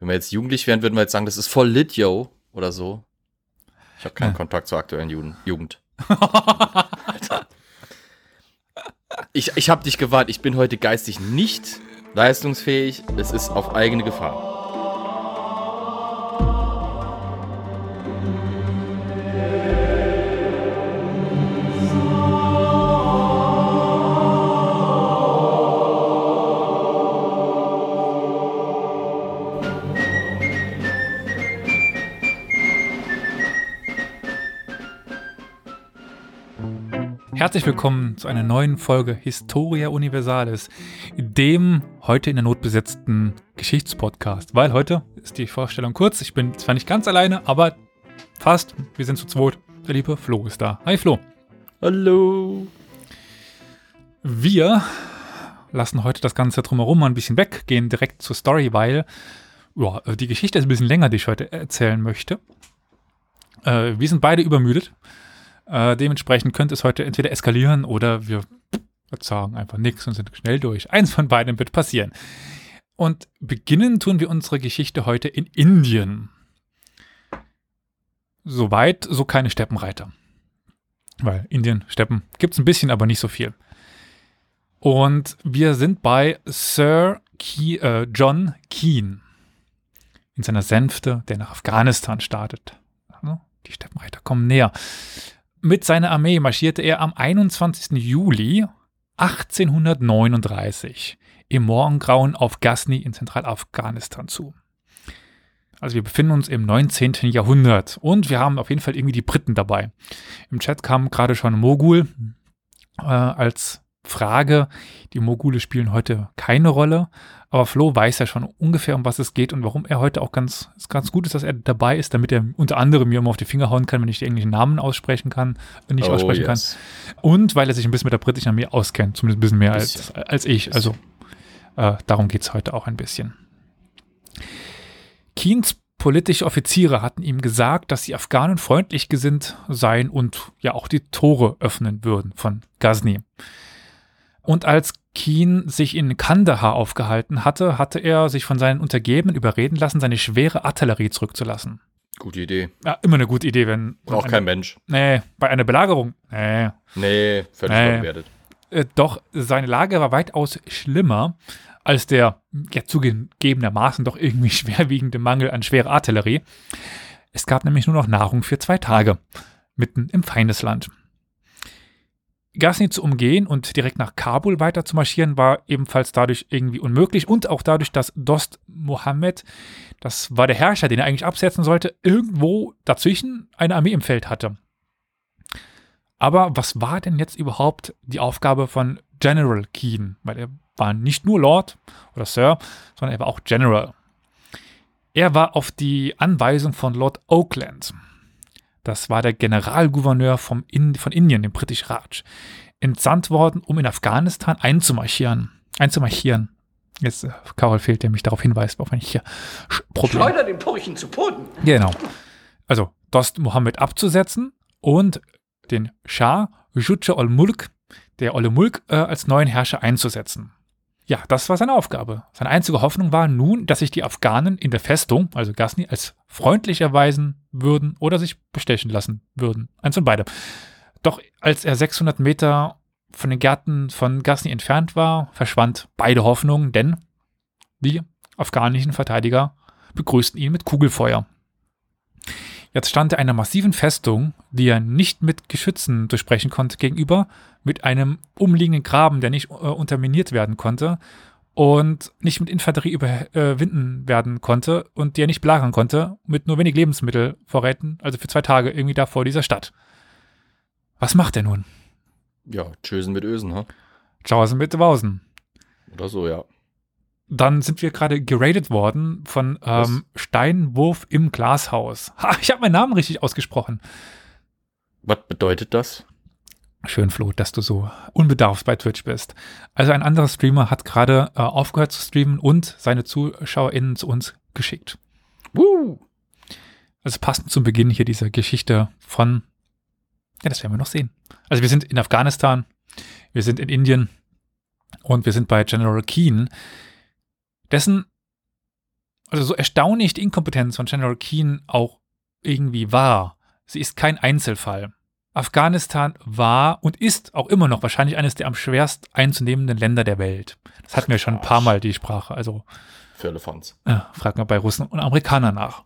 Wenn wir jetzt jugendlich wären, würden wir jetzt sagen, das ist voll lit, yo, oder so. Ich habe keinen ja. Kontakt zur aktuellen Jugend. Jugend. Alter. Ich, ich habe dich gewarnt, ich bin heute geistig nicht leistungsfähig. Es ist auf eigene Gefahr. Herzlich willkommen zu einer neuen Folge Historia Universalis, dem heute in der Not besetzten Geschichtspodcast. Weil heute ist die Vorstellung kurz. Ich bin zwar nicht ganz alleine, aber fast. Wir sind zu zweit. Der liebe Flo ist da. Hi Flo. Hallo. Wir lassen heute das Ganze drumherum mal ein bisschen weg, gehen direkt zur Story, weil ja, die Geschichte ist ein bisschen länger, die ich heute erzählen möchte. Äh, wir sind beide übermüdet. Äh, dementsprechend könnte es heute entweder eskalieren oder wir sagen einfach nichts und sind schnell durch. Eins von beiden wird passieren. Und beginnen tun wir unsere Geschichte heute in Indien. Soweit, so keine Steppenreiter. Weil Indien, Steppen gibt es ein bisschen, aber nicht so viel. Und wir sind bei Sir Ke äh, John Keane in seiner Sänfte, der nach Afghanistan startet. Die Steppenreiter kommen näher. Mit seiner Armee marschierte er am 21. Juli 1839 im Morgengrauen auf Ghazni in Zentralafghanistan zu. Also wir befinden uns im 19. Jahrhundert und wir haben auf jeden Fall irgendwie die Briten dabei. Im Chat kam gerade schon Mogul äh, als Frage. Die Mogule spielen heute keine Rolle, aber Flo weiß ja schon ungefähr, um was es geht und warum er heute auch ganz, ganz gut ist, dass er dabei ist, damit er unter anderem mir immer auf die Finger hauen kann, wenn ich die englischen Namen aussprechen kann, nicht oh, aussprechen yes. kann. Und weil er sich ein bisschen mit der britischen Armee auskennt, zumindest ein bisschen mehr als, als ich. Also äh, darum geht es heute auch ein bisschen. Keens politische Offiziere hatten ihm gesagt, dass die Afghanen freundlich gesinnt seien und ja auch die Tore öffnen würden von Ghazni. Und als Keen sich in Kandahar aufgehalten hatte, hatte er sich von seinen Untergebenen überreden lassen, seine schwere Artillerie zurückzulassen. Gute Idee. Ja, immer eine gute Idee, wenn. Braucht kein Mensch. Nee, bei einer Belagerung. Nee. Nee, völlig nee. überbewertet. Äh, doch seine Lage war weitaus schlimmer als der ja zugegebenermaßen doch irgendwie schwerwiegende Mangel an schwerer Artillerie. Es gab nämlich nur noch Nahrung für zwei Tage, mitten im Feindesland. Ghazni zu umgehen und direkt nach Kabul weiter zu marschieren, war ebenfalls dadurch irgendwie unmöglich und auch dadurch, dass Dost Mohammed, das war der Herrscher, den er eigentlich absetzen sollte, irgendwo dazwischen eine Armee im Feld hatte. Aber was war denn jetzt überhaupt die Aufgabe von General Keen? Weil er war nicht nur Lord oder Sir, sondern er war auch General. Er war auf die Anweisung von Lord Oakland, das war der Generalgouverneur vom in, von Indien, dem British Raj, entsandt worden, um in Afghanistan einzumarschieren. Einzumarschieren. Jetzt, äh, Carol fehlt, der mich darauf hinweist, auf ein hier Problem. Schleuder den Purchen zu Boden. Genau. Also, Dost Mohammed abzusetzen und den Schah Jutsche ol Mulk, der Olle Mulk, äh, als neuen Herrscher einzusetzen. Ja, das war seine Aufgabe. Seine einzige Hoffnung war nun, dass sich die Afghanen in der Festung, also Ghazni, als freundlich erweisen würden oder sich bestechen lassen würden. Eins und beide. Doch als er 600 Meter von den Gärten von Ghazni entfernt war, verschwand beide Hoffnungen, denn die afghanischen Verteidiger begrüßten ihn mit Kugelfeuer. Jetzt stand er einer massiven Festung, die er nicht mit Geschützen durchbrechen konnte, gegenüber, mit einem umliegenden Graben, der nicht äh, unterminiert werden konnte und nicht mit Infanterie überwinden werden konnte und die er nicht belagern konnte, mit nur wenig Lebensmittelvorräten, also für zwei Tage irgendwie da vor dieser Stadt. Was macht er nun? Ja, Tschösen mit Ösen, ha? Tschaußen mit Wausen. Oder so, ja. Dann sind wir gerade geradet worden von ähm, Steinwurf im Glashaus. Ha, ich habe meinen Namen richtig ausgesprochen. Was bedeutet das? Schön, Flo, dass du so unbedarft bei Twitch bist. Also ein anderer Streamer hat gerade äh, aufgehört zu streamen und seine ZuschauerInnen zu uns geschickt. Woo! Also passend zum Beginn hier dieser Geschichte von, ja, das werden wir noch sehen. Also wir sind in Afghanistan, wir sind in Indien und wir sind bei General Keane, dessen also so erstaunlich die Inkompetenz von General Keen auch irgendwie war, sie ist kein Einzelfall. Afghanistan war und ist auch immer noch wahrscheinlich eines der am schwerst einzunehmenden Länder der Welt. Das hatten wir schon ein paar Mal die Sprache. Also für Elefants. Ja, frag mal bei Russen und Amerikanern nach.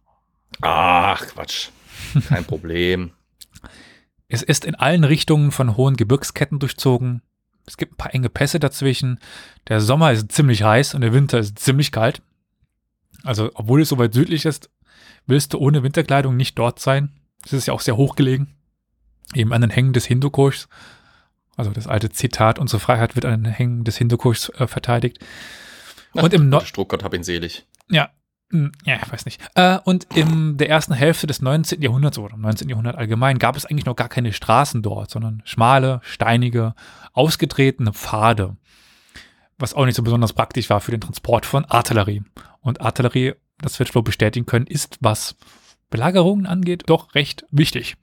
Ach, Quatsch. Kein Problem. Es ist in allen Richtungen von hohen Gebirgsketten durchzogen. Es gibt ein paar enge Pässe dazwischen. Der Sommer ist ziemlich heiß und der Winter ist ziemlich kalt. Also, obwohl es so weit südlich ist, willst du ohne Winterkleidung nicht dort sein. Es ist ja auch sehr hoch gelegen. Eben an den Hängen des Hindukuschs. Also das alte Zitat, unsere Freiheit wird an den Hängen des Hindukuschs äh, verteidigt. Ach, und im Nord Struckgott hab ihn selig. Ja, hm, ja, ich weiß nicht. Äh, und in der ersten Hälfte des 19. Jahrhunderts oder im 19. Jahrhundert allgemein gab es eigentlich noch gar keine Straßen dort, sondern schmale, steinige, ausgetretene Pfade. Was auch nicht so besonders praktisch war für den Transport von Artillerie. Und Artillerie, das wird Flo bestätigen können, ist, was Belagerungen angeht, doch recht wichtig.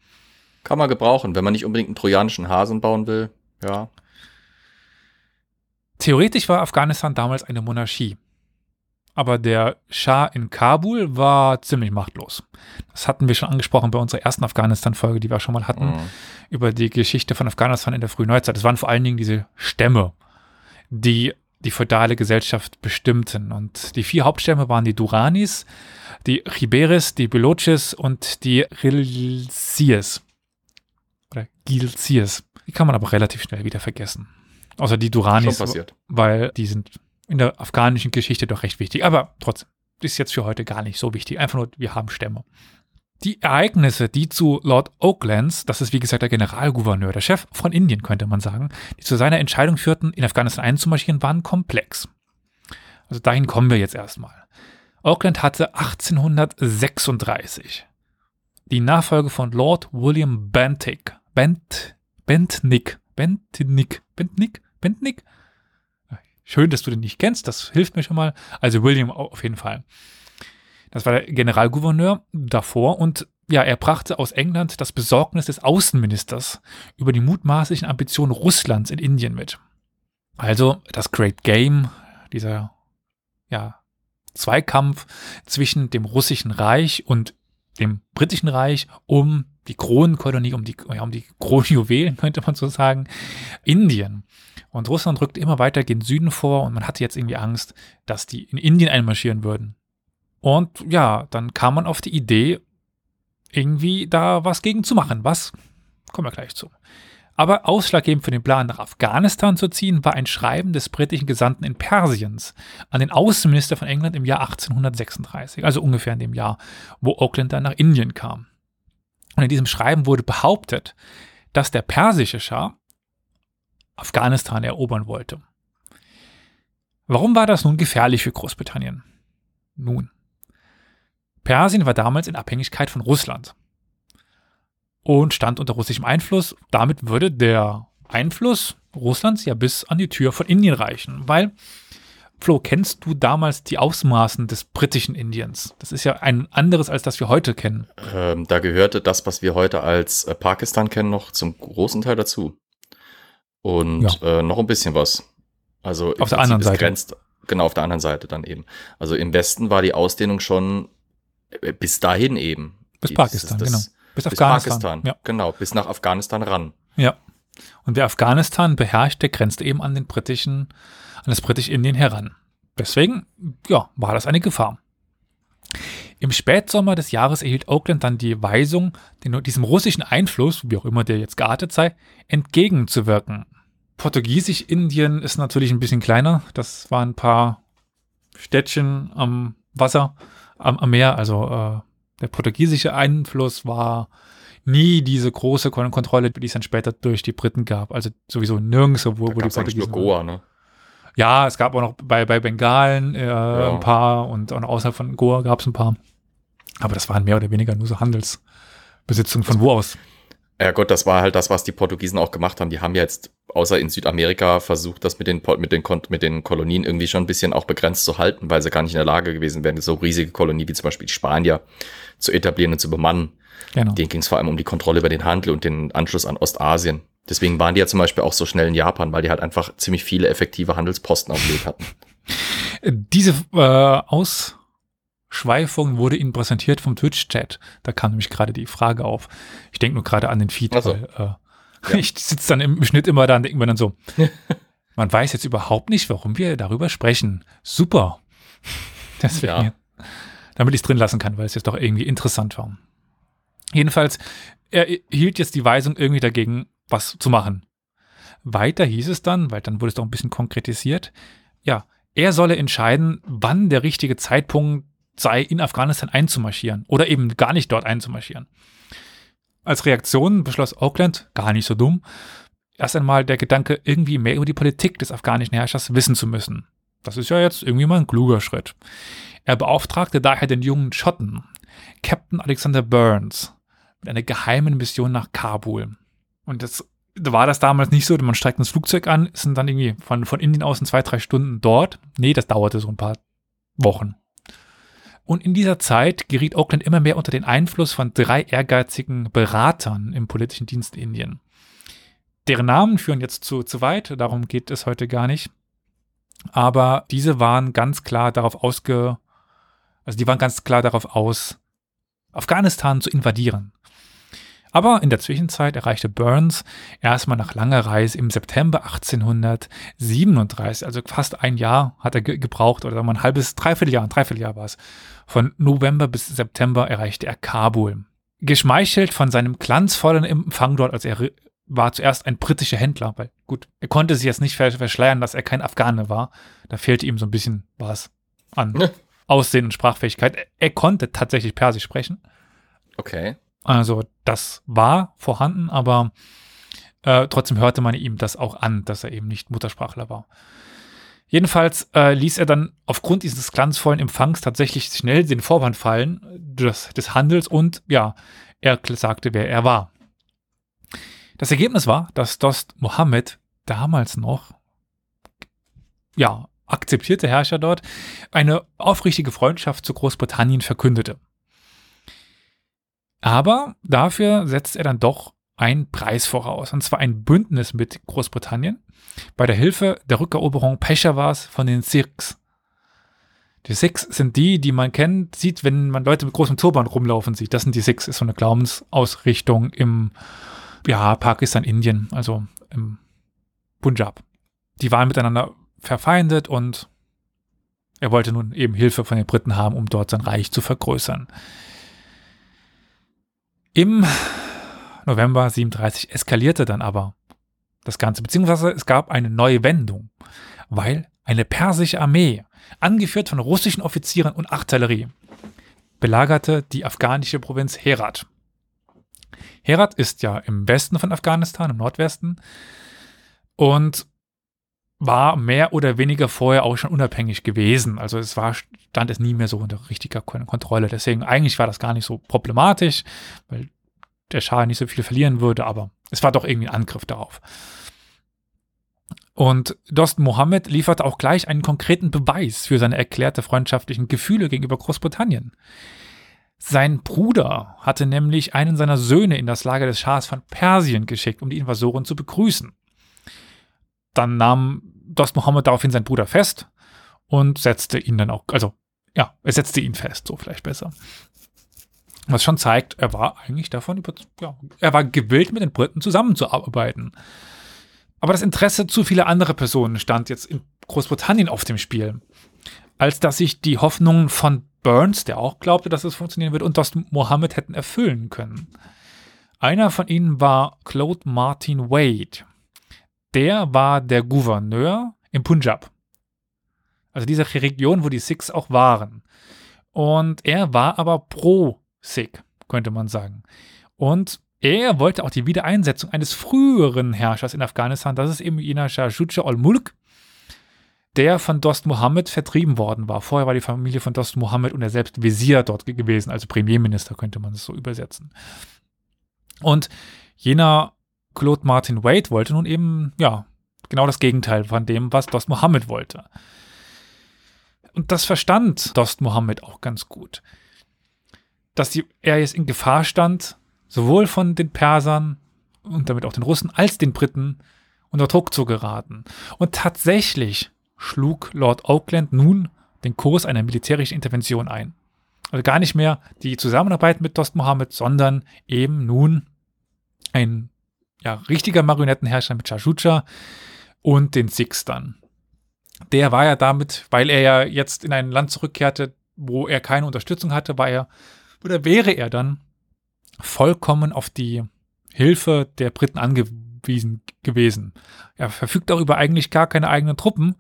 Kann man gebrauchen, wenn man nicht unbedingt einen trojanischen Hasen bauen will. Ja. Theoretisch war Afghanistan damals eine Monarchie. Aber der Schah in Kabul war ziemlich machtlos. Das hatten wir schon angesprochen bei unserer ersten Afghanistan-Folge, die wir schon mal hatten, mhm. über die Geschichte von Afghanistan in der frühen Neuzeit. Es waren vor allen Dingen diese Stämme, die die feudale Gesellschaft bestimmten. Und die vier Hauptstämme waren die Duranis, die Riberes, die Beloches und die Rilsies. Oder Gilsies. Die kann man aber relativ schnell wieder vergessen. Außer die Duranis, weil die sind in der afghanischen Geschichte doch recht wichtig. Aber trotzdem, ist jetzt für heute gar nicht so wichtig. Einfach nur, wir haben Stämme. Die Ereignisse, die zu Lord Oaklands, das ist wie gesagt der Generalgouverneur, der Chef von Indien, könnte man sagen, die zu seiner Entscheidung führten, in Afghanistan einzumarschieren, waren komplex. Also dahin kommen wir jetzt erstmal. Auckland hatte 1836 die Nachfolge von Lord William Bentinck, Bent, Bentnick, Bentnick, Bentnick, Bentnick, Schön, dass du den nicht kennst, das hilft mir schon mal. Also William auf jeden Fall. Das war der Generalgouverneur davor und ja, er brachte aus England das Besorgnis des Außenministers über die mutmaßlichen Ambitionen Russlands in Indien mit. Also das Great Game, dieser ja, Zweikampf zwischen dem russischen Reich und dem britischen Reich um die Kronenkolonie, um die, ja, um die Kronjuwelen, könnte man so sagen, Indien. Und Russland rückt immer weiter gen Süden vor und man hatte jetzt irgendwie Angst, dass die in Indien einmarschieren würden. Und ja, dann kam man auf die Idee, irgendwie da was gegen zu machen. Was? Kommen wir gleich zu. Aber ausschlaggebend für den Plan, nach Afghanistan zu ziehen, war ein Schreiben des britischen Gesandten in Persiens an den Außenminister von England im Jahr 1836, also ungefähr in dem Jahr, wo Auckland dann nach Indien kam. Und in diesem Schreiben wurde behauptet, dass der persische Schah Afghanistan erobern wollte. Warum war das nun gefährlich für Großbritannien? Nun, Persien war damals in Abhängigkeit von Russland und stand unter russischem Einfluss. Damit würde der Einfluss Russlands ja bis an die Tür von Indien reichen, weil Flo, kennst du damals die Ausmaßen des britischen Indiens? Das ist ja ein anderes, als das wir heute kennen. Ähm, da gehörte das, was wir heute als äh, Pakistan kennen, noch zum großen Teil dazu. Und ja. äh, noch ein bisschen was. Also auf der anderen Seite. Grenzt, genau, auf der anderen Seite dann eben. Also im Westen war die Ausdehnung schon äh, bis dahin eben. Bis Pakistan, das, das, genau. Bis, bis Afghanistan. Pakistan, ja. genau, bis nach Afghanistan ran. Ja. Und wer Afghanistan beherrscht, der grenzt eben an den britischen, an das britische-Indien heran. Deswegen, ja, war das eine Gefahr. Im Spätsommer des Jahres erhielt Oakland dann die Weisung, diesem russischen Einfluss, wie auch immer der jetzt geartet sei, entgegenzuwirken. Portugiesisch-Indien ist natürlich ein bisschen kleiner. Das waren ein paar Städtchen am Wasser, am, am Meer. Also äh, der portugiesische Einfluss war nie diese große Kontrolle, die es dann später durch die Briten gab. Also sowieso nirgends, wo, wo die Portugiesen. Nur Goa, ne? Ja, es gab auch noch bei, bei Bengalen äh, ja. ein paar und auch außerhalb von Goa gab es ein paar. Aber das waren mehr oder weniger nur so Handelsbesitzungen von wo aus? Ja Gott, das war halt das, was die Portugiesen auch gemacht haben. Die haben ja jetzt außer in Südamerika versucht, das mit den, mit den, mit den Kolonien irgendwie schon ein bisschen auch begrenzt zu halten, weil sie gar nicht in der Lage gewesen wären, so riesige Kolonie wie zum Beispiel die Spanier zu etablieren und zu bemannen. Genau. Denen ging es vor allem um die Kontrolle über den Handel und den Anschluss an Ostasien. Deswegen waren die ja zum Beispiel auch so schnell in Japan, weil die halt einfach ziemlich viele effektive Handelsposten auf dem Weg hatten. Diese äh, Aus Abschweifung wurde Ihnen präsentiert vom Twitch-Chat. Da kam nämlich gerade die Frage auf. Ich denke nur gerade an den Feed, so. weil äh, ja. ich sitze dann im Schnitt immer da und denke mir dann so, man weiß jetzt überhaupt nicht, warum wir darüber sprechen. Super. Deswegen, ja. damit ich es drin lassen kann, weil es jetzt doch irgendwie interessant war. Jedenfalls, er hielt jetzt die Weisung irgendwie dagegen, was zu machen. Weiter hieß es dann, weil dann wurde es doch ein bisschen konkretisiert, ja, er solle entscheiden, wann der richtige Zeitpunkt sei, in Afghanistan einzumarschieren oder eben gar nicht dort einzumarschieren. Als Reaktion beschloss Oakland, gar nicht so dumm, erst einmal der Gedanke, irgendwie mehr über die Politik des afghanischen Herrschers wissen zu müssen. Das ist ja jetzt irgendwie mal ein kluger Schritt. Er beauftragte daher den jungen Schotten, Captain Alexander Burns, mit einer geheimen Mission nach Kabul. Und das war das damals nicht so, man steigt ins Flugzeug an, sind dann irgendwie von, von Indien aus in zwei, drei Stunden dort. Nee, das dauerte so ein paar Wochen. Und in dieser Zeit geriet Oakland immer mehr unter den Einfluss von drei ehrgeizigen Beratern im politischen Dienst Indien. Deren Namen führen jetzt zu, zu weit, darum geht es heute gar nicht. Aber diese waren ganz klar darauf ausge, also die waren ganz klar darauf aus, Afghanistan zu invadieren. Aber in der Zwischenzeit erreichte Burns erstmal nach langer Reise im September 1837, also fast ein Jahr hat er ge gebraucht, oder sagen wir ein halbes, dreiviertel Jahr, ein Dreivierteljahr war es. Von November bis September erreichte er Kabul. Geschmeichelt von seinem glanzvollen Empfang dort, als er war zuerst ein britischer Händler, weil gut, er konnte sich jetzt nicht verschleiern, dass er kein Afghane war. Da fehlte ihm so ein bisschen was an Aussehen und Sprachfähigkeit. Er konnte tatsächlich Persisch sprechen. Okay. Also das war vorhanden, aber äh, trotzdem hörte man ihm das auch an, dass er eben nicht Muttersprachler war. Jedenfalls äh, ließ er dann aufgrund dieses glanzvollen Empfangs tatsächlich schnell den Vorwand fallen des, des Handels und ja, er sagte, wer er war. Das Ergebnis war, dass Dost Mohammed damals noch, ja, akzeptierte Herrscher dort, eine aufrichtige Freundschaft zu Großbritannien verkündete. Aber dafür setzt er dann doch einen Preis voraus, und zwar ein Bündnis mit Großbritannien bei der Hilfe der Rückeroberung Peshawars von den Sikhs. Die Sikhs sind die, die man kennt, sieht, wenn man Leute mit großem Turban rumlaufen sieht. Das sind die Sikhs, ist so eine Glaubensausrichtung im ja, Pakistan, Indien, also im Punjab. Die waren miteinander verfeindet und er wollte nun eben Hilfe von den Briten haben, um dort sein Reich zu vergrößern. Im November 37 eskalierte dann aber das Ganze, beziehungsweise es gab eine neue Wendung, weil eine persische Armee, angeführt von russischen Offizieren und Artillerie, belagerte die afghanische Provinz Herat. Herat ist ja im Westen von Afghanistan, im Nordwesten, und war mehr oder weniger vorher auch schon unabhängig gewesen. Also es war, stand es nie mehr so unter richtiger Kontrolle. Deswegen eigentlich war das gar nicht so problematisch, weil der Schah nicht so viel verlieren würde, aber es war doch irgendwie ein Angriff darauf. Und Dost Mohammed lieferte auch gleich einen konkreten Beweis für seine erklärte freundschaftlichen Gefühle gegenüber Großbritannien. Sein Bruder hatte nämlich einen seiner Söhne in das Lager des Schahs von Persien geschickt, um die Invasoren zu begrüßen. Dann nahm Dost Mohammed daraufhin seinen Bruder fest und setzte ihn dann auch, also ja, er setzte ihn fest, so vielleicht besser. Was schon zeigt, er war eigentlich davon über, ja, er war gewillt, mit den Briten zusammenzuarbeiten. Aber das Interesse zu vieler anderer Personen stand jetzt in Großbritannien auf dem Spiel, als dass sich die Hoffnungen von Burns, der auch glaubte, dass es funktionieren wird, und Dost Mohammed hätten erfüllen können. Einer von ihnen war Claude Martin Wade, der war der Gouverneur im Punjab. Also diese Region, wo die Sikhs auch waren. Und er war aber pro-Sikh, könnte man sagen. Und er wollte auch die Wiedereinsetzung eines früheren Herrschers in Afghanistan, das ist eben jener Shah al-Mulk, der von Dost Mohammed vertrieben worden war. Vorher war die Familie von Dost Mohammed und er selbst Visier dort gewesen, also Premierminister könnte man es so übersetzen. Und jener Claude Martin Wade wollte nun eben, ja, genau das Gegenteil von dem, was Dost Mohammed wollte. Und das verstand Dost Mohammed auch ganz gut. Dass die, er jetzt in Gefahr stand, sowohl von den Persern und damit auch den Russen als den Briten unter Druck zu geraten. Und tatsächlich schlug Lord Oakland nun den Kurs einer militärischen Intervention ein. Also gar nicht mehr die Zusammenarbeit mit Dost Mohammed, sondern eben nun ein ja, richtiger Marionettenherrscher mit Shashucha und den Sikhs dann. Der war ja damit, weil er ja jetzt in ein Land zurückkehrte, wo er keine Unterstützung hatte, war er oder wäre er dann vollkommen auf die Hilfe der Briten angewiesen gewesen. Er verfügt darüber eigentlich gar keine eigenen Truppen.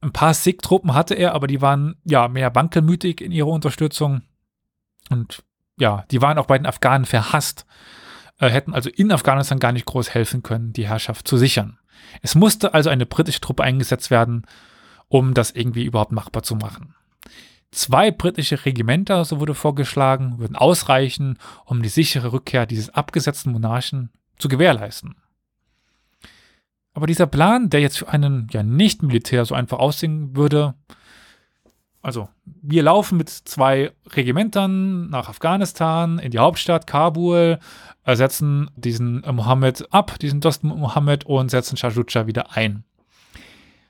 Ein paar Sikh-Truppen hatte er, aber die waren ja mehr wankelmütig in ihrer Unterstützung. Und ja, die waren auch bei den Afghanen verhasst äh, hätten also in Afghanistan gar nicht groß helfen können, die Herrschaft zu sichern. Es musste also eine britische Truppe eingesetzt werden, um das irgendwie überhaupt machbar zu machen. Zwei britische Regimenter, so wurde vorgeschlagen, würden ausreichen, um die sichere Rückkehr dieses abgesetzten Monarchen zu gewährleisten. Aber dieser Plan, der jetzt für einen ja nicht Militär so einfach aussehen würde, also wir laufen mit zwei Regimentern nach Afghanistan in die Hauptstadt Kabul, ersetzen diesen Mohammed ab, diesen Dost Mohammed und setzen Shajucha wieder ein.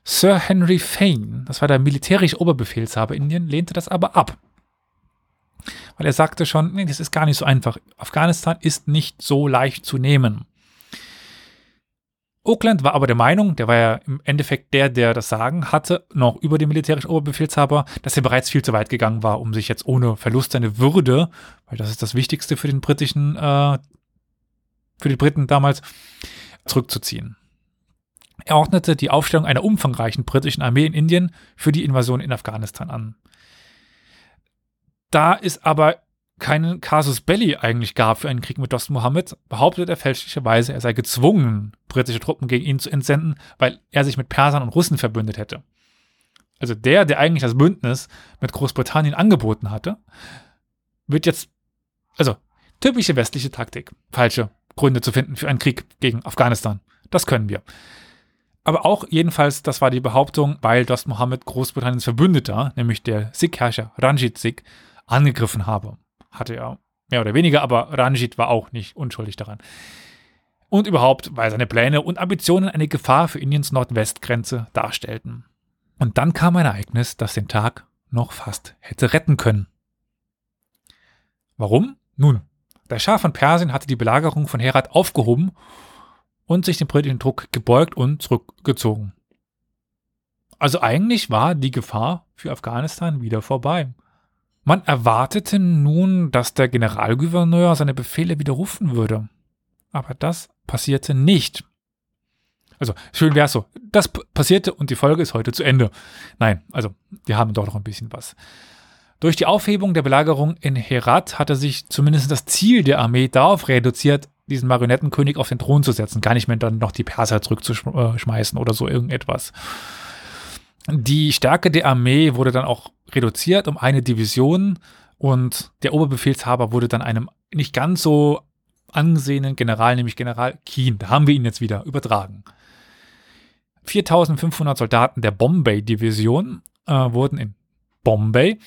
Sir Henry Fane, das war der militärische Oberbefehlshaber Indien, lehnte das aber ab. Weil er sagte schon, nee, das ist gar nicht so einfach. Afghanistan ist nicht so leicht zu nehmen. Oakland war aber der Meinung, der war ja im Endeffekt der, der das Sagen hatte, noch über den militärischen Oberbefehlshaber, dass er bereits viel zu weit gegangen war, um sich jetzt ohne Verlust seiner Würde, weil das ist das Wichtigste für den britischen, äh, für die Briten damals, zurückzuziehen. Er ordnete die Aufstellung einer umfangreichen britischen Armee in Indien für die Invasion in Afghanistan an. Da ist aber keinen Casus Belli eigentlich gab für einen Krieg mit Dost Mohammed, behauptet er fälschlicherweise, er sei gezwungen, britische Truppen gegen ihn zu entsenden, weil er sich mit Persern und Russen verbündet hätte. Also der, der eigentlich das Bündnis mit Großbritannien angeboten hatte, wird jetzt, also typische westliche Taktik, falsche Gründe zu finden für einen Krieg gegen Afghanistan. Das können wir. Aber auch jedenfalls, das war die Behauptung, weil Dost Mohammed Großbritanniens Verbündeter, nämlich der Sikh-Herrscher Ranjit Sikh, angegriffen habe hatte er mehr oder weniger, aber Ranjit war auch nicht unschuldig daran. Und überhaupt, weil seine Pläne und Ambitionen eine Gefahr für Indiens Nordwestgrenze darstellten. Und dann kam ein Ereignis, das den Tag noch fast hätte retten können. Warum? Nun, der Schah von Persien hatte die Belagerung von Herat aufgehoben und sich dem britischen Druck gebeugt und zurückgezogen. Also eigentlich war die Gefahr für Afghanistan wieder vorbei. Man erwartete nun, dass der Generalgouverneur seine Befehle widerrufen würde. Aber das passierte nicht. Also, schön wäre es so. Das passierte und die Folge ist heute zu Ende. Nein, also, wir haben doch noch ein bisschen was. Durch die Aufhebung der Belagerung in Herat hatte sich zumindest das Ziel der Armee darauf reduziert, diesen Marionettenkönig auf den Thron zu setzen, gar nicht mehr dann noch die Perser zurückzuschmeißen oder so irgendetwas. Die Stärke der Armee wurde dann auch reduziert um eine Division und der Oberbefehlshaber wurde dann einem nicht ganz so angesehenen General, nämlich General Keen, da haben wir ihn jetzt wieder übertragen. 4500 Soldaten der Bombay-Division äh, wurden in Bombay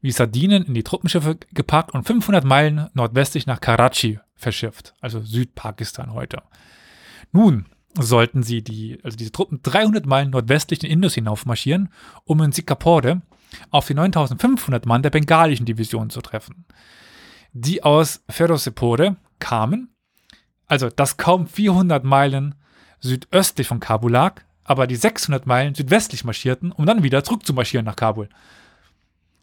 wie Sardinen in die Truppenschiffe gepackt und 500 Meilen nordwestlich nach Karachi verschifft, also Südpakistan heute. Nun, sollten sie die, also diese Truppen 300 Meilen nordwestlich den Indus hinauf marschieren, um in Sikapore auf die 9500 Mann der bengalischen Division zu treffen. Die aus Ferozepore kamen, also das kaum 400 Meilen südöstlich von Kabul lag, aber die 600 Meilen südwestlich marschierten, um dann wieder zurückzumarschieren nach Kabul.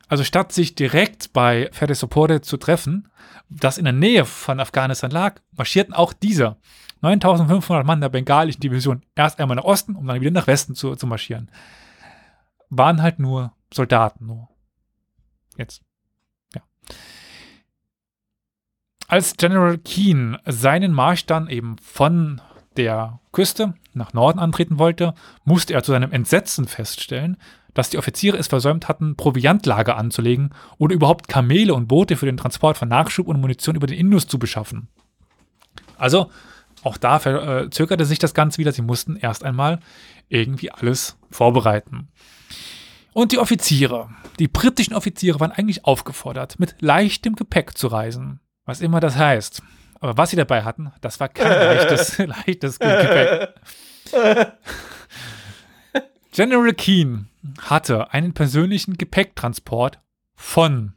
Also statt sich direkt bei Ferozepore zu treffen, das in der Nähe von Afghanistan lag, marschierten auch diese 9500 Mann der bengalischen Division erst einmal nach Osten, um dann wieder nach Westen zu, zu marschieren. Waren halt nur Soldaten, nur. Jetzt. Ja. Als General Keane seinen Marsch dann eben von der Küste nach Norden antreten wollte, musste er zu seinem Entsetzen feststellen, dass die Offiziere es versäumt hatten, Proviantlager anzulegen oder überhaupt Kamele und Boote für den Transport von Nachschub und Munition über den Indus zu beschaffen. Also auch da verzögerte sich das Ganze wieder. Sie mussten erst einmal irgendwie alles vorbereiten. Und die Offiziere, die britischen Offiziere waren eigentlich aufgefordert, mit leichtem Gepäck zu reisen. Was immer das heißt. Aber was sie dabei hatten, das war kein leichtes, leichtes Gepäck. General Keane hatte einen persönlichen Gepäcktransport von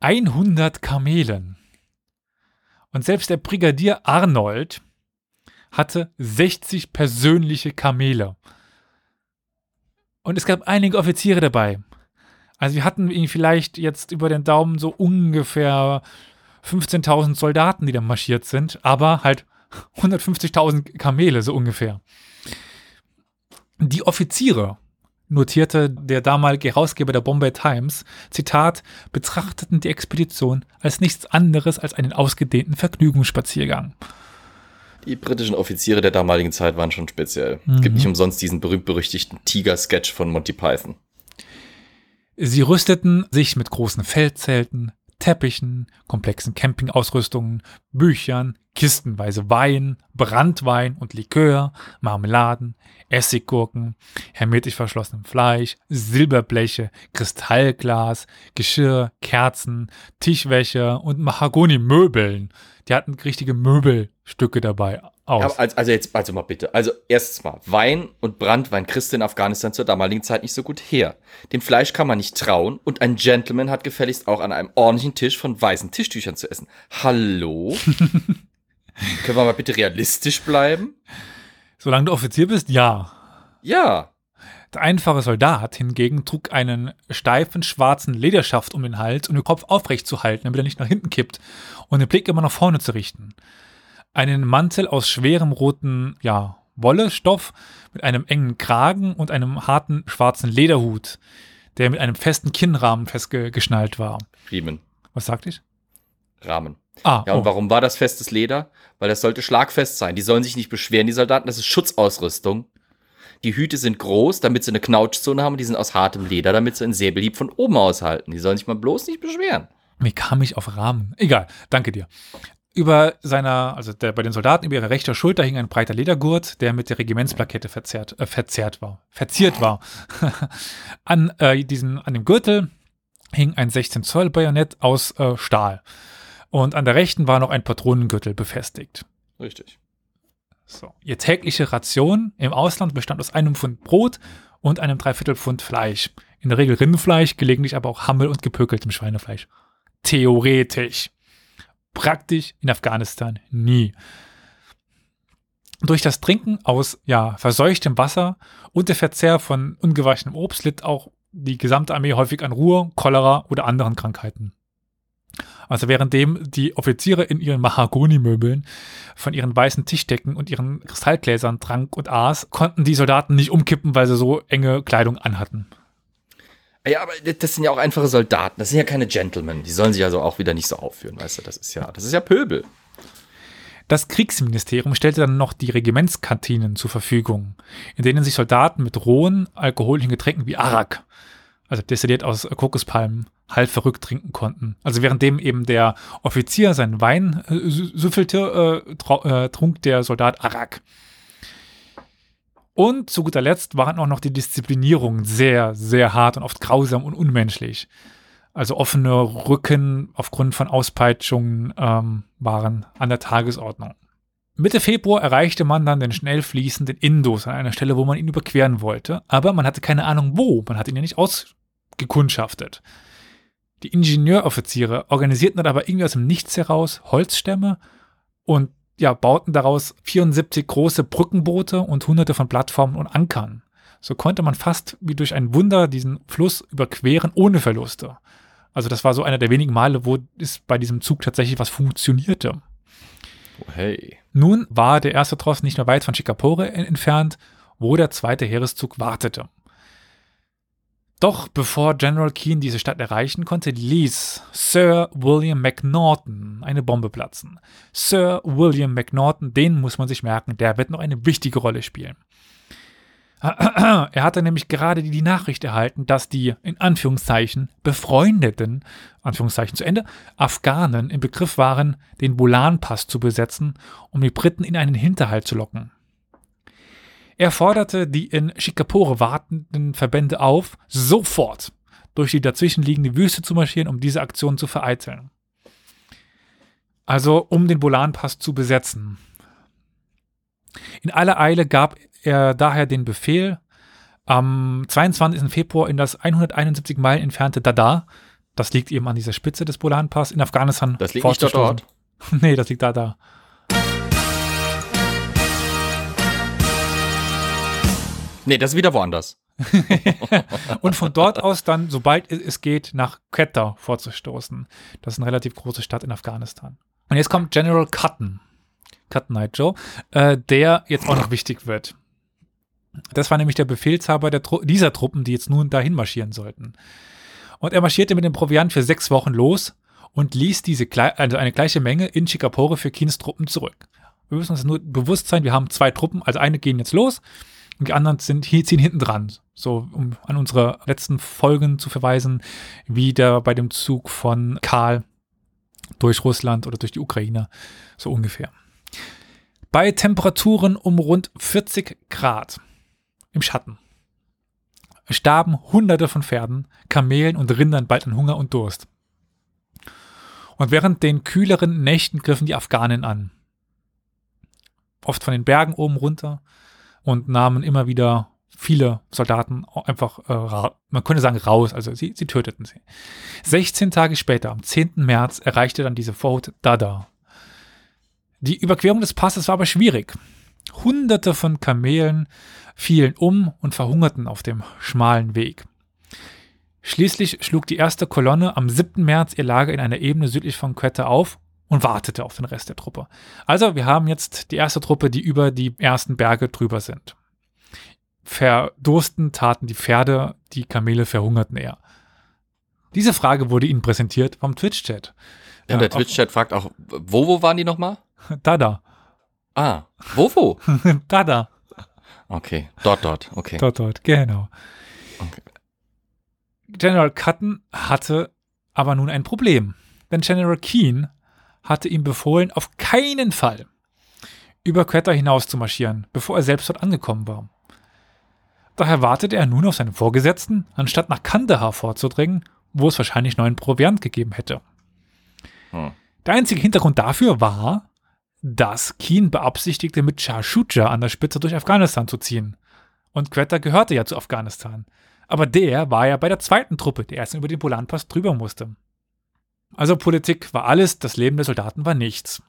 100 Kamelen. Und selbst der Brigadier Arnold hatte 60 persönliche Kamele. Und es gab einige Offiziere dabei. Also wir hatten vielleicht jetzt über den Daumen so ungefähr 15.000 Soldaten, die da marschiert sind, aber halt 150.000 Kamele so ungefähr. Die Offiziere, notierte der damalige Herausgeber der Bombay Times, Zitat, betrachteten die Expedition als nichts anderes als einen ausgedehnten Vergnügungsspaziergang. Die britischen Offiziere der damaligen Zeit waren schon speziell. Mhm. Es gibt nicht umsonst diesen berühmt-berüchtigten Tiger-Sketch von Monty Python. Sie rüsteten sich mit großen Feldzelten, Teppichen, komplexen Campingausrüstungen, Büchern, kistenweise Wein, Brandwein und Likör, Marmeladen, Essiggurken, hermetisch verschlossenem Fleisch, Silberbleche, Kristallglas, Geschirr, Kerzen, Tischwäsche und Mahagoni-Möbeln. Die hatten richtige Möbelstücke dabei aus. Also, also, jetzt, also mal bitte. Also erstens mal, Wein und Brandwein kriegst du in Afghanistan zur damaligen Zeit nicht so gut her. Dem Fleisch kann man nicht trauen und ein Gentleman hat gefälligst auch an einem ordentlichen Tisch von weißen Tischtüchern zu essen. Hallo? Können wir mal bitte realistisch bleiben? Solange du Offizier bist, ja. Ja. Der einfache Soldat hingegen trug einen steifen schwarzen Lederschaft um den Hals, um den Kopf aufrecht zu halten, damit er nicht nach hinten kippt und den Blick immer nach vorne zu richten einen Mantel aus schwerem roten, ja, Wollestoff mit einem engen Kragen und einem harten schwarzen Lederhut, der mit einem festen Kinnrahmen festgeschnallt war. Riemen. Was sagte ich? Rahmen. Ah, ja, und oh. warum war das festes Leder? Weil das sollte schlagfest sein. Die sollen sich nicht beschweren, die Soldaten. Das ist Schutzausrüstung. Die Hüte sind groß, damit sie eine Knautschzone haben. Die sind aus hartem Leder, damit sie einen Säbelhieb von oben aushalten. Die sollen sich mal bloß nicht beschweren. Wie kam ich auf Rahmen? Egal, danke dir. Über seiner, also der, bei den Soldaten über ihrer rechter Schulter hing ein breiter Ledergurt, der mit der Regimentsplakette verzerrt, äh, verzerrt war, verziert war. an, äh, diesem, an dem Gürtel hing ein 16 Zoll Bajonett aus äh, Stahl. Und an der rechten war noch ein Patronengürtel befestigt. Richtig. So. Ihr tägliche Ration im Ausland bestand aus einem Pfund Brot und einem Dreiviertel Pfund Fleisch. In der Regel Rindfleisch, gelegentlich aber auch Hammel und gepökeltem Schweinefleisch. Theoretisch praktisch in Afghanistan nie. Durch das Trinken aus ja, verseuchtem Wasser und der Verzehr von ungewaschenem Obst litt auch die gesamte Armee häufig an Ruhe, Cholera oder anderen Krankheiten. Also währenddem die Offiziere in ihren Mahagoni-Möbeln von ihren weißen Tischdecken und ihren Kristallgläsern trank und aß, konnten die Soldaten nicht umkippen, weil sie so enge Kleidung anhatten. Ja, aber das sind ja auch einfache Soldaten. Das sind ja keine Gentlemen. Die sollen sich also auch wieder nicht so aufführen, weißt du? Das ist ja, das ist ja Pöbel. Das Kriegsministerium stellte dann noch die Regimentskantinen zur Verfügung, in denen sich Soldaten mit rohen alkoholischen Getränken wie Arak, also destilliert aus Kokospalmen, halb verrückt trinken konnten. Also währenddem eben der Offizier seinen Wein äh, süffelte, äh, äh, trunk der Soldat Arak. Und zu guter Letzt waren auch noch die Disziplinierungen sehr, sehr hart und oft grausam und unmenschlich. Also offene Rücken aufgrund von Auspeitschungen ähm, waren an der Tagesordnung. Mitte Februar erreichte man dann den schnell fließenden Indus an einer Stelle, wo man ihn überqueren wollte, aber man hatte keine Ahnung wo, man hat ihn ja nicht ausgekundschaftet. Die Ingenieuroffiziere organisierten dann aber irgendwie aus dem Nichts heraus Holzstämme und ja, bauten daraus 74 große Brückenboote und hunderte von Plattformen und Ankern. So konnte man fast wie durch ein Wunder diesen Fluss überqueren ohne Verluste. Also das war so einer der wenigen Male, wo es bei diesem Zug tatsächlich was funktionierte. Oh, hey. Nun war der erste Tross nicht mehr weit von Chikapore entfernt, wo der zweite Heereszug wartete. Doch bevor General Keane diese Stadt erreichen konnte, ließ Sir William McNaughton eine Bombe platzen. Sir William McNaughton, den muss man sich merken, der wird noch eine wichtige Rolle spielen. Er hatte nämlich gerade die Nachricht erhalten, dass die in Anführungszeichen befreundeten, Anführungszeichen zu Ende, Afghanen im Begriff waren, den Bolan-Pass zu besetzen, um die Briten in einen Hinterhalt zu locken. Er forderte die in Shikapore wartenden Verbände auf, sofort durch die dazwischenliegende Wüste zu marschieren, um diese Aktion zu vereiteln. Also um den Bolan-Pass zu besetzen. In aller Eile gab er daher den Befehl, am 22. Februar in das 171 Meilen entfernte Dada, Das liegt eben an dieser Spitze des Bolanpass in Afghanistan. Das liegt nicht dort. dort. nee, das liegt da, da. Nee, das ist wieder woanders. und von dort aus dann, sobald es geht, nach Quetta vorzustoßen. Das ist eine relativ große Stadt in Afghanistan. Und jetzt kommt General Cotton, Cotton Eye Joe, äh, der jetzt auch noch wichtig wird. Das war nämlich der Befehlshaber der Tru dieser Truppen, die jetzt nun dahin marschieren sollten. Und er marschierte mit dem Proviant für sechs Wochen los und ließ diese also eine gleiche Menge in Chikapore für Kins Truppen zurück. Wir müssen uns nur bewusst sein, wir haben zwei Truppen, also eine gehen jetzt los und die anderen sind, ziehen hinten dran. So, um an unsere letzten Folgen zu verweisen, wie der bei dem Zug von Karl durch Russland oder durch die Ukraine, so ungefähr. Bei Temperaturen um rund 40 Grad im Schatten starben Hunderte von Pferden, Kamelen und Rindern bald an Hunger und Durst. Und während den kühleren Nächten griffen die Afghanen an. Oft von den Bergen oben runter und nahmen immer wieder viele Soldaten einfach, äh, man könnte sagen, raus. Also sie, sie töteten sie. 16 Tage später, am 10. März, erreichte dann diese Vorhut Dada. Die Überquerung des Passes war aber schwierig. Hunderte von Kamelen fielen um und verhungerten auf dem schmalen Weg. Schließlich schlug die erste Kolonne am 7. März ihr Lager in einer Ebene südlich von Quetta auf und wartete auf den Rest der Truppe. Also, wir haben jetzt die erste Truppe, die über die ersten Berge drüber sind. Verdursten taten die Pferde, die Kamele verhungerten eher. Diese Frage wurde ihnen präsentiert vom Twitch-Chat. Ja, der Twitch-Chat fragt auch, wo, wo waren die nochmal? Da, da. Ah, wo, wo? da, da. Okay, dort, dort, okay. Dort, dort, genau. Okay. General Cutton hatte aber nun ein Problem. Denn General Keane hatte ihm befohlen, auf keinen Fall über Quetta hinaus zu marschieren, bevor er selbst dort angekommen war. Daher wartete er nun auf seinen Vorgesetzten, anstatt nach Kandahar vorzudringen, wo es wahrscheinlich neuen Proviant gegeben hätte. Hm. Der einzige Hintergrund dafür war, dass Keen beabsichtigte, mit Shah Shuja an der Spitze durch Afghanistan zu ziehen. Und Quetta gehörte ja zu Afghanistan. Aber der war ja bei der zweiten Truppe, die erst über den Polanpass drüber musste. Also Politik war alles, das Leben der Soldaten war nichts.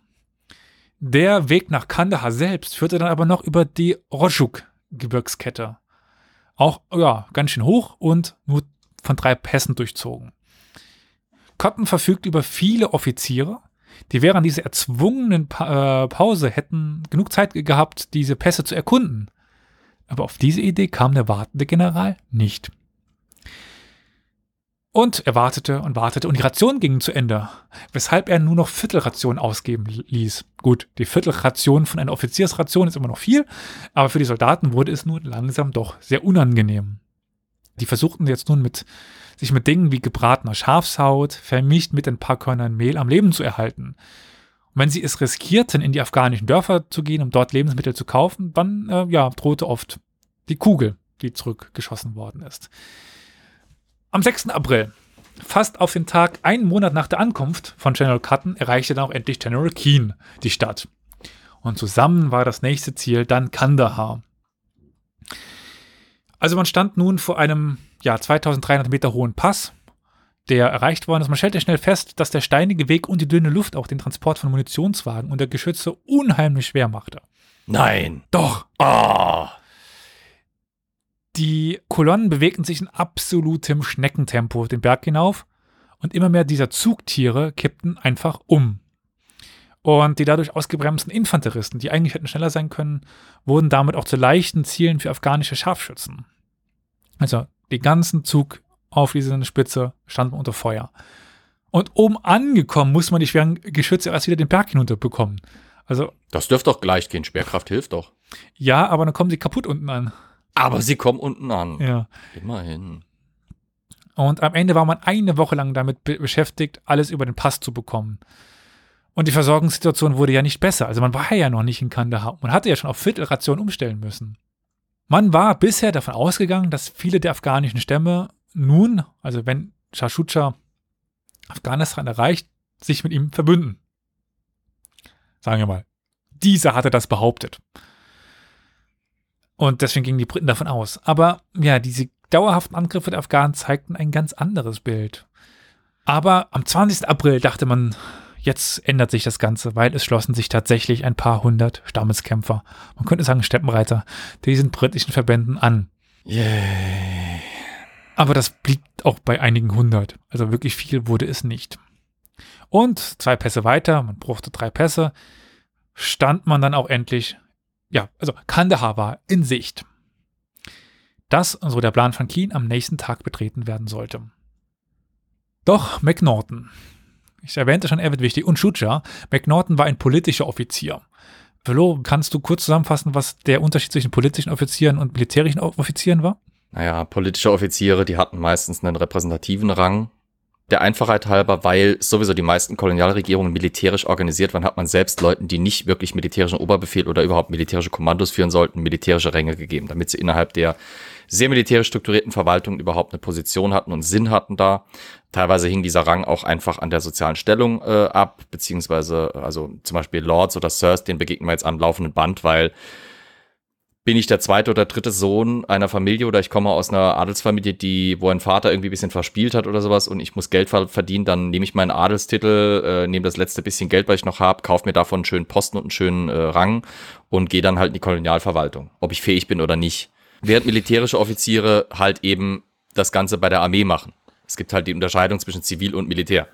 Der Weg nach Kandahar selbst führte dann aber noch über die Rojuk-Gebirgskette. Auch, ja, ganz schön hoch und nur von drei Pässen durchzogen. Cotton verfügt über viele Offiziere, die während dieser erzwungenen pa äh, Pause hätten genug Zeit gehabt, diese Pässe zu erkunden. Aber auf diese Idee kam der wartende General nicht. Und er wartete und wartete und die Rationen gingen zu Ende, weshalb er nur noch Viertelrationen ausgeben ließ. Gut, die Viertelration von einer Offiziersration ist immer noch viel, aber für die Soldaten wurde es nun langsam doch sehr unangenehm. Die versuchten jetzt nun mit, sich mit Dingen wie gebratener Schafshaut, vermischt mit ein paar Körnern Mehl am Leben zu erhalten. Und wenn sie es riskierten, in die afghanischen Dörfer zu gehen, um dort Lebensmittel zu kaufen, dann äh, ja, drohte oft die Kugel, die zurückgeschossen worden ist. Am 6. April, fast auf den Tag, einen Monat nach der Ankunft von General Cotton, erreichte dann auch endlich General Keane die Stadt. Und zusammen war das nächste Ziel dann Kandahar. Also man stand nun vor einem ja, 2300 Meter hohen Pass, der erreicht worden ist. Man stellte schnell fest, dass der steinige Weg und die dünne Luft auch den Transport von Munitionswagen und der Geschütze unheimlich schwer machte. Nein. Doch. Oh. Die Kolonnen bewegten sich in absolutem Schneckentempo den Berg hinauf und immer mehr dieser Zugtiere kippten einfach um. Und die dadurch ausgebremsten Infanteristen, die eigentlich hätten schneller sein können, wurden damit auch zu leichten Zielen für afghanische Scharfschützen. Also die ganzen Zug auf dieser Spitze standen unter Feuer. Und oben angekommen muss man die schweren Geschütze erst wieder den Berg hinunterbekommen. Also, das dürfte doch gleich gehen. Schwerkraft hilft doch. Ja, aber dann kommen sie kaputt unten an. Aber sie kommen unten an. Ja. Immerhin. Und am Ende war man eine Woche lang damit be beschäftigt, alles über den Pass zu bekommen. Und die Versorgungssituation wurde ja nicht besser. Also man war ja noch nicht in Kandahar. Man hatte ja schon auf Viertelration umstellen müssen. Man war bisher davon ausgegangen, dass viele der afghanischen Stämme nun, also wenn Shashucha Afghanistan erreicht, sich mit ihm verbünden. Sagen wir mal. Dieser hatte das behauptet. Und deswegen gingen die Briten davon aus. Aber ja, diese dauerhaften Angriffe der Afghanen zeigten ein ganz anderes Bild. Aber am 20. April dachte man, jetzt ändert sich das Ganze, weil es schlossen sich tatsächlich ein paar hundert Stammeskämpfer, man könnte sagen Steppenreiter, diesen britischen Verbänden an. Yay. Aber das blieb auch bei einigen hundert. Also wirklich viel wurde es nicht. Und zwei Pässe weiter, man brauchte drei Pässe, stand man dann auch endlich, ja, also Kandahar war in Sicht. Das, so der Plan von Keen, am nächsten Tag betreten werden sollte. Doch McNaughton, ich erwähnte schon, er wird wichtig, und Shuja, McNaughton war ein politischer Offizier. Velo, kannst du kurz zusammenfassen, was der Unterschied zwischen politischen Offizieren und militärischen Offizieren war? Naja, politische Offiziere, die hatten meistens einen repräsentativen Rang. Der Einfachheit halber, weil sowieso die meisten Kolonialregierungen militärisch organisiert waren, hat man selbst Leuten, die nicht wirklich militärischen Oberbefehl oder überhaupt militärische Kommandos führen sollten, militärische Ränge gegeben, damit sie innerhalb der sehr militärisch strukturierten Verwaltungen überhaupt eine Position hatten und Sinn hatten da. Teilweise hing dieser Rang auch einfach an der sozialen Stellung äh, ab, beziehungsweise also zum Beispiel Lords oder Sirs, den begegnen wir jetzt am laufenden Band, weil bin ich der zweite oder dritte Sohn einer Familie oder ich komme aus einer Adelsfamilie, die, wo ein Vater irgendwie ein bisschen verspielt hat oder sowas und ich muss Geld verdienen, dann nehme ich meinen Adelstitel, äh, nehme das letzte bisschen Geld, was ich noch habe, kaufe mir davon einen schönen Posten und einen schönen äh, Rang und gehe dann halt in die Kolonialverwaltung, ob ich fähig bin oder nicht. Während militärische Offiziere halt eben das Ganze bei der Armee machen. Es gibt halt die Unterscheidung zwischen Zivil und Militär.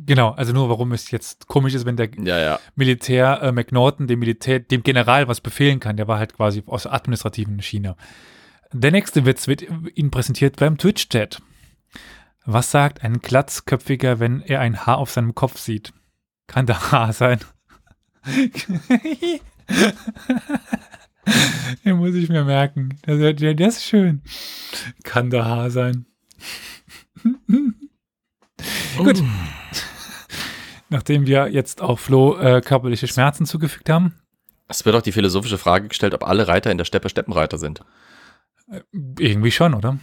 Genau, also nur warum es jetzt komisch ist, wenn der ja, ja. Militär äh, McNaughton dem Militär, dem General was befehlen kann, der war halt quasi aus administrativen Schiene. Der nächste Witz wird Ihnen präsentiert beim Twitch-Chat. Was sagt ein Glatzköpfiger, wenn er ein Haar auf seinem Kopf sieht? Kann der Haar sein? Den muss ich mir merken. Der ist schön. Kann der Haar sein. Gut. Nachdem wir jetzt auch Flo äh, körperliche Schmerzen zugefügt haben. Es wird auch die philosophische Frage gestellt, ob alle Reiter in der Steppe Steppenreiter sind. Äh, irgendwie schon, oder?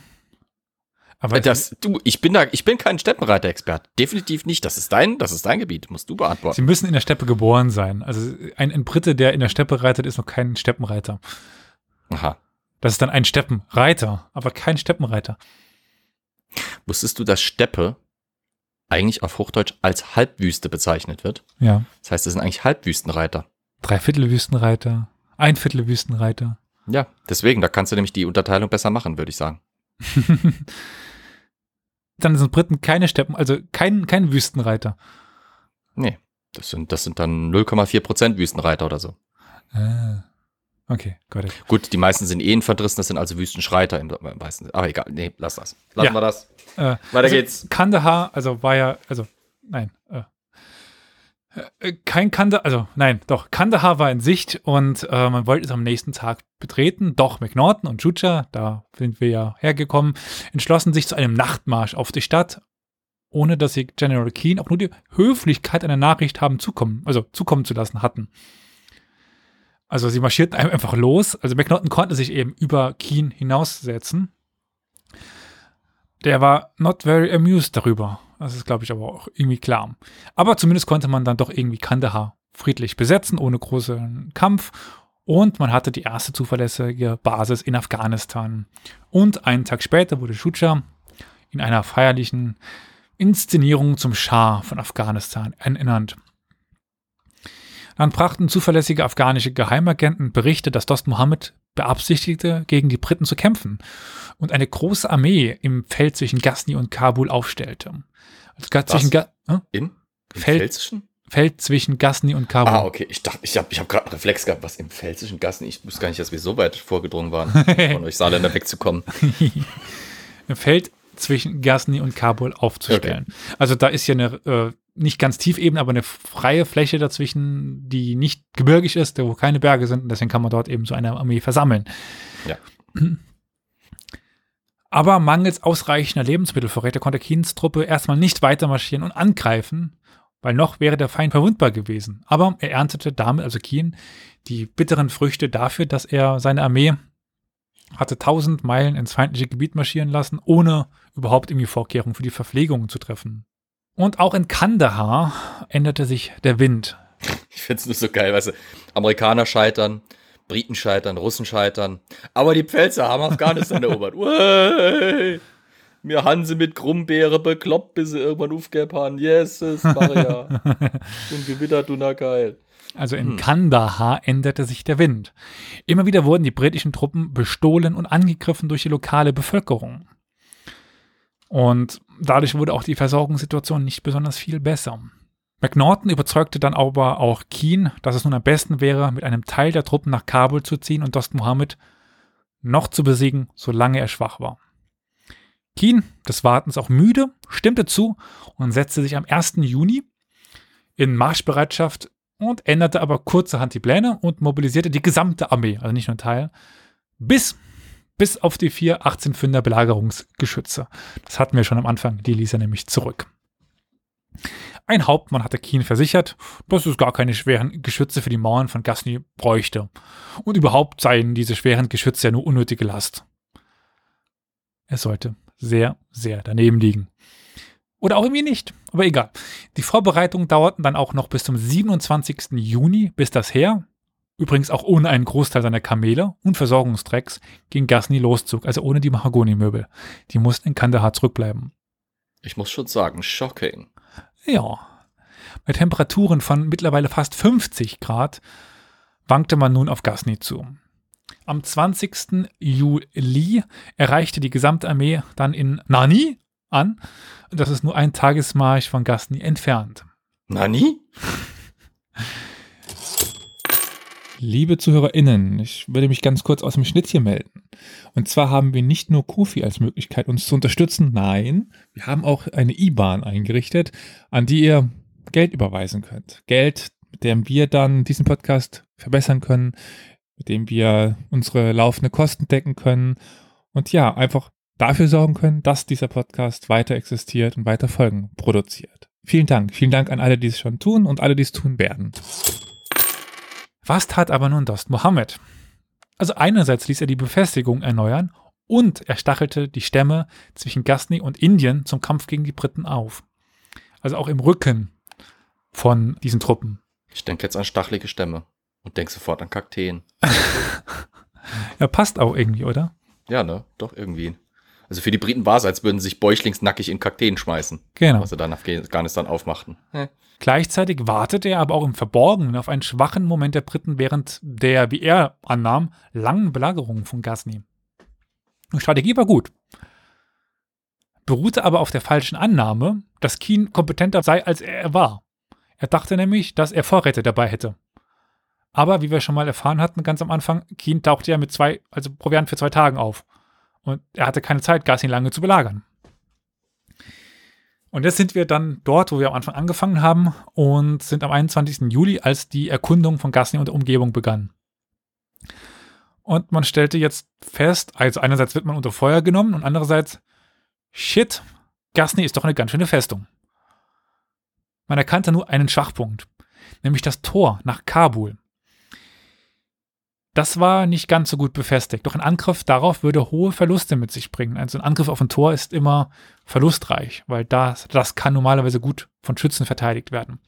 Aber das, du, ich bin da, ich bin kein Steppenreiter-Expert. Definitiv nicht. Das ist dein, das ist dein Gebiet. Musst du beantworten. Sie müssen in der Steppe geboren sein. Also ein, ein Brite, der in der Steppe reitet, ist noch kein Steppenreiter. Aha. Das ist dann ein Steppenreiter, aber kein Steppenreiter. Wusstest du, dass Steppe eigentlich auf Hochdeutsch als Halbwüste bezeichnet wird. Ja. Das heißt, es sind eigentlich Halbwüstenreiter. Dreiviertelwüstenreiter, Einviertelwüstenreiter. Ja, deswegen, da kannst du nämlich die Unterteilung besser machen, würde ich sagen. dann sind Briten keine Steppen, also kein, kein Wüstenreiter. Nee, das sind, das sind dann 0,4 Prozent Wüstenreiter oder so. Ah. Okay, got it. Gut, die meisten sind eh in Verdrissen, das sind also Wüstenschreiter im meisten. Aber egal, nee, lass das. Lassen ja. wir das. Äh, Weiter also geht's. Kandahar, also war ja, also, nein, äh, äh, kein Kandahar, also nein, doch, Kandahar war in Sicht und äh, man wollte es am nächsten Tag betreten. Doch McNaughton und Juja, da sind wir ja hergekommen, entschlossen sich zu einem Nachtmarsch auf die Stadt, ohne dass sie General Keen auch nur die Höflichkeit einer Nachricht haben zukommen, also zukommen zu lassen hatten. Also sie marschierten einfach los. Also McNaughton konnte sich eben über Keen hinaussetzen. Der war not very amused darüber. Das ist, glaube ich, aber auch irgendwie klar. Aber zumindest konnte man dann doch irgendwie Kandahar friedlich besetzen, ohne großen Kampf. Und man hatte die erste zuverlässige Basis in Afghanistan. Und einen Tag später wurde Shuja in einer feierlichen Inszenierung zum Schah von Afghanistan ernannt. Dann brachten zuverlässige afghanische Geheimagenten Berichte, dass Dost Mohammed beabsichtigte, gegen die Briten zu kämpfen und eine große Armee im Feld zwischen Ghazni und Kabul aufstellte. Also zwischen Ga äh? In? Im Feld, Pfälzischen? Feld zwischen Gasni und Kabul. Ah, okay. Ich dachte, ich habe ich hab gerade einen Reflex gehabt, was im Pfälzischen Gasni. Ich wusste gar nicht, dass wir so weit vorgedrungen waren, von euch Saarländer wegzukommen. Im Feld zwischen Gasni und Kabul aufzustellen. Okay. Also da ist ja eine äh, nicht ganz tiefebene, aber eine freie Fläche dazwischen, die nicht gebirgig ist, wo keine Berge sind. Und deswegen kann man dort eben so eine Armee versammeln. Ja. Aber mangels ausreichender Lebensmittelvorräte konnte Keens Truppe erstmal nicht weiter marschieren und angreifen, weil noch wäre der Feind verwundbar gewesen. Aber er erntete damit, also Keen, die bitteren Früchte dafür, dass er seine Armee hatte tausend Meilen ins feindliche Gebiet marschieren lassen, ohne überhaupt irgendwie Vorkehrungen für die Verpflegung zu treffen. Und auch in Kandahar änderte sich der Wind. Ich finde es nur so geil, weißt du, Amerikaner scheitern, Briten scheitern, Russen scheitern, aber die Pfälzer haben Afghanistan erobert. Mir Hanse mit Grumbeere bekloppt, bis sie irgendwann aufgegeben haben. Yes, Maria. Und Gewitter, du na geil. Also in hm. Kandahar änderte sich der Wind. Immer wieder wurden die britischen Truppen bestohlen und angegriffen durch die lokale Bevölkerung. Und dadurch wurde auch die Versorgungssituation nicht besonders viel besser. McNaughton überzeugte dann aber auch Keen, dass es nun am besten wäre, mit einem Teil der Truppen nach Kabul zu ziehen und Dost Mohammed noch zu besiegen, solange er schwach war. Keen, des Wartens auch müde, stimmte zu und setzte sich am 1. Juni in Marschbereitschaft und änderte aber kurzerhand die Pläne und mobilisierte die gesamte Armee, also nicht nur ein Teil, bis, bis auf die vier 18-Pfünder Belagerungsgeschütze. Das hatten wir schon am Anfang, die ließ er nämlich zurück. Ein Hauptmann hatte Keen versichert, dass es gar keine schweren Geschütze für die Mauern von Gasny bräuchte. Und überhaupt seien diese schweren Geschütze ja nur unnötige Last. Er sollte sehr, sehr daneben liegen. Oder auch irgendwie nicht. Aber egal. Die Vorbereitungen dauerten dann auch noch bis zum 27. Juni, bis das Heer, übrigens auch ohne einen Großteil seiner Kamele und Versorgungstrecks, gegen Ghazni loszog, also ohne die Mahagoni-Möbel. Die mussten in Kandahar zurückbleiben. Ich muss schon sagen, shocking. Ja. Bei Temperaturen von mittlerweile fast 50 Grad wankte man nun auf Ghazni zu. Am 20. Juli erreichte die gesamte Armee dann in Nani an. Das ist nur ein Tagesmarsch von Ghazni entfernt. Nani? Liebe ZuhörerInnen, ich würde mich ganz kurz aus dem Schnitt melden. Und zwar haben wir nicht nur Kofi als Möglichkeit, uns zu unterstützen, nein, wir haben auch eine IBAN eingerichtet, an die ihr Geld überweisen könnt. Geld, mit dem wir dann diesen Podcast verbessern können, mit dem wir unsere laufende Kosten decken können und ja, einfach dafür sorgen können, dass dieser Podcast weiter existiert und weiter Folgen produziert. Vielen Dank. Vielen Dank an alle, die es schon tun und alle, die es tun werden. Was tat aber nun Dost Mohammed? Also einerseits ließ er die Befestigung erneuern und er stachelte die Stämme zwischen Ghazni und Indien zum Kampf gegen die Briten auf. Also auch im Rücken von diesen Truppen. Ich denke jetzt an stachelige Stämme und denke sofort an Kakteen. ja, passt auch irgendwie, oder? Ja, ne? Doch irgendwie. Also für die Briten war es, als würden sie sich bäuchlingsnackig in Kakteen schmeißen. Genau. Was sie dann Afghanistan aufmachten. Hm. Gleichzeitig wartete er aber auch im Verborgenen auf einen schwachen Moment der Briten während der, wie er annahm, langen Belagerung von Ghazni. Die Strategie war gut. Beruhte aber auf der falschen Annahme, dass Keen kompetenter sei, als er war. Er dachte nämlich, dass er Vorräte dabei hätte. Aber wie wir schon mal erfahren hatten, ganz am Anfang, Keen tauchte ja mit zwei, also Proviant für zwei Tagen auf. Und er hatte keine Zeit, Gassin lange zu belagern. Und jetzt sind wir dann dort, wo wir am Anfang angefangen haben und sind am 21. Juli, als die Erkundung von Gassin und der Umgebung begann. Und man stellte jetzt fest, also einerseits wird man unter Feuer genommen und andererseits, shit, Gasni ist doch eine ganz schöne Festung. Man erkannte nur einen Schwachpunkt, nämlich das Tor nach Kabul. Das war nicht ganz so gut befestigt. Doch ein Angriff darauf würde hohe Verluste mit sich bringen. Also ein Angriff auf ein Tor ist immer verlustreich, weil das, das kann normalerweise gut von Schützen verteidigt werden.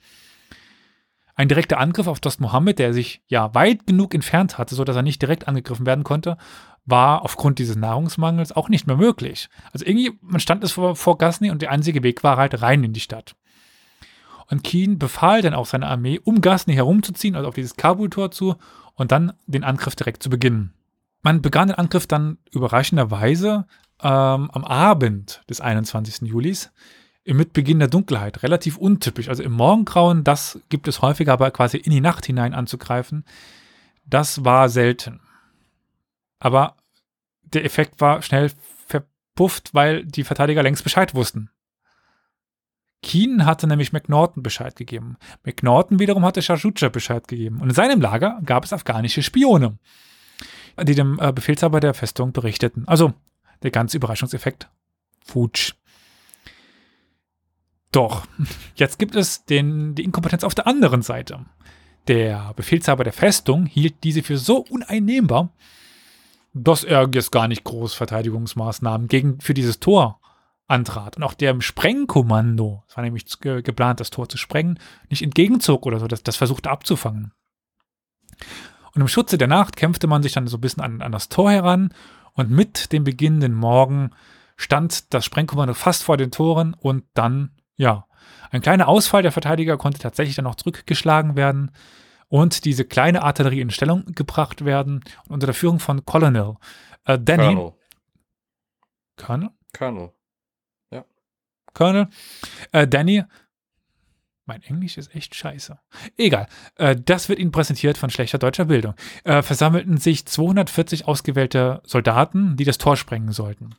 Ein direkter Angriff auf Dost Mohammed, der sich ja weit genug entfernt hatte, sodass er nicht direkt angegriffen werden konnte, war aufgrund dieses Nahrungsmangels auch nicht mehr möglich. Also irgendwie, man stand es vor, vor Ghazni und der einzige Weg war halt rein in die Stadt. Und Keen befahl dann auch seine Armee, um Ghazni herumzuziehen, also auf dieses Kabul-Tor zu, und dann den Angriff direkt zu beginnen. Man begann den Angriff dann überraschenderweise ähm, am Abend des 21. Julis mit Beginn der Dunkelheit. Relativ untypisch. Also im Morgengrauen, das gibt es häufiger, aber quasi in die Nacht hinein anzugreifen, das war selten. Aber der Effekt war schnell verpufft, weil die Verteidiger längst Bescheid wussten. Keen hatte nämlich McNaughton Bescheid gegeben. McNaughton wiederum hatte Sharjucha Bescheid gegeben. Und in seinem Lager gab es afghanische Spione, die dem äh, Befehlshaber der Festung berichteten. Also der ganze Überraschungseffekt. Futsch. Doch, jetzt gibt es den, die Inkompetenz auf der anderen Seite. Der Befehlshaber der Festung hielt diese für so uneinnehmbar, dass er jetzt gar nicht groß Verteidigungsmaßnahmen gegen, für dieses Tor antrat und auch dem Sprengkommando, es war nämlich ge geplant, das Tor zu sprengen, nicht entgegenzog oder so, das, das versuchte abzufangen. Und im Schutze der Nacht kämpfte man sich dann so ein bisschen an, an das Tor heran und mit dem beginnenden Morgen stand das Sprengkommando fast vor den Toren und dann, ja, ein kleiner Ausfall der Verteidiger konnte tatsächlich dann noch zurückgeschlagen werden und diese kleine Artillerie in Stellung gebracht werden und unter der Führung von Colonel äh, Danny. Colonel. Colonel? Colonel. Colonel. Äh, Danny. Mein Englisch ist echt scheiße. Egal. Äh, das wird Ihnen präsentiert von schlechter deutscher Bildung. Äh, versammelten sich 240 ausgewählte Soldaten, die das Tor sprengen sollten.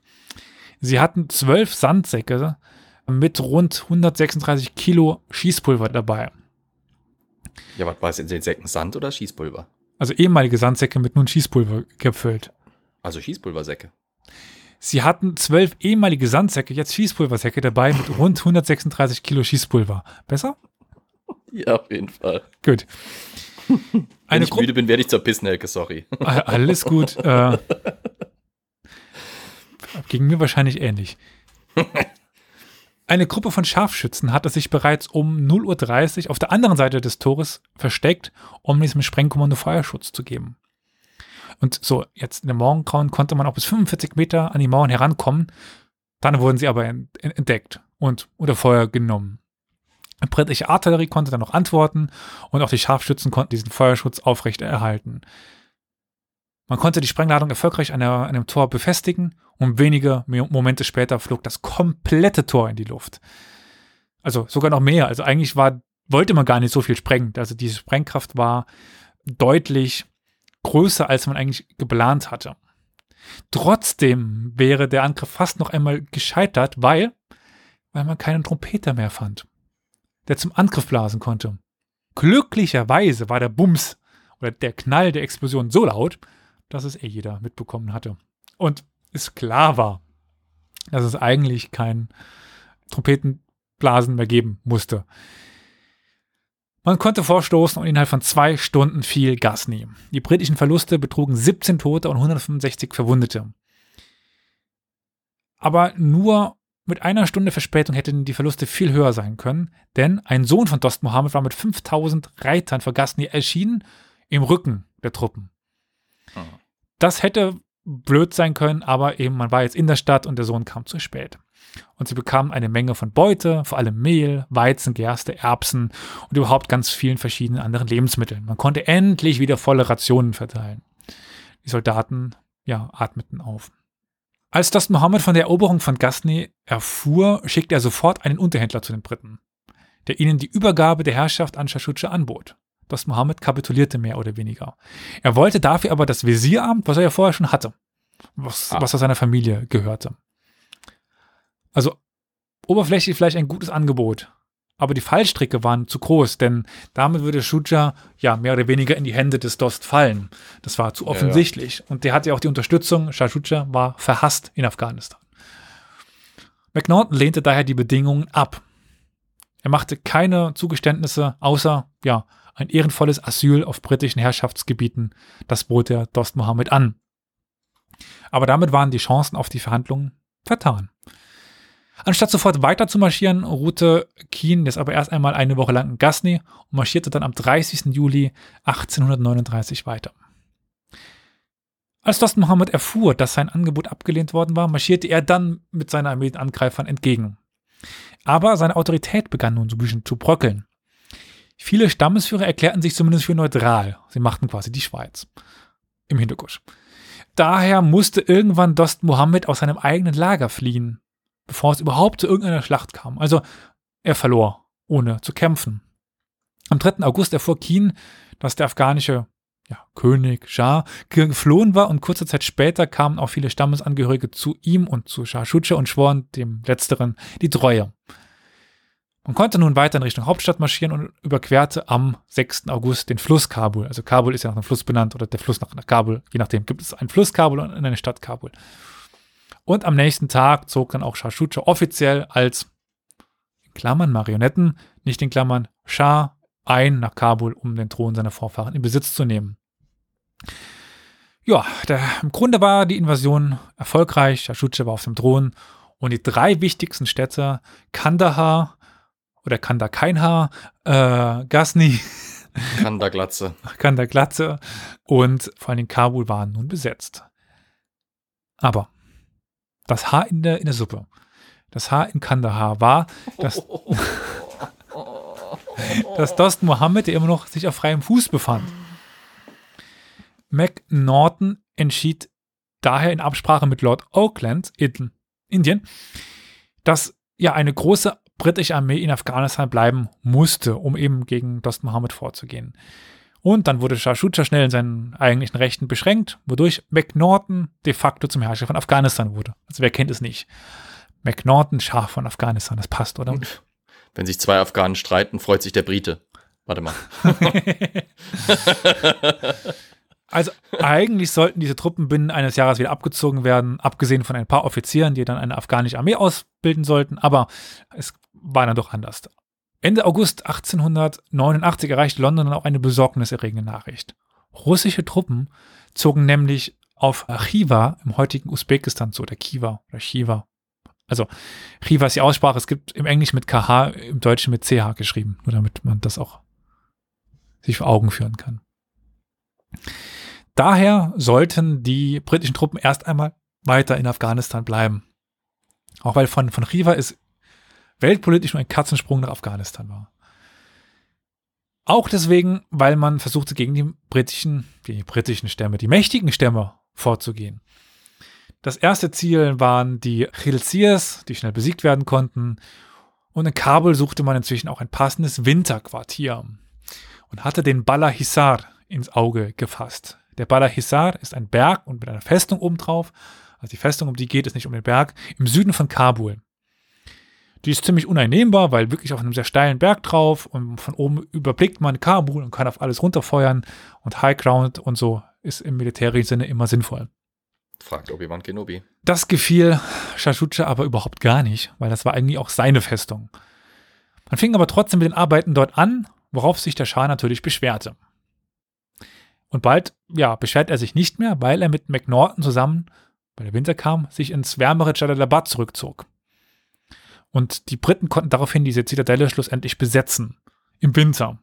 Sie hatten zwölf Sandsäcke mit rund 136 Kilo Schießpulver dabei. Ja, was war es in den Säcken? Sand oder Schießpulver? Also ehemalige Sandsäcke mit nun Schießpulver gefüllt. Also Schießpulversäcke. Sie hatten zwölf ehemalige Sandsäcke, jetzt Schießpulversäcke dabei mit rund 136 Kilo Schießpulver. Besser? Ja, auf jeden Fall. Gut. Wenn ich müde bin, werde ich zur Pissnelke, sorry. Alles gut. Äh, ging mir wahrscheinlich ähnlich. Eine Gruppe von Scharfschützen hatte sich bereits um 0.30 Uhr auf der anderen Seite des Tores versteckt, um diesem Sprengkommando Feuerschutz zu geben. Und so, jetzt in der Morgengrauen konnte man auch bis 45 Meter an die Mauern herankommen. Dann wurden sie aber entdeckt und unter Feuer genommen. Die britische Artillerie konnte dann noch antworten und auch die Scharfschützen konnten diesen Feuerschutz aufrechterhalten. Man konnte die Sprengladung erfolgreich an, an einem Tor befestigen und wenige Momente später flog das komplette Tor in die Luft. Also sogar noch mehr. Also eigentlich war, wollte man gar nicht so viel sprengen. Also diese Sprengkraft war deutlich größer, als man eigentlich geplant hatte. Trotzdem wäre der Angriff fast noch einmal gescheitert, weil, weil man keinen Trompeter mehr fand, der zum Angriff blasen konnte. Glücklicherweise war der Bums oder der Knall der Explosion so laut, dass es eh jeder mitbekommen hatte. Und es klar war, dass es eigentlich kein Trompetenblasen mehr geben musste. Man konnte vorstoßen und innerhalb von zwei Stunden viel Gas nehmen. Die britischen Verluste betrugen 17 Tote und 165 Verwundete. Aber nur mit einer Stunde Verspätung hätten die Verluste viel höher sein können, denn ein Sohn von Dost Mohammed war mit 5000 Reitern für Ghazni erschienen im Rücken der Truppen. Hm. Das hätte blöd sein können, aber eben man war jetzt in der Stadt und der Sohn kam zu spät. Und sie bekamen eine Menge von Beute, vor allem Mehl, Weizen, Gerste, Erbsen und überhaupt ganz vielen verschiedenen anderen Lebensmitteln. Man konnte endlich wieder volle Rationen verteilen. Die Soldaten, ja, atmeten auf. Als das Mohammed von der Eroberung von Ghazni erfuhr, schickte er sofort einen Unterhändler zu den Briten, der ihnen die Übergabe der Herrschaft an Shashutscha anbot. Das Mohammed kapitulierte mehr oder weniger. Er wollte dafür aber das Visiramt, was er ja vorher schon hatte, was, ah. was aus seiner Familie gehörte. Also oberflächlich vielleicht ein gutes Angebot, aber die Fallstricke waren zu groß, denn damit würde Shuja ja mehr oder weniger in die Hände des Dost fallen. Das war zu offensichtlich. Ja, ja. Und der hatte ja auch die Unterstützung. Shah Shuja war verhasst in Afghanistan. McNaughton lehnte daher die Bedingungen ab. Er machte keine Zugeständnisse, außer ja, ein ehrenvolles Asyl auf britischen Herrschaftsgebieten. Das bot der Dost Mohammed an. Aber damit waren die Chancen auf die Verhandlungen vertan. Anstatt sofort weiter zu marschieren, ruhte Keen jetzt aber erst einmal eine Woche lang in Ghazni und marschierte dann am 30. Juli 1839 weiter. Als Dost Mohammed erfuhr, dass sein Angebot abgelehnt worden war, marschierte er dann mit seiner Armee den Angreifern entgegen. Aber seine Autorität begann nun so ein bisschen zu bröckeln. Viele Stammesführer erklärten sich zumindest für neutral. Sie machten quasi die Schweiz. Im Hintergrund. Daher musste irgendwann Dost Mohammed aus seinem eigenen Lager fliehen bevor es überhaupt zu irgendeiner Schlacht kam. Also er verlor, ohne zu kämpfen. Am 3. August erfuhr Keen, dass der afghanische ja, König Shah geflohen war und kurze Zeit später kamen auch viele Stammesangehörige zu ihm und zu Shah Shuja und schworen dem Letzteren die Treue. Man konnte nun weiter in Richtung Hauptstadt marschieren und überquerte am 6. August den Fluss Kabul. Also Kabul ist ja nach einem Fluss benannt oder der Fluss nach Kabul, je nachdem gibt es einen Fluss Kabul und eine Stadt Kabul. Und am nächsten Tag zog dann auch Shah Shuja offiziell als in Klammern Marionetten, nicht in Klammern Shah, ein nach Kabul, um den Thron seiner Vorfahren in Besitz zu nehmen. Ja, der, im Grunde war die Invasion erfolgreich. Shah Shuja war auf dem Thron und die drei wichtigsten Städte, Kandahar oder Kandakainhar, äh, Ghazni, Kandaglatze. Kandaglatze und vor allem Kabul waren nun besetzt. Aber das Haar in der, in der Suppe. Das Haar in Kandahar war, dass, dass Dost Mohammed, der immer noch sich auf freiem Fuß befand. McNaughton entschied daher in Absprache mit Lord Oakland in Indien, dass ja eine große britische Armee in Afghanistan bleiben musste, um eben gegen Dost Mohammed vorzugehen. Und dann wurde Shah Shuja schnell in seinen eigentlichen Rechten beschränkt, wodurch McNaughton de facto zum Herrscher von Afghanistan wurde. Also wer kennt es nicht? McNaughton, Schah von Afghanistan, das passt, oder? Wenn sich zwei Afghanen streiten, freut sich der Brite. Warte mal. also eigentlich sollten diese Truppen binnen eines Jahres wieder abgezogen werden, abgesehen von ein paar Offizieren, die dann eine afghanische Armee ausbilden sollten, aber es war dann doch anders. Ende August 1889 erreichte London dann auch eine besorgniserregende Nachricht. Russische Truppen zogen nämlich auf Chiva im heutigen Usbekistan zu, oder Kiva oder Shiva. Also Chiva ist die Aussprache, es gibt im Englischen mit KH, im Deutschen mit CH geschrieben, nur damit man das auch sich vor Augen führen kann. Daher sollten die britischen Truppen erst einmal weiter in Afghanistan bleiben. Auch weil von, von Chiva ist weltpolitisch nur ein Katzensprung nach Afghanistan war. Auch deswegen, weil man versuchte, gegen die britischen, die britischen Stämme, die mächtigen Stämme vorzugehen. Das erste Ziel waren die Khilzirs, die schnell besiegt werden konnten. Und in Kabul suchte man inzwischen auch ein passendes Winterquartier und hatte den Bala Hisar ins Auge gefasst. Der Bala Hisar ist ein Berg und mit einer Festung obendrauf. Also die Festung, um die geht es nicht um den Berg, im Süden von Kabul. Die ist ziemlich uneinnehmbar, weil wirklich auf einem sehr steilen Berg drauf und von oben überblickt man Kabul und kann auf alles runterfeuern und High Ground und so ist im militärischen Sinne immer sinnvoll. Fragt Obi-Wan Kenobi. Das gefiel Shashucha aber überhaupt gar nicht, weil das war eigentlich auch seine Festung. Man fing aber trotzdem mit den Arbeiten dort an, worauf sich der Schah natürlich beschwerte. Und bald, ja, beschwert er sich nicht mehr, weil er mit McNaughton zusammen, weil der Winter kam, sich ins wärmere Jalalabad zurückzog. Und die Briten konnten daraufhin diese Zitadelle schlussendlich besetzen. Im Winter.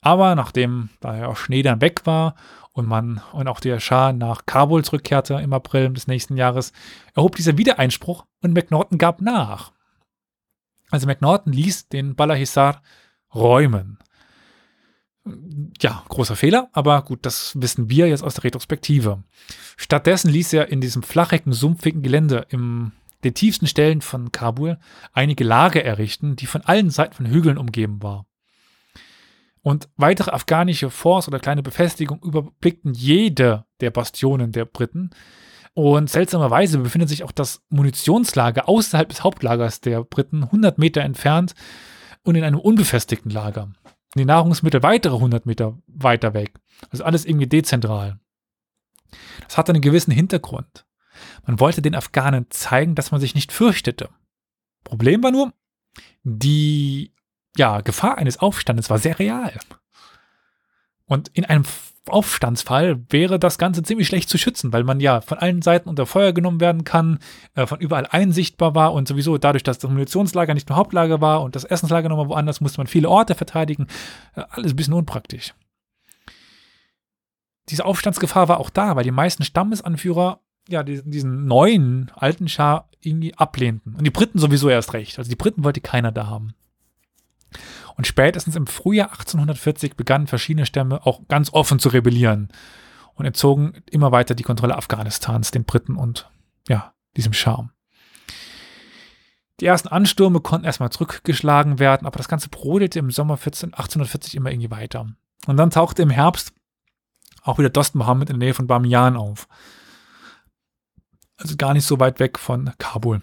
Aber nachdem daher auch Schnee dann weg war und man und auch der Schah nach Kabul zurückkehrte im April des nächsten Jahres, erhob dieser Wiedereinspruch und McNaughton gab nach. Also McNaughton ließ den Balahisar räumen. Ja, großer Fehler, aber gut, das wissen wir jetzt aus der Retrospektive. Stattdessen ließ er in diesem flachigen, sumpfigen Gelände im den tiefsten Stellen von Kabul einige Lager errichten, die von allen Seiten von Hügeln umgeben war. Und weitere afghanische Forts oder kleine Befestigungen überblickten jede der Bastionen der Briten. Und seltsamerweise befindet sich auch das Munitionslager außerhalb des Hauptlagers der Briten 100 Meter entfernt und in einem unbefestigten Lager. Die Nahrungsmittel weitere 100 Meter weiter weg. Also alles irgendwie dezentral. Das hat einen gewissen Hintergrund. Man wollte den Afghanen zeigen, dass man sich nicht fürchtete. Problem war nur, die ja, Gefahr eines Aufstandes war sehr real. Und in einem Aufstandsfall wäre das Ganze ziemlich schlecht zu schützen, weil man ja von allen Seiten unter Feuer genommen werden kann, äh, von überall einsichtbar war und sowieso dadurch, dass das Munitionslager nicht nur Hauptlager war und das Essenslager nochmal woanders, musste man viele Orte verteidigen. Äh, alles ein bisschen unpraktisch. Diese Aufstandsgefahr war auch da, weil die meisten Stammesanführer ja, diesen, neuen alten Schar irgendwie ablehnten. Und die Briten sowieso erst recht. Also die Briten wollte keiner da haben. Und spätestens im Frühjahr 1840 begannen verschiedene Stämme auch ganz offen zu rebellieren und entzogen immer weiter die Kontrolle Afghanistans den Briten und ja, diesem Schar. Die ersten Anstürme konnten erstmal zurückgeschlagen werden, aber das Ganze brodelte im Sommer 14, 1840 immer irgendwie weiter. Und dann tauchte im Herbst auch wieder Dost Mohammed in der Nähe von Bamiyan auf also gar nicht so weit weg von Kabul.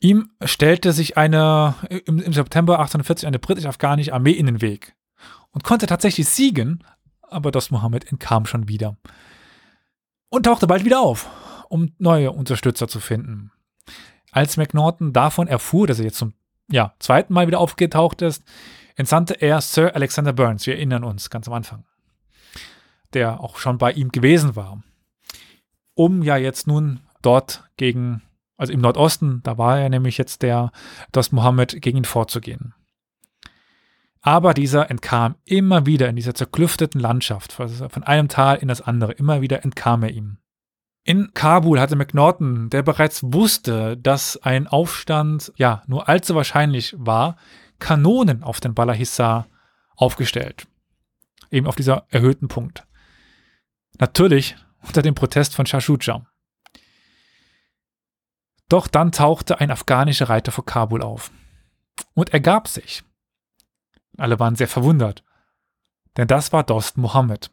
Ihm stellte sich eine, im, im September 1840 eine britisch-afghanische Armee in den Weg und konnte tatsächlich siegen, aber Dost Mohammed entkam schon wieder und tauchte bald wieder auf, um neue Unterstützer zu finden. Als McNaughton davon erfuhr, dass er jetzt zum ja, zweiten Mal wieder aufgetaucht ist, entsandte er Sir Alexander Burns, wir erinnern uns ganz am Anfang, der auch schon bei ihm gewesen war um ja jetzt nun dort gegen, also im Nordosten, da war er nämlich jetzt der Dost Mohammed, gegen ihn vorzugehen. Aber dieser entkam immer wieder in dieser zerklüfteten Landschaft, von einem Tal in das andere, immer wieder entkam er ihm. In Kabul hatte McNaughton, der bereits wusste, dass ein Aufstand ja nur allzu wahrscheinlich war, Kanonen auf den Balahissar aufgestellt. Eben auf dieser erhöhten Punkt. Natürlich unter dem Protest von Shah Shuja. Doch dann tauchte ein afghanischer Reiter vor Kabul auf. Und er gab sich. Alle waren sehr verwundert. Denn das war Dost Mohammed.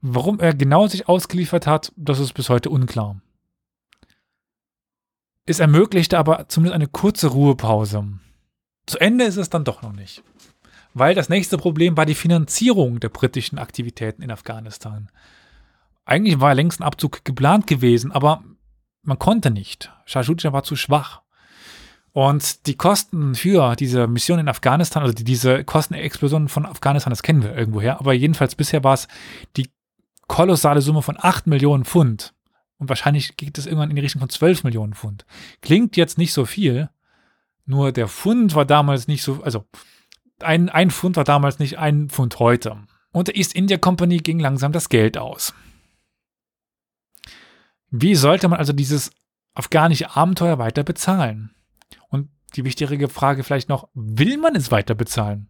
Warum er genau sich ausgeliefert hat, das ist bis heute unklar. Es ermöglichte aber zumindest eine kurze Ruhepause. Zu Ende ist es dann doch noch nicht. Weil das nächste Problem war die Finanzierung der britischen Aktivitäten in Afghanistan. Eigentlich war längst ein Abzug geplant gewesen, aber man konnte nicht. Shah Shuja war zu schwach. Und die Kosten für diese Mission in Afghanistan, also die, diese Kostenexplosion von Afghanistan, das kennen wir irgendwoher, aber jedenfalls bisher war es die kolossale Summe von 8 Millionen Pfund. Und wahrscheinlich geht es irgendwann in die Richtung von 12 Millionen Pfund. Klingt jetzt nicht so viel, nur der Pfund war damals nicht so, also ein, ein Pfund war damals nicht ein Pfund heute. Und der East India Company ging langsam das Geld aus. Wie sollte man also dieses afghanische Abenteuer weiter bezahlen? Und die wichtige Frage vielleicht noch, will man es weiter bezahlen?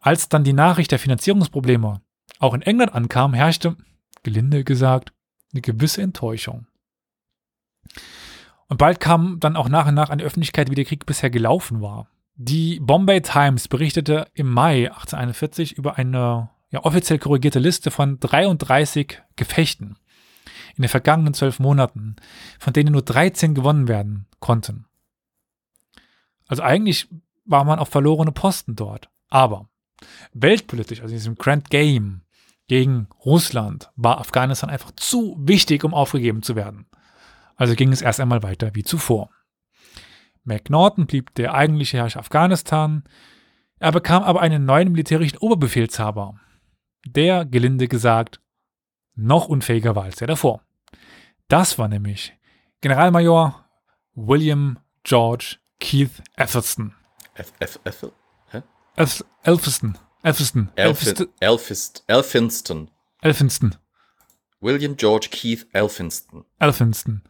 Als dann die Nachricht der Finanzierungsprobleme auch in England ankam, herrschte, gelinde gesagt, eine gewisse Enttäuschung. Und bald kam dann auch nach und nach an die Öffentlichkeit, wie der Krieg bisher gelaufen war. Die Bombay Times berichtete im Mai 1841 über eine ja, offiziell korrigierte Liste von 33 Gefechten in den vergangenen zwölf Monaten, von denen nur 13 gewonnen werden konnten. Also eigentlich war man auf verlorene Posten dort. Aber weltpolitisch, also in diesem Grand Game, gegen Russland war Afghanistan einfach zu wichtig, um aufgegeben zu werden. Also ging es erst einmal weiter wie zuvor. McNaughton blieb der eigentliche Herrscher Afghanistan. Er bekam aber einen neuen militärischen Oberbefehlshaber, der, gelinde gesagt, noch unfähiger war als der davor. Das war nämlich Generalmajor William George Keith? Elphiston. Elphiston. Elphiston. Elphinston. Elphinston. William George Keith Elphinston. Elphinston.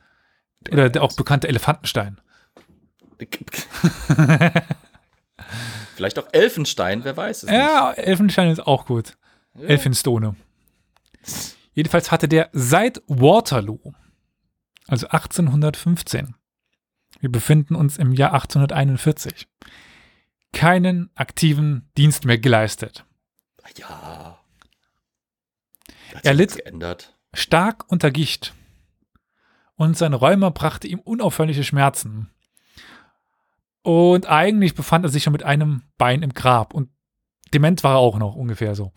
Oder der auch bekannte Elefantenstein. Vielleicht auch Elfenstein, wer weiß es Ja, nicht. Elfenstein ist auch gut. Ja. Elfenstone. Jedenfalls hatte der seit Waterloo, also 1815, wir befinden uns im Jahr 1841, keinen aktiven Dienst mehr geleistet. Ja. er litt geändert. stark unter Gicht und sein Rheuma brachte ihm unaufhörliche Schmerzen. Und eigentlich befand er sich schon mit einem Bein im Grab und dement war er auch noch ungefähr so.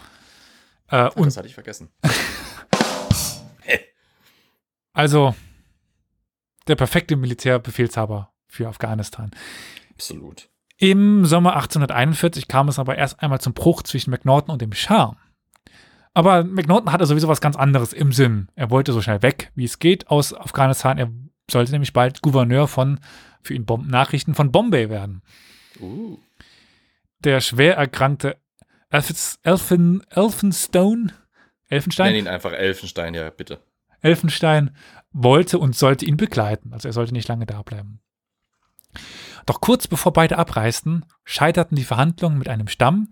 Äh, Ach, das hatte ich vergessen. also der perfekte Militärbefehlshaber für Afghanistan. Absolut. Im Sommer 1841 kam es aber erst einmal zum Bruch zwischen McNaughton und dem Schah. Aber McNaughton hatte sowieso was ganz anderes im Sinn. Er wollte so schnell weg, wie es geht, aus Afghanistan. Er sollte nämlich bald Gouverneur von, für ihn Bom Nachrichten von Bombay werden. Uh. Der schwer erkrankte Elphin, Elphinstone, Elfenstein? Nenn ihn einfach Elfenstein, ja, bitte. Elfenstein wollte und sollte ihn begleiten. Also er sollte nicht lange da bleiben. Doch kurz bevor beide abreisten, scheiterten die Verhandlungen mit einem Stamm,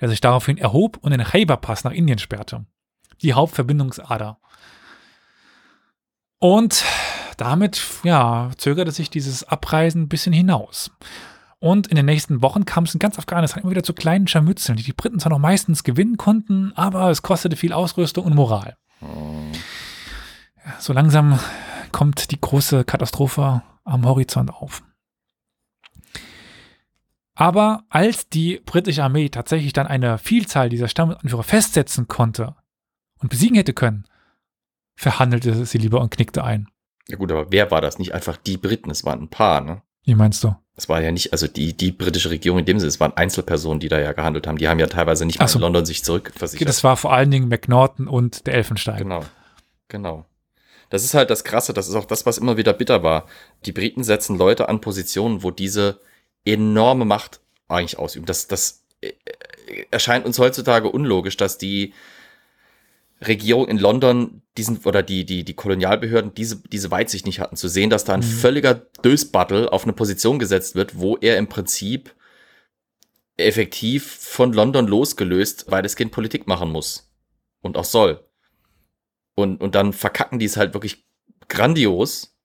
der sich daraufhin erhob und den Khyber-Pass nach Indien sperrte. Die Hauptverbindungsader. Und damit, ja, zögerte sich dieses Abreisen ein bisschen hinaus. Und in den nächsten Wochen kam es in ganz Afghanistan immer wieder zu kleinen Scharmützeln, die die Briten zwar noch meistens gewinnen konnten, aber es kostete viel Ausrüstung und Moral. So langsam kommt die große Katastrophe am Horizont auf. Aber als die britische Armee tatsächlich dann eine Vielzahl dieser Stammanführer festsetzen konnte und besiegen hätte können, verhandelte sie lieber und knickte ein. Ja gut, aber wer war das? Nicht einfach die Briten, es waren ein paar, ne? Wie meinst du? Es war ja nicht, also die, die britische Regierung in dem Sinne, es waren Einzelpersonen, die da ja gehandelt haben. Die haben ja teilweise nicht mal so. in London sich zurückversichert. Das war vor allen Dingen McNaughton und der Elfenstein. Genau, genau. Das ist halt das Krasse, das ist auch das, was immer wieder bitter war. Die Briten setzen Leute an Positionen, wo diese enorme Macht eigentlich ausüben. Das, das äh, erscheint uns heutzutage unlogisch, dass die Regierung in London diesen oder die, die, die Kolonialbehörden diese, diese Weitsicht nicht hatten, zu sehen, dass da ein mhm. völliger Dösbattel auf eine Position gesetzt wird, wo er im Prinzip effektiv von London losgelöst weitestgehend Politik machen muss. Und auch soll. Und, und dann verkacken die es halt wirklich grandios.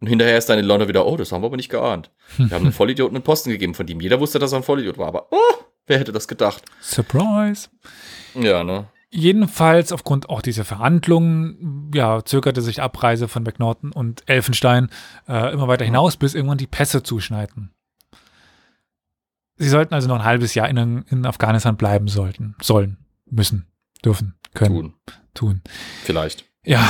Und hinterher ist dann in London wieder, oh, das haben wir aber nicht geahnt. Wir haben einen Vollidioten einen Posten gegeben, von dem jeder wusste, dass er ein Vollidiot war. Aber, oh, wer hätte das gedacht? Surprise. Ja, ne? Jedenfalls aufgrund auch dieser Verhandlungen, ja, zögerte sich Abreise von McNaughton und Elfenstein äh, immer weiter hinaus, bis irgendwann die Pässe zuschneiden. Sie sollten also noch ein halbes Jahr in, in Afghanistan bleiben sollten, sollen, müssen, dürfen, können, tun. tun. Vielleicht. Ja.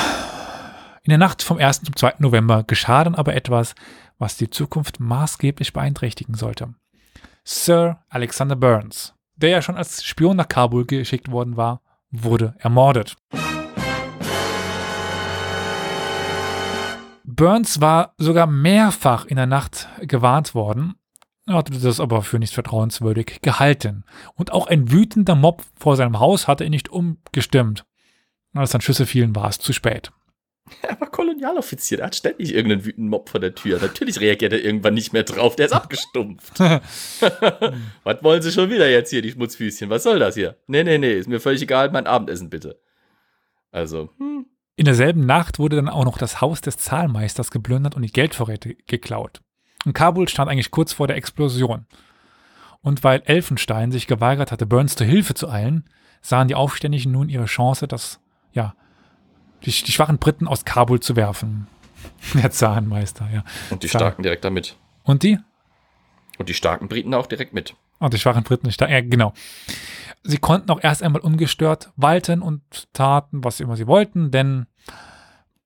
In der Nacht vom 1. zum 2. November geschah dann aber etwas, was die Zukunft maßgeblich beeinträchtigen sollte. Sir Alexander Burns, der ja schon als Spion nach Kabul geschickt worden war, wurde ermordet. Burns war sogar mehrfach in der Nacht gewarnt worden, hatte das aber für nicht vertrauenswürdig gehalten. Und auch ein wütender Mob vor seinem Haus hatte ihn nicht umgestimmt. Als dann Schüsse fielen, war es zu spät. Er war Kolonialoffizier, der hat ständig irgendeinen wütenden Mob vor der Tür. Natürlich reagiert er irgendwann nicht mehr drauf, der ist abgestumpft. Was wollen Sie schon wieder jetzt hier, die Schmutzfüßchen? Was soll das hier? Nee, nee, nee, ist mir völlig egal, mein Abendessen bitte. Also, hm. In derselben Nacht wurde dann auch noch das Haus des Zahlmeisters geplündert und die Geldvorräte geklaut. Und Kabul stand eigentlich kurz vor der Explosion. Und weil Elfenstein sich geweigert hatte, Burns zur Hilfe zu eilen, sahen die Aufständischen nun ihre Chance, das, ja, die, die schwachen Briten aus Kabul zu werfen. Der Zahnmeister, ja. Und die. Starken direkt damit. Und die? Und die starken Briten auch direkt mit. Und die schwachen Briten, ja, genau. Sie konnten auch erst einmal ungestört walten und taten, was immer sie wollten, denn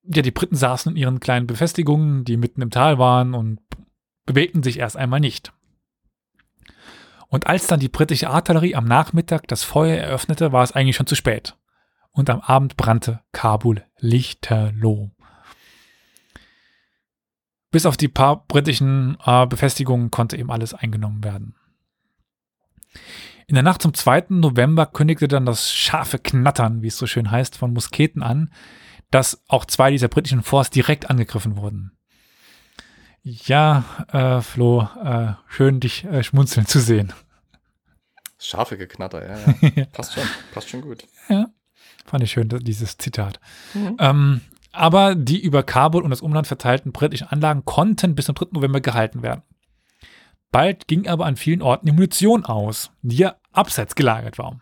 ja, die Briten saßen in ihren kleinen Befestigungen, die mitten im Tal waren und bewegten sich erst einmal nicht. Und als dann die britische Artillerie am Nachmittag das Feuer eröffnete, war es eigentlich schon zu spät und am Abend brannte Kabul lichterloh. Bis auf die paar britischen äh, Befestigungen konnte eben alles eingenommen werden. In der Nacht zum 2. November kündigte dann das scharfe Knattern, wie es so schön heißt, von Musketen an, dass auch zwei dieser britischen Forts direkt angegriffen wurden. Ja, äh, Flo, äh, schön dich äh, schmunzeln zu sehen. Scharfe Geknatter, ja, ja. Passt schon, passt schon gut. Ja. Fand ich schön, dieses Zitat. Mhm. Ähm, aber die über Kabul und das Umland verteilten britischen Anlagen konnten bis zum 3. November gehalten werden. Bald ging aber an vielen Orten die Munition aus, die ja abseits gelagert war.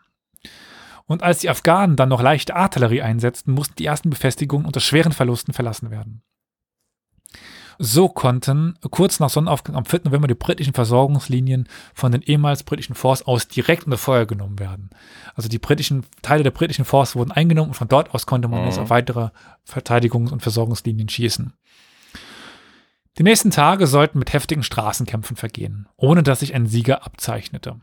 Und als die Afghanen dann noch leichte Artillerie einsetzten, mussten die ersten Befestigungen unter schweren Verlusten verlassen werden. So konnten kurz nach Sonnenaufgang am 4. November die britischen Versorgungslinien von den ehemals britischen Forts aus direkt unter Feuer genommen werden. Also die britischen Teile der britischen Forts wurden eingenommen und von dort aus konnte man mhm. jetzt auf weitere Verteidigungs- und Versorgungslinien schießen. Die nächsten Tage sollten mit heftigen Straßenkämpfen vergehen, ohne dass sich ein Sieger abzeichnete.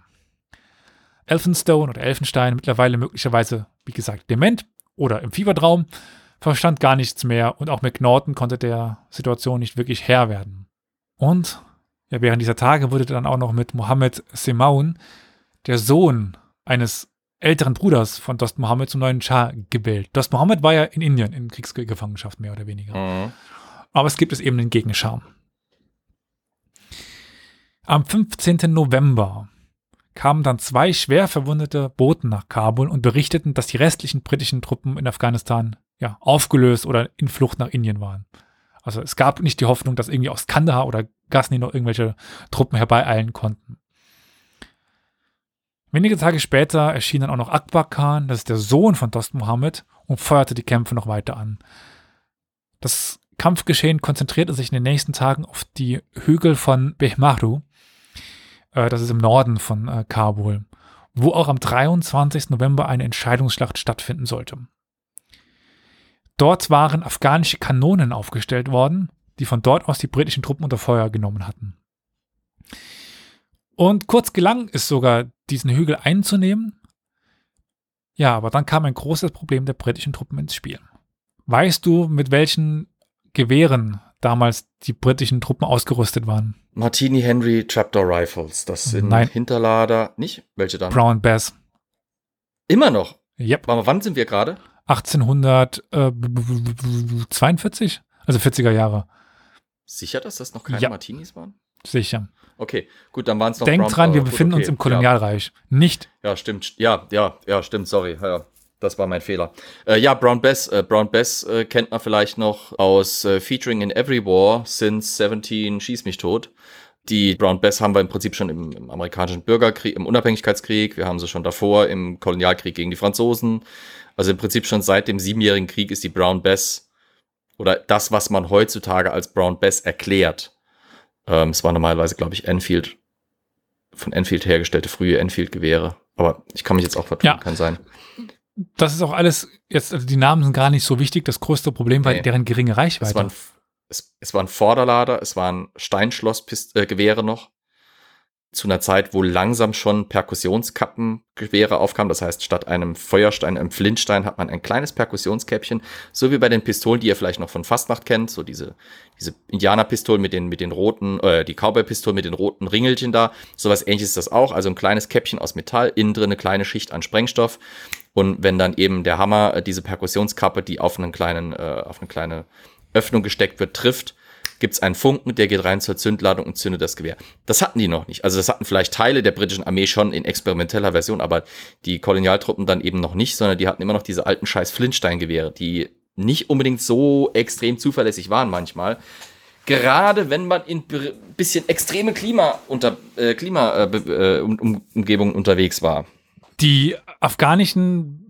Elphinstone oder Elfenstein, mittlerweile möglicherweise, wie gesagt, dement oder im Fiebertraum, verstand gar nichts mehr und auch McNaughton konnte der Situation nicht wirklich Herr werden. Und ja, während dieser Tage wurde dann auch noch mit Mohammed Semaun, der Sohn eines älteren Bruders von Dost Mohammed zum neuen Schah gebildet. Dost Mohammed war ja in Indien in Kriegsgefangenschaft mehr oder weniger. Mhm. Aber es gibt es eben den Gegenschau. Am 15. November kamen dann zwei schwer verwundete Boten nach Kabul und berichteten, dass die restlichen britischen Truppen in Afghanistan ja, aufgelöst oder in Flucht nach Indien waren. Also es gab nicht die Hoffnung, dass irgendwie aus Kandahar oder Ghazni noch irgendwelche Truppen herbeieilen konnten. Wenige Tage später erschien dann auch noch Akbar Khan, das ist der Sohn von Dost Mohammed, und feuerte die Kämpfe noch weiter an. Das Kampfgeschehen konzentrierte sich in den nächsten Tagen auf die Hügel von Behmaru, äh, das ist im Norden von äh, Kabul, wo auch am 23. November eine Entscheidungsschlacht stattfinden sollte. Dort waren afghanische Kanonen aufgestellt worden, die von dort aus die britischen Truppen unter Feuer genommen hatten. Und kurz gelang es sogar, diesen Hügel einzunehmen. Ja, aber dann kam ein großes Problem der britischen Truppen ins Spiel. Weißt du, mit welchen Gewehren damals die britischen Truppen ausgerüstet waren? Martini Henry Trapdoor Rifles. Das sind Nein. Hinterlader. Nicht? Welche dann? Brown Bass. Immer noch? Yep. Aber wann sind wir gerade? 1842, also 40er Jahre. Sicher, dass das noch keine ja. Martinis waren? Sicher. Okay, gut, dann waren es noch Denk Brown dran, wir befinden okay. uns im Kolonialreich. Ja. Nicht. Ja, stimmt. Ja, ja, ja, stimmt, sorry. Ja, das war mein Fehler. Äh, ja, Brown Bess, äh, Brown Bess äh, kennt man vielleicht noch aus äh, Featuring in Every War since 17 Schieß mich tot. Die Brown Bess haben wir im Prinzip schon im, im, amerikanischen Bürgerkrieg, im Unabhängigkeitskrieg. Wir haben sie schon davor im Kolonialkrieg gegen die Franzosen. Also im Prinzip schon seit dem Siebenjährigen Krieg ist die Brown Bess oder das, was man heutzutage als Brown Bess erklärt. Ähm, es war normalerweise, glaube ich, Enfield, von Enfield hergestellte frühe Enfield-Gewehre. Aber ich kann mich jetzt auch vertun, ja. kann sein. Das ist auch alles, jetzt, also die Namen sind gar nicht so wichtig. Das größte Problem war nee. deren geringe Reichweite. Es waren es, es waren Vorderlader, es waren Steinschlossgewehre noch. Zu einer Zeit, wo langsam schon Perkussionskappengewehre aufkamen. Das heißt, statt einem Feuerstein, einem Flintstein, hat man ein kleines Perkussionskäppchen. So wie bei den Pistolen, die ihr vielleicht noch von Fastnacht kennt. So diese, diese Indianerpistolen mit den, mit den roten, äh, die Cowboy-Pistolen mit den roten Ringelchen da. Sowas ähnliches ist das auch. Also ein kleines Käppchen aus Metall, innen drin eine kleine Schicht an Sprengstoff. Und wenn dann eben der Hammer, äh, diese Perkussionskappe, die auf einen kleinen, äh, auf eine kleine Öffnung gesteckt wird, trifft, gibt es einen Funken, der geht rein zur Zündladung und zündet das Gewehr. Das hatten die noch nicht. Also das hatten vielleicht Teile der britischen Armee schon in experimenteller Version, aber die Kolonialtruppen dann eben noch nicht, sondern die hatten immer noch diese alten scheiß Flintsteingewehre, die nicht unbedingt so extrem zuverlässig waren manchmal. Gerade wenn man in bisschen extreme Klima unter, äh, Klima, äh, um, um, Umgebungen unterwegs war. Die afghanischen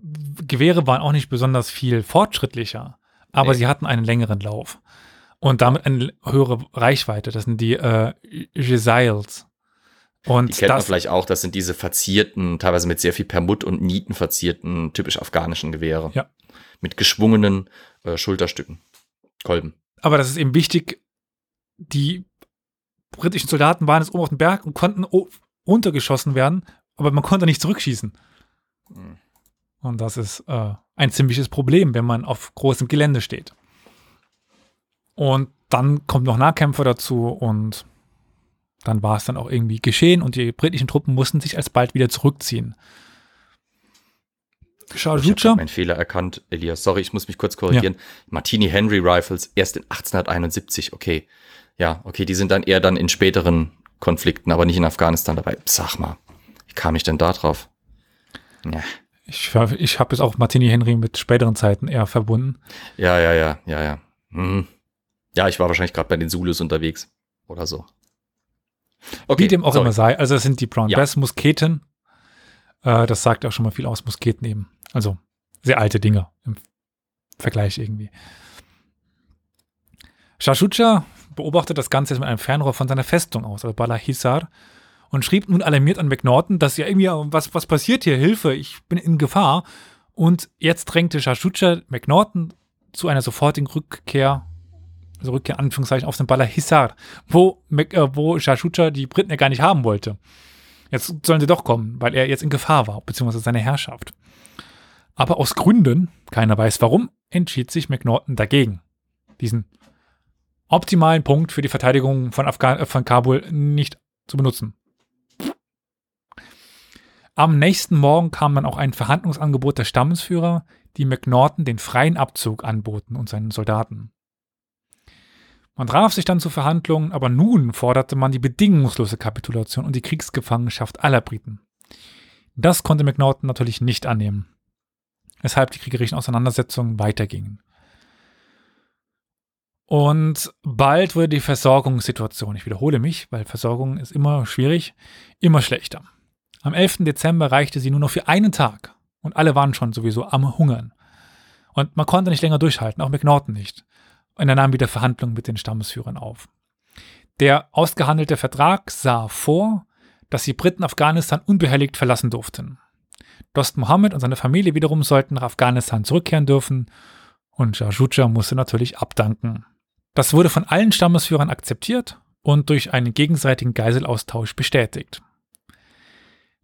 Gewehre waren auch nicht besonders viel fortschrittlicher aber nee. sie hatten einen längeren Lauf und damit eine höhere Reichweite. Das sind die äh, Gesails. Und die kennt das, man vielleicht auch, das sind diese verzierten, teilweise mit sehr viel Permut und Nieten verzierten, typisch afghanischen Gewehre. Ja. Mit geschwungenen äh, Schulterstücken, Kolben. Aber das ist eben wichtig, die britischen Soldaten waren jetzt oben auf dem Berg und konnten untergeschossen werden, aber man konnte nicht zurückschießen. Mhm. Und das ist äh, ein ziemliches Problem, wenn man auf großem Gelände steht. Und dann kommt noch Nahkämpfer dazu und dann war es dann auch irgendwie geschehen und die britischen Truppen mussten sich alsbald wieder zurückziehen. Charles ich habe meinen Fehler erkannt, Elias. Sorry, ich muss mich kurz korrigieren. Ja. Martini Henry Rifles erst in 1871. Okay, ja, okay, die sind dann eher dann in späteren Konflikten, aber nicht in Afghanistan dabei. Sag mal, wie kam ich denn da drauf? Ja. Ich, ich habe es auch Martini Henry mit späteren Zeiten eher verbunden. Ja, ja, ja, ja, ja. Mhm. Ja, ich war wahrscheinlich gerade bei den Zulus unterwegs oder so. Okay, Wie dem auch sorry. immer sei. Also, das sind die Brown ja. Bass Musketen. Äh, das sagt auch schon mal viel aus, Musketen eben. Also, sehr alte Dinge im Vergleich irgendwie. Shashucha beobachtet das Ganze jetzt mit einem Fernrohr von seiner Festung aus, also Balahisar und schrieb nun alarmiert an McNaughton, dass ja irgendwie, was, was passiert hier? Hilfe, ich bin in Gefahr. Und jetzt drängte Shashucha McNaughton zu einer sofortigen Rückkehr, also Rückkehr Anführungszeichen, auf den Baller Hissar, wo, äh, wo Shashucha die Briten ja gar nicht haben wollte. Jetzt sollen sie doch kommen, weil er jetzt in Gefahr war, beziehungsweise seine Herrschaft. Aber aus Gründen, keiner weiß warum, entschied sich McNaughton dagegen, diesen optimalen Punkt für die Verteidigung von, Afghan äh, von Kabul nicht zu benutzen. Am nächsten Morgen kam dann auch ein Verhandlungsangebot der Stammesführer, die McNaughton den freien Abzug anboten und seinen Soldaten. Man traf sich dann zu Verhandlungen, aber nun forderte man die bedingungslose Kapitulation und die Kriegsgefangenschaft aller Briten. Das konnte McNaughton natürlich nicht annehmen, weshalb die kriegerischen Auseinandersetzungen weitergingen. Und bald wurde die Versorgungssituation, ich wiederhole mich, weil Versorgung ist immer schwierig, immer schlechter. Am 11. Dezember reichte sie nur noch für einen Tag und alle waren schon sowieso am Hungern. Und man konnte nicht länger durchhalten, auch McNaughton nicht. Und er nahm wieder Verhandlungen mit den Stammesführern auf. Der ausgehandelte Vertrag sah vor, dass die Briten Afghanistan unbehelligt verlassen durften. Dost Mohammed und seine Familie wiederum sollten nach Afghanistan zurückkehren dürfen und Jajuja musste natürlich abdanken. Das wurde von allen Stammesführern akzeptiert und durch einen gegenseitigen Geiselaustausch bestätigt.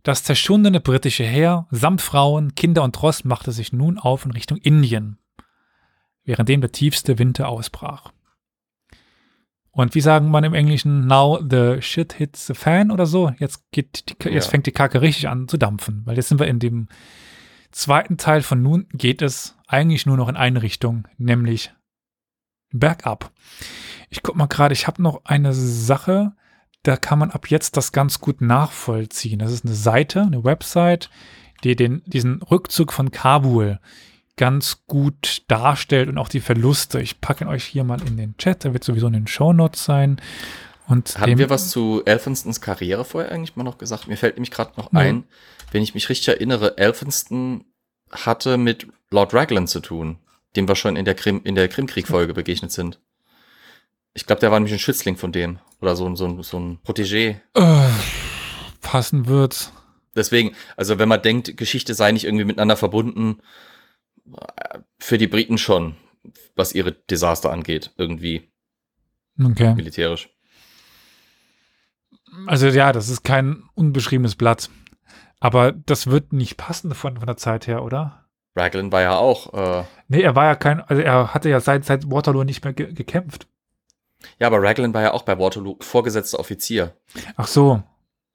Das zerschundene britische Heer samt Frauen, Kinder und Ross machte sich nun auf in Richtung Indien, währenddem der tiefste Winter ausbrach. Und wie sagen man im Englischen, now the shit hits the fan oder so? Jetzt, geht die, jetzt ja. fängt die Kacke richtig an zu dampfen, weil jetzt sind wir in dem zweiten Teil von nun geht es eigentlich nur noch in eine Richtung, nämlich bergab. Ich guck mal gerade, ich habe noch eine Sache, da kann man ab jetzt das ganz gut nachvollziehen. Das ist eine Seite, eine Website, die den, diesen Rückzug von Kabul ganz gut darstellt und auch die Verluste. Ich packe euch hier mal in den Chat, der wird sowieso in den Shownotes sein. Und Haben wir was zu Elphinstons Karriere vorher eigentlich mal noch gesagt? Mir fällt nämlich gerade noch ein, wenn ich mich richtig erinnere, Elphinston hatte mit Lord Raglan zu tun, dem wir schon in der Krim, in der Krimkrieg-Folge begegnet sind. Ich glaube, der war nämlich ein Schützling von dem. Oder so, so, so ein Protégé. Äh, passen wird's. Deswegen, also wenn man denkt, Geschichte sei nicht irgendwie miteinander verbunden, für die Briten schon, was ihre Desaster angeht, irgendwie. Okay. Militärisch. Also ja, das ist kein unbeschriebenes Blatt. Aber das wird nicht passen von, von der Zeit her, oder? Raglan war ja auch. Äh, nee, er war ja kein, also er hatte ja seit, seit Waterloo nicht mehr ge gekämpft. Ja, aber Raglan war ja auch bei Waterloo vorgesetzter Offizier. Ach so,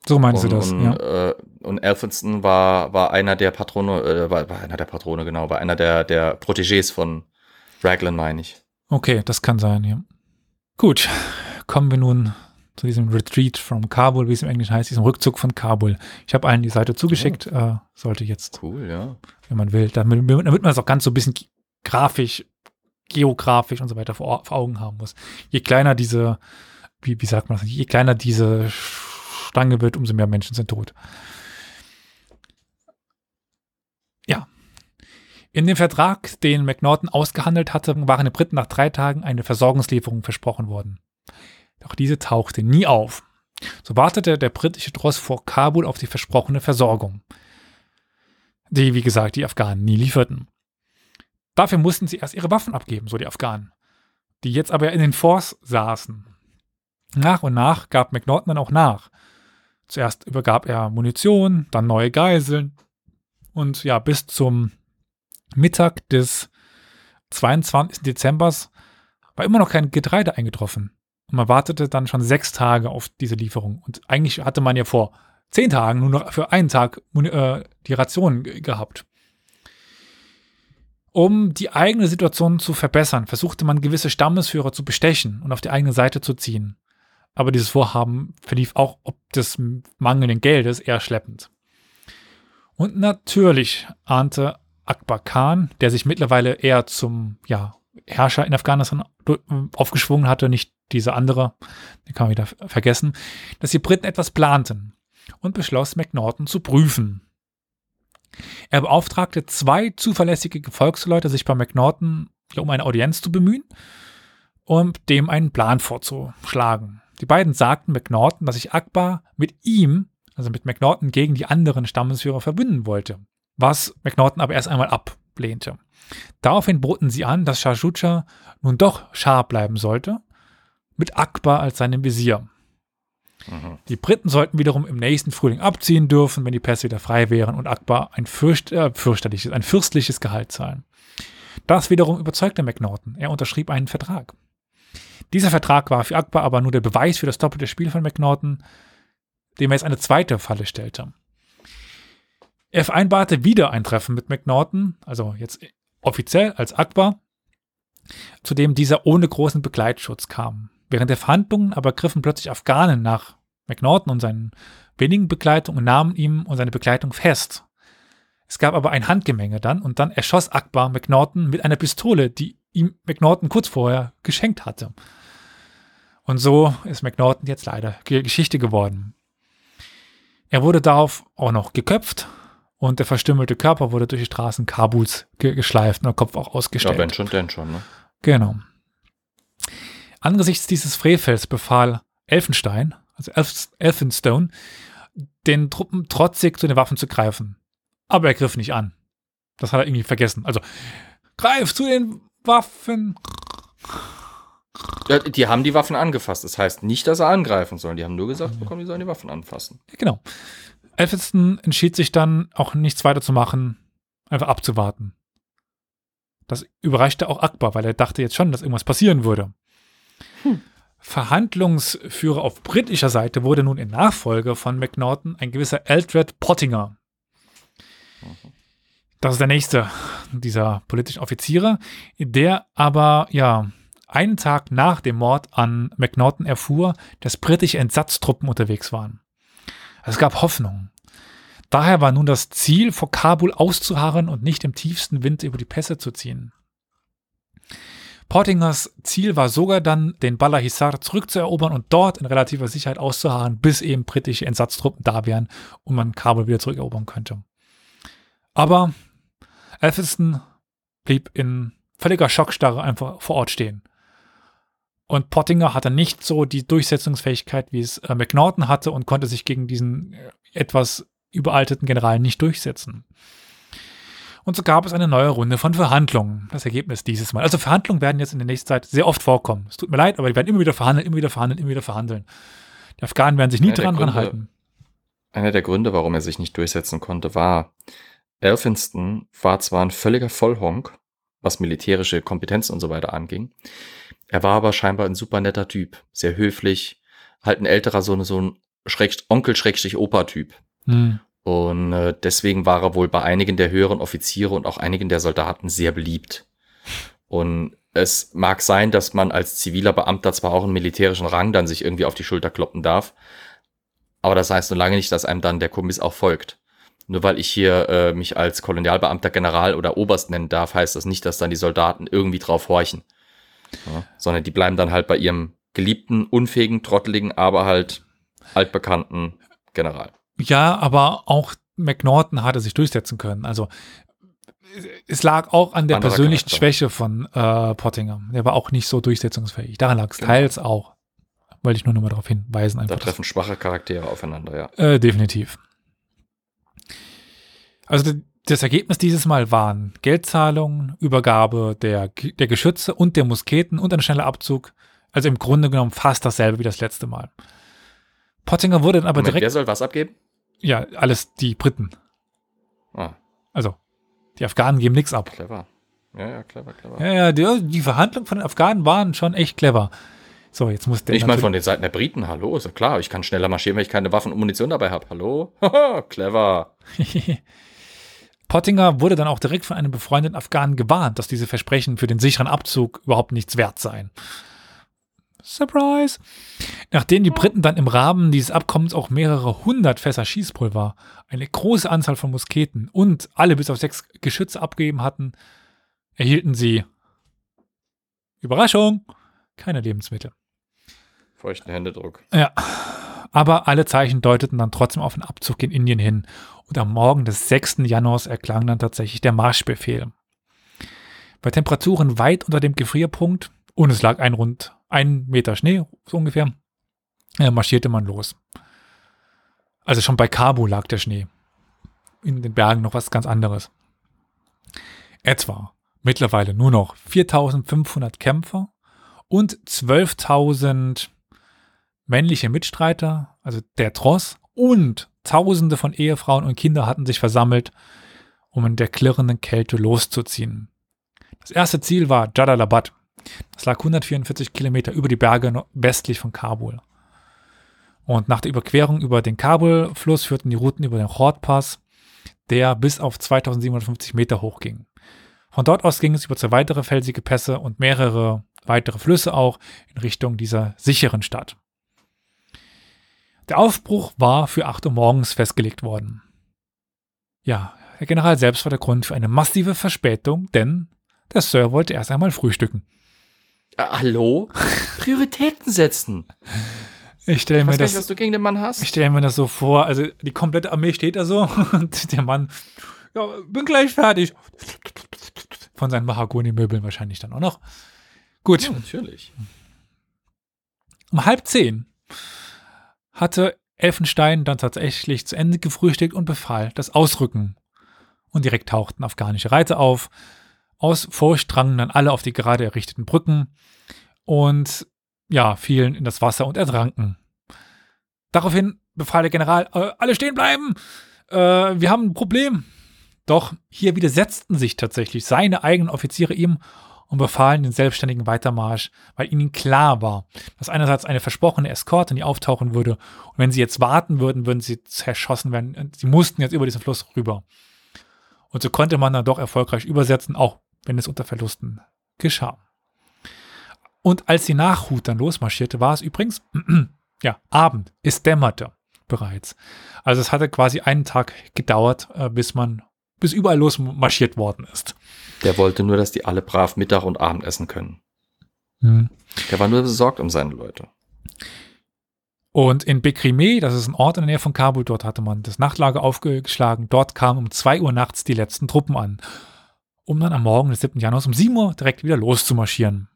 so meinst und, du das? Und, ja. äh, und Elphinston war, war einer der Patrone, äh, war, war, einer der Patrone, genau, war einer der, der Protégés von Raglan, meine ich. Okay, das kann sein, ja. Gut, kommen wir nun zu diesem Retreat from Kabul, wie es im Englischen heißt, diesem Rückzug von Kabul. Ich habe allen die Seite zugeschickt, oh. äh, sollte jetzt, cool, ja. wenn man will, damit, damit man es auch ganz so ein bisschen grafisch geografisch und so weiter vor, vor Augen haben muss. Je kleiner diese, wie, wie sagt man das, je kleiner diese Stange wird, umso mehr Menschen sind tot. Ja. In dem Vertrag, den McNaughton ausgehandelt hatte, waren den Briten nach drei Tagen eine Versorgungslieferung versprochen worden. Doch diese tauchte nie auf. So wartete der britische Tross vor Kabul auf die versprochene Versorgung, die, wie gesagt, die Afghanen nie lieferten. Dafür mussten sie erst ihre Waffen abgeben, so die Afghanen, die jetzt aber in den Forts saßen. Nach und nach gab McNaughton dann auch nach. Zuerst übergab er Munition, dann neue Geiseln und ja, bis zum Mittag des 22. Dezembers war immer noch kein Getreide eingetroffen. Und man wartete dann schon sechs Tage auf diese Lieferung. Und eigentlich hatte man ja vor zehn Tagen nur noch für einen Tag äh, die Rationen gehabt. Um die eigene Situation zu verbessern, versuchte man gewisse Stammesführer zu bestechen und auf die eigene Seite zu ziehen. Aber dieses Vorhaben verlief auch ob des mangelnden Geldes eher schleppend. Und natürlich ahnte Akbar Khan, der sich mittlerweile eher zum ja, Herrscher in Afghanistan aufgeschwungen hatte, nicht dieser andere, den kann man wieder vergessen, dass die Briten etwas planten und beschloss, McNaughton zu prüfen. Er beauftragte zwei zuverlässige Gefolgsleute, sich bei McNaughton um eine Audienz zu bemühen und dem einen Plan vorzuschlagen. Die beiden sagten McNaughton, dass sich Akbar mit ihm, also mit McNaughton, gegen die anderen Stammesführer verbünden wollte, was McNaughton aber erst einmal ablehnte. Daraufhin boten sie an, dass Shah Shuja nun doch Schah bleiben sollte, mit Akbar als seinem Visier. Mhm. Die Briten sollten wiederum im nächsten Frühling abziehen dürfen, wenn die Pässe wieder frei wären und Akbar ein fürcht, äh, fürchterliches, ein fürstliches Gehalt zahlen. Das wiederum überzeugte McNaughton. Er unterschrieb einen Vertrag. Dieser Vertrag war für Akbar aber nur der Beweis für das doppelte Spiel von McNaughton, dem er jetzt eine zweite Falle stellte. Er vereinbarte wieder ein Treffen mit McNaughton, also jetzt offiziell als Akbar, zu dem dieser ohne großen Begleitschutz kam. Während der Verhandlungen aber griffen plötzlich Afghanen nach McNaughton und seinen wenigen Begleitungen und nahmen ihm und seine Begleitung fest. Es gab aber ein Handgemenge dann und dann erschoss Akbar McNaughton mit einer Pistole, die ihm McNaughton kurz vorher geschenkt hatte. Und so ist McNaughton jetzt leider Geschichte geworden. Er wurde darauf auch noch geköpft und der verstümmelte Körper wurde durch die Straßen Kabuls ge geschleift und der Kopf auch ausgestellt. Ja, wenn schon, denn schon, ne? Genau. Angesichts dieses Frevels befahl Elfenstein, also Elf Elphinstone, den Truppen trotzig zu den Waffen zu greifen. Aber er griff nicht an. Das hat er irgendwie vergessen. Also, greif zu den Waffen. Ja, die haben die Waffen angefasst. Das heißt nicht, dass sie angreifen sollen. Die haben nur gesagt, bekommen, die sollen die Waffen anfassen. Ja, genau. Elphinston entschied sich dann auch nichts weiter zu machen, einfach abzuwarten. Das überraschte auch Akbar, weil er dachte jetzt schon, dass irgendwas passieren würde. Hm. Verhandlungsführer auf britischer Seite wurde nun in Nachfolge von McNaughton ein gewisser Eldred Pottinger. Das ist der nächste dieser politischen Offiziere, der aber, ja, einen Tag nach dem Mord an McNaughton erfuhr, dass britische Entsatztruppen unterwegs waren. Es gab Hoffnung. Daher war nun das Ziel, vor Kabul auszuharren und nicht im tiefsten Wind über die Pässe zu ziehen. Portingers Ziel war sogar dann, den Balahisar zurückzuerobern und dort in relativer Sicherheit auszuharren, bis eben britische Entsatztruppen da wären und man Kabul wieder zurückerobern könnte. Aber Elphiston blieb in völliger Schockstarre einfach vor Ort stehen. Und Pottinger hatte nicht so die Durchsetzungsfähigkeit, wie es äh, McNaughton hatte und konnte sich gegen diesen äh, etwas überalteten General nicht durchsetzen. Und so gab es eine neue Runde von Verhandlungen. Das Ergebnis dieses Mal. Also Verhandlungen werden jetzt in der nächsten Zeit sehr oft vorkommen. Es tut mir leid, aber die werden immer wieder verhandeln, immer wieder verhandeln, immer wieder verhandeln. Die Afghanen werden sich nie dran, dran halten. Einer der Gründe, warum er sich nicht durchsetzen konnte, war, Elphinston war zwar ein völliger Vollhonk, was militärische Kompetenzen und so weiter anging. Er war aber scheinbar ein super netter Typ, sehr höflich, halt ein älterer, so, so ein Schräg, Onkel-Opa-Typ. Hm. Und äh, deswegen war er wohl bei einigen der höheren Offiziere und auch einigen der Soldaten sehr beliebt. Und es mag sein, dass man als ziviler Beamter zwar auch einen militärischen Rang dann sich irgendwie auf die Schulter kloppen darf, aber das heißt nur lange nicht, dass einem dann der Kommiss auch folgt. Nur weil ich hier äh, mich als Kolonialbeamter General oder Oberst nennen darf, heißt das nicht, dass dann die Soldaten irgendwie drauf horchen. Ja, sondern die bleiben dann halt bei ihrem geliebten, unfähigen, trotteligen, aber halt altbekannten General. Ja, aber auch McNaughton hatte sich durchsetzen können. Also es lag auch an der Anderer persönlichen Charakter. Schwäche von äh, Pottinger. Der war auch nicht so durchsetzungsfähig. Daran lag es genau. teils auch. Wollte ich nur noch mal darauf hinweisen. Einfach, da treffen schwache Charaktere aufeinander, ja. Äh, definitiv. Also das Ergebnis dieses Mal waren Geldzahlungen, Übergabe der, der Geschütze und der Musketen und ein schneller Abzug. Also im Grunde genommen fast dasselbe wie das letzte Mal. Pottinger wurde dann aber Moment, direkt. Wer soll was abgeben? Ja, alles die Briten. Ah. Also, die Afghanen geben nichts ab. Clever. Ja, ja, clever, clever. Ja, ja, die, die Verhandlungen von den Afghanen waren schon echt clever. So, jetzt muss der. Ich meine, von den Seiten der Briten, hallo, ist ja klar, ich kann schneller marschieren, wenn ich keine Waffen und Munition dabei habe. Hallo? clever. Pottinger wurde dann auch direkt von einem befreundeten Afghanen gewarnt, dass diese Versprechen für den sicheren Abzug überhaupt nichts wert seien. Surprise! Nachdem die Briten dann im Rahmen dieses Abkommens auch mehrere hundert Fässer Schießpulver, eine große Anzahl von Musketen und alle bis auf sechs Geschütze abgegeben hatten, erhielten sie Überraschung, keine Lebensmittel. Feuchten Händedruck. Ja. Aber alle Zeichen deuteten dann trotzdem auf einen Abzug in Indien hin. Und am Morgen des 6. Januars erklang dann tatsächlich der Marschbefehl. Bei Temperaturen weit unter dem Gefrierpunkt und es lag ein rund ein Meter Schnee, so ungefähr, äh, marschierte man los. Also schon bei Kabul lag der Schnee. In den Bergen noch was ganz anderes. Etwa mittlerweile nur noch 4500 Kämpfer und 12.000 männliche Mitstreiter, also der Tross und Tausende von Ehefrauen und Kinder hatten sich versammelt, um in der klirrenden Kälte loszuziehen. Das erste Ziel war Jadalabad, das lag 144 Kilometer über die Berge westlich von Kabul. Und nach der Überquerung über den Kabul-Fluss führten die Routen über den Hordpass, der bis auf 2750 Meter hoch ging. Von dort aus ging es über zwei weitere felsige Pässe und mehrere weitere Flüsse auch in Richtung dieser sicheren Stadt. Der Aufbruch war für 8 Uhr morgens festgelegt worden. Ja, der General selbst war der Grund für eine massive Verspätung, denn der Sir wollte erst einmal frühstücken. Äh, hallo? Prioritäten setzen. Ich stelle mir das. Nicht, was du gegen den Mann hast. Ich stelle mir das so vor. Also die komplette Armee steht da so und der Mann, ja, bin gleich fertig. Von seinen Mahagoni-Möbeln wahrscheinlich dann auch noch. Gut. Ja, natürlich. Um halb zehn hatte Elfenstein dann tatsächlich zu Ende gefrühstückt und befahl das Ausrücken. Und direkt tauchten afghanische Reiter auf, aus Furcht drangen dann alle auf die gerade errichteten Brücken und ja, fielen in das Wasser und ertranken. Daraufhin befahl der General, äh, alle stehen bleiben, äh, wir haben ein Problem. Doch hier widersetzten sich tatsächlich seine eigenen Offiziere ihm und befahlen den selbstständigen Weitermarsch, weil ihnen klar war, dass einerseits eine versprochene Eskorte nie auftauchen würde und wenn sie jetzt warten würden, würden sie zerschossen werden. Sie mussten jetzt über diesen Fluss rüber. Und so konnte man dann doch erfolgreich übersetzen, auch wenn es unter Verlusten geschah. Und als die Nachhut dann losmarschierte, war es übrigens, ja, Abend. Es dämmerte bereits. Also es hatte quasi einen Tag gedauert, äh, bis man, bis überall losmarschiert worden ist. Der wollte nur, dass die alle brav Mittag und Abend essen können. Hm. Der war nur besorgt um seine Leute. Und in Bekrime, das ist ein Ort in der Nähe von Kabul, dort hatte man das Nachtlager aufgeschlagen. Dort kamen um 2 Uhr nachts die letzten Truppen an, um dann am Morgen des 7. Januars um 7 Uhr direkt wieder loszumarschieren.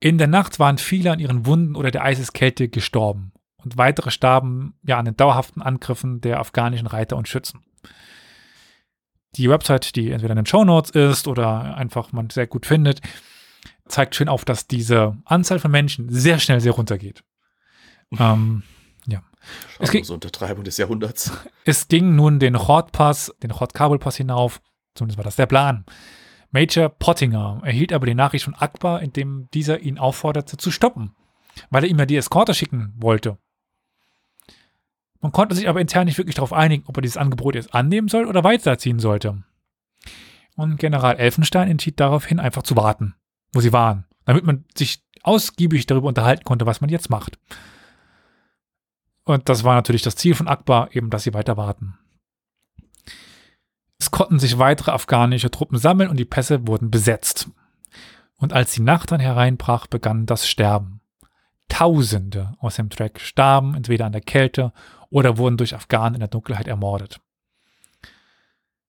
In der Nacht waren viele an ihren Wunden oder der Eiseskälte gestorben und weitere starben ja an den dauerhaften Angriffen der afghanischen Reiter und Schützen. Die Website, die entweder in den Show Notes ist oder einfach man sehr gut findet, zeigt schön auf, dass diese Anzahl von Menschen sehr schnell sehr runtergeht. ähm, ja. Es ging, Untertreibung des Jahrhunderts. Es ging nun den Hort-Pass, den Hort-Kabul-Pass hinauf. Zumindest war das der Plan. Major Pottinger erhielt aber die Nachricht von Akbar, in dem dieser ihn aufforderte zu stoppen, weil er ihm ja die Eskorte schicken wollte. Man konnte sich aber intern nicht wirklich darauf einigen, ob er dieses Angebot jetzt annehmen soll oder weiterziehen sollte. Und General Elfenstein entschied daraufhin einfach zu warten, wo sie waren, damit man sich ausgiebig darüber unterhalten konnte, was man jetzt macht. Und das war natürlich das Ziel von Akbar, eben, dass sie weiter warten. Es konnten sich weitere afghanische Truppen sammeln und die Pässe wurden besetzt. Und als die Nacht dann hereinbrach, begann das Sterben. Tausende aus dem Track starben entweder an der Kälte oder wurden durch Afghanen in der Dunkelheit ermordet.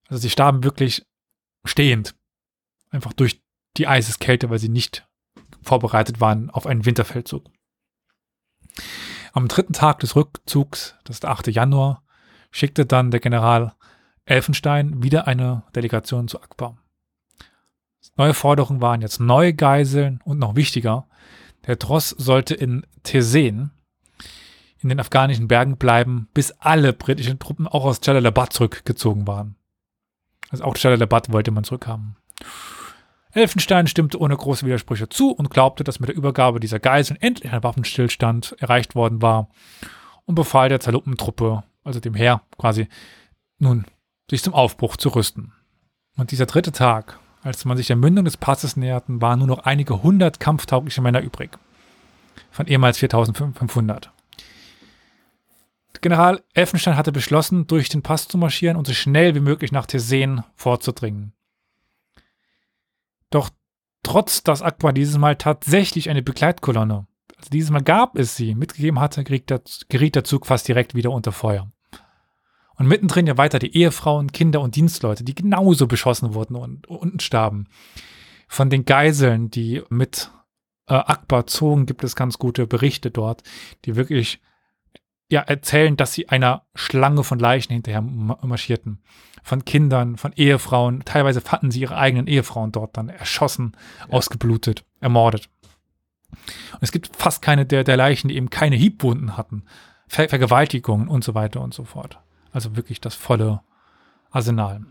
Also sie starben wirklich stehend. Einfach durch die Eiseskälte, weil sie nicht vorbereitet waren auf einen Winterfeldzug. Am dritten Tag des Rückzugs, das ist der 8. Januar, schickte dann der General Elfenstein wieder eine Delegation zu Akbar. Neue Forderungen waren jetzt neue Geiseln und noch wichtiger, der Tross sollte in Tesen in den afghanischen Bergen bleiben, bis alle britischen Truppen auch aus Jalalabad zurückgezogen waren. Also auch Jalalabad wollte man zurückhaben. Elfenstein stimmte ohne große Widersprüche zu und glaubte, dass mit der Übergabe dieser Geiseln endlich ein Waffenstillstand erreicht worden war und befahl der Zaluppentruppe, also dem Heer quasi, nun sich zum Aufbruch zu rüsten. Und dieser dritte Tag, als man sich der Mündung des Passes näherten, waren nur noch einige hundert kampftaugliche Männer übrig. Von ehemals 4500. General Elfenstein hatte beschlossen, durch den Pass zu marschieren und so schnell wie möglich nach Tesen vorzudringen. Doch trotz dass Akbar dieses Mal tatsächlich eine Begleitkolonne, also dieses Mal gab es sie, mitgegeben hatte, geriet der Zug fast direkt wieder unter Feuer. Und mittendrin ja weiter die Ehefrauen, Kinder und Dienstleute, die genauso beschossen wurden und unten starben. Von den Geiseln, die mit äh, Akbar zogen, gibt es ganz gute Berichte dort, die wirklich ja, erzählen, dass sie einer Schlange von Leichen hinterher marschierten. Von Kindern, von Ehefrauen. Teilweise fanden sie ihre eigenen Ehefrauen dort dann erschossen, ja. ausgeblutet, ermordet. Und es gibt fast keine der, der Leichen, die eben keine Hiebwunden hatten. Ver Vergewaltigungen und so weiter und so fort. Also wirklich das volle Arsenal.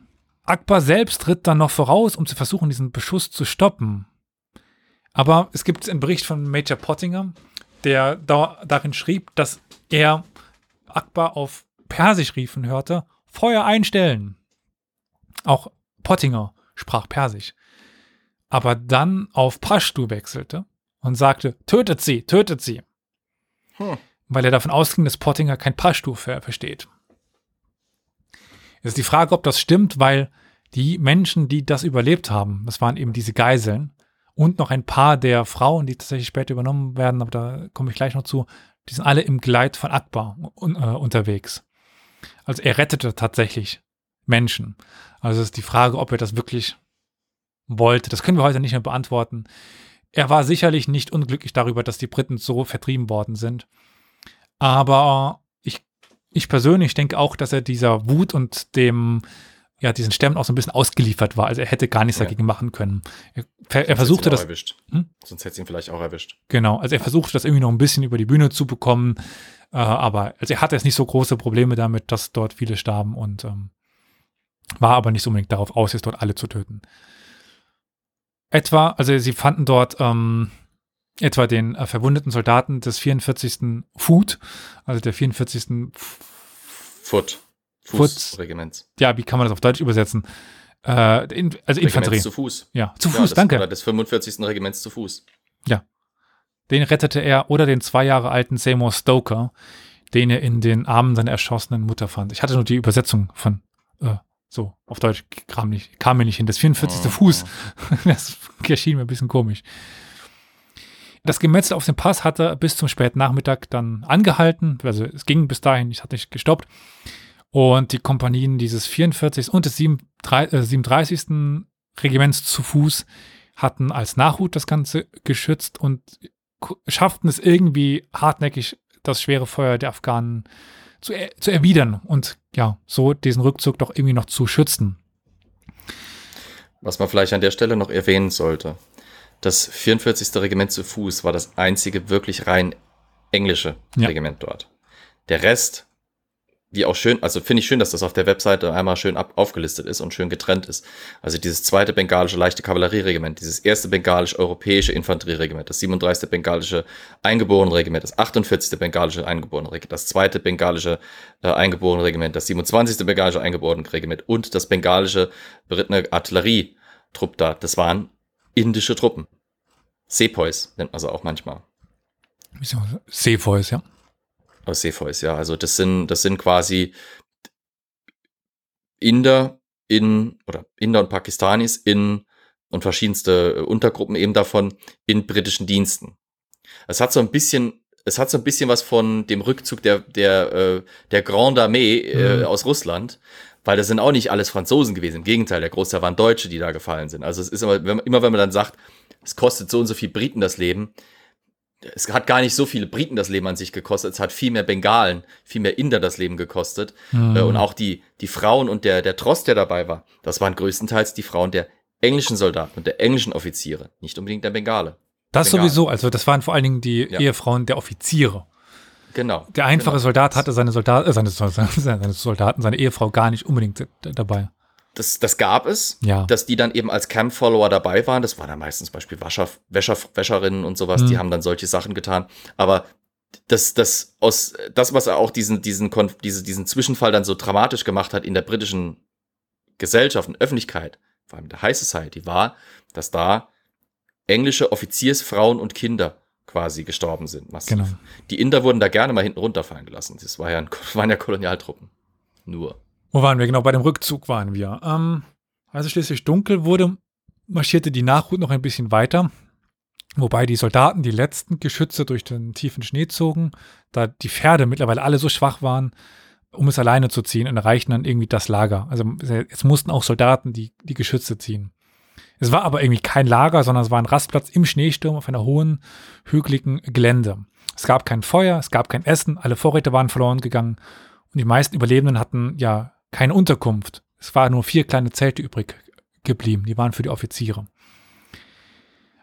Akbar selbst tritt dann noch voraus, um zu versuchen, diesen Beschuss zu stoppen. Aber es gibt einen Bericht von Major Pottinger, der da, darin schrieb, dass er Akbar auf Persisch riefen hörte, Feuer einstellen. Auch Pottinger sprach Persisch. Aber dann auf Pashtu wechselte und sagte, tötet sie, tötet sie. Hm. Weil er davon ausging, dass Pottinger kein Pashtu versteht. Es ist die Frage, ob das stimmt, weil die Menschen, die das überlebt haben, das waren eben diese Geiseln und noch ein paar der Frauen, die tatsächlich später übernommen werden, aber da komme ich gleich noch zu, die sind alle im Gleit von Akbar un äh, unterwegs. Also er rettete tatsächlich Menschen. Also ist die Frage, ob er das wirklich wollte. Das können wir heute nicht mehr beantworten. Er war sicherlich nicht unglücklich darüber, dass die Briten so vertrieben worden sind. Aber ich persönlich denke auch, dass er dieser Wut und dem, ja, diesen Stämmen auch so ein bisschen ausgeliefert war. Also er hätte gar nichts ja. dagegen machen können. Er, er versuchte das. Erwischt. Hm? Sonst hätte es ihn vielleicht auch erwischt. Genau, also er versuchte das irgendwie noch ein bisschen über die Bühne zu bekommen. Äh, aber also er hatte jetzt nicht so große Probleme damit, dass dort viele starben und ähm, war aber nicht so unbedingt darauf aus, jetzt dort alle zu töten. Etwa, also sie fanden dort ähm, etwa den äh, verwundeten Soldaten des 44. Foot, also der 44. Foot. Fußregiments. Ja, wie kann man das auf Deutsch übersetzen? Äh, in, also Regiments Infanterie. zu Fuß. Ja, zu Fuß, ja, das, danke. Oder des 45. Regiments zu Fuß. Ja. Den rettete er oder den zwei Jahre alten Seymour Stoker, den er in den Armen seiner erschossenen Mutter fand. Ich hatte nur die Übersetzung von äh, so auf Deutsch kam, nicht, kam mir nicht hin. Das 44. Oh. Fuß. Das erschien mir ein bisschen komisch. Das Gemetzel auf dem Pass hatte bis zum späten Nachmittag dann angehalten. Also es ging bis dahin, ich hatte nicht gestoppt. Und die Kompanien dieses 44. und des 37. Äh, Regiments zu Fuß hatten als Nachhut das Ganze geschützt und schafften es irgendwie hartnäckig, das schwere Feuer der Afghanen zu, er zu erwidern und ja, so diesen Rückzug doch irgendwie noch zu schützen. Was man vielleicht an der Stelle noch erwähnen sollte. Das 44. Regiment zu Fuß war das einzige wirklich rein englische ja. Regiment dort. Der Rest, wie auch schön, also finde ich schön, dass das auf der Webseite einmal schön ab, aufgelistet ist und schön getrennt ist. Also dieses zweite bengalische leichte Kavallerieregiment, dieses erste bengalisch europäische Infanterieregiment, das 37. bengalische Eingeborenenregiment, das 48. bengalische Eingeborenenregiment, das zweite bengalische äh, Eingeborenenregiment, das 27. bengalische Eingeborenenregiment und das bengalische berittene Artillerietrupp da. Das waren indische Truppen. Sepoys nennt man sie auch manchmal. Sepoys, ja. Aus Sepoys, ja. Also das sind, das sind quasi Inder in, oder Inder und Pakistanis in und verschiedenste Untergruppen eben davon in britischen Diensten. Es hat so ein bisschen, es hat so ein bisschen was von dem Rückzug der, der, äh, der Grande Armee äh, mhm. aus Russland, weil das sind auch nicht alles Franzosen gewesen. Im Gegenteil, der Großteil waren Deutsche, die da gefallen sind. Also es ist immer, wenn, immer wenn man dann sagt, es kostet so und so viel Briten das Leben, es hat gar nicht so viele Briten das Leben an sich gekostet, es hat viel mehr Bengalen, viel mehr Inder das Leben gekostet. Mhm. und auch die, die Frauen und der, der Trost, der dabei war, das waren größtenteils die Frauen der englischen Soldaten und der englischen Offiziere, nicht unbedingt der Bengale. Das Bengale. sowieso, also das waren vor allen Dingen die ja. Ehefrauen der Offiziere. Genau. Der einfache genau. Soldat hatte seine, Soldat, äh, seine, seine Soldaten, seine Ehefrau gar nicht unbedingt dabei. Das, das gab es, ja. dass die dann eben als Camp-Follower dabei waren. Das waren dann meistens Beispiel Wascher, Wäscher, Wäscherinnen und sowas, mhm. die haben dann solche Sachen getan. Aber das, das, aus, das, was auch diesen, diesen, diese, diesen Zwischenfall dann so dramatisch gemacht hat in der britischen Gesellschaft und Öffentlichkeit, vor allem der High Society, war, dass da englische Offiziersfrauen und Kinder quasi gestorben sind. Massiv. Genau. Die Inder wurden da gerne mal hinten runterfallen gelassen. Das war ja ein, waren ja Kolonialtruppen. Nur. Wo waren wir? Genau, bei dem Rückzug waren wir. Ähm, als es schließlich dunkel wurde, marschierte die Nachhut noch ein bisschen weiter. Wobei die Soldaten die letzten Geschütze durch den tiefen Schnee zogen, da die Pferde mittlerweile alle so schwach waren, um es alleine zu ziehen und erreichten dann irgendwie das Lager. Also jetzt mussten auch Soldaten die, die Geschütze ziehen. Es war aber irgendwie kein Lager, sondern es war ein Rastplatz im Schneesturm auf einer hohen, hügeligen Gelände. Es gab kein Feuer, es gab kein Essen, alle Vorräte waren verloren gegangen und die meisten Überlebenden hatten ja keine Unterkunft. Es waren nur vier kleine Zelte übrig geblieben, die waren für die Offiziere.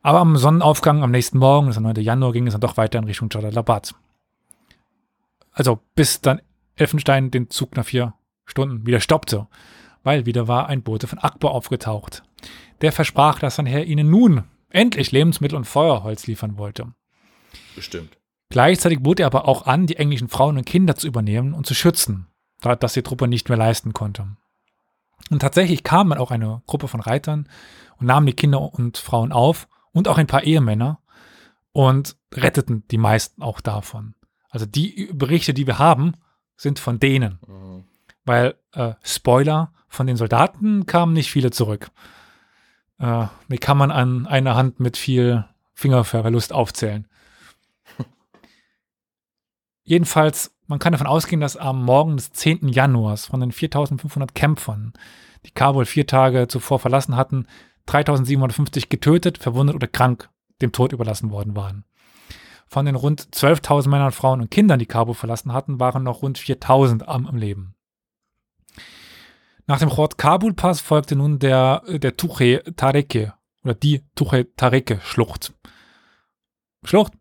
Aber am Sonnenaufgang am nächsten Morgen, das ist der 9. Januar, ging es dann doch weiter in Richtung Jalalabad. Also bis dann Elfenstein den Zug nach vier Stunden wieder stoppte, weil wieder war ein Bote von Akbar aufgetaucht der versprach, dass sein Herr ihnen nun endlich Lebensmittel und Feuerholz liefern wollte. Bestimmt. Gleichzeitig bot er aber auch an, die englischen Frauen und Kinder zu übernehmen und zu schützen, das die Truppe nicht mehr leisten konnte. Und tatsächlich kam dann auch eine Gruppe von Reitern und nahmen die Kinder und Frauen auf und auch ein paar Ehemänner und retteten die meisten auch davon. Also die Berichte, die wir haben, sind von denen. Mhm. Weil, äh, Spoiler, von den Soldaten kamen nicht viele zurück. Äh, die kann man an einer Hand mit viel Fingerverlust aufzählen. Jedenfalls, man kann davon ausgehen, dass am Morgen des 10. Januars von den 4500 Kämpfern, die Kabul vier Tage zuvor verlassen hatten, 3750 getötet, verwundet oder krank dem Tod überlassen worden waren. Von den rund 12.000 Männern, Frauen und Kindern, die Kabul verlassen hatten, waren noch rund 4.000 am, Leben. Nach dem Chord Kabul Pass folgte nun der, der Tuche Tareke oder die Tuche Tareke Schlucht. Schlucht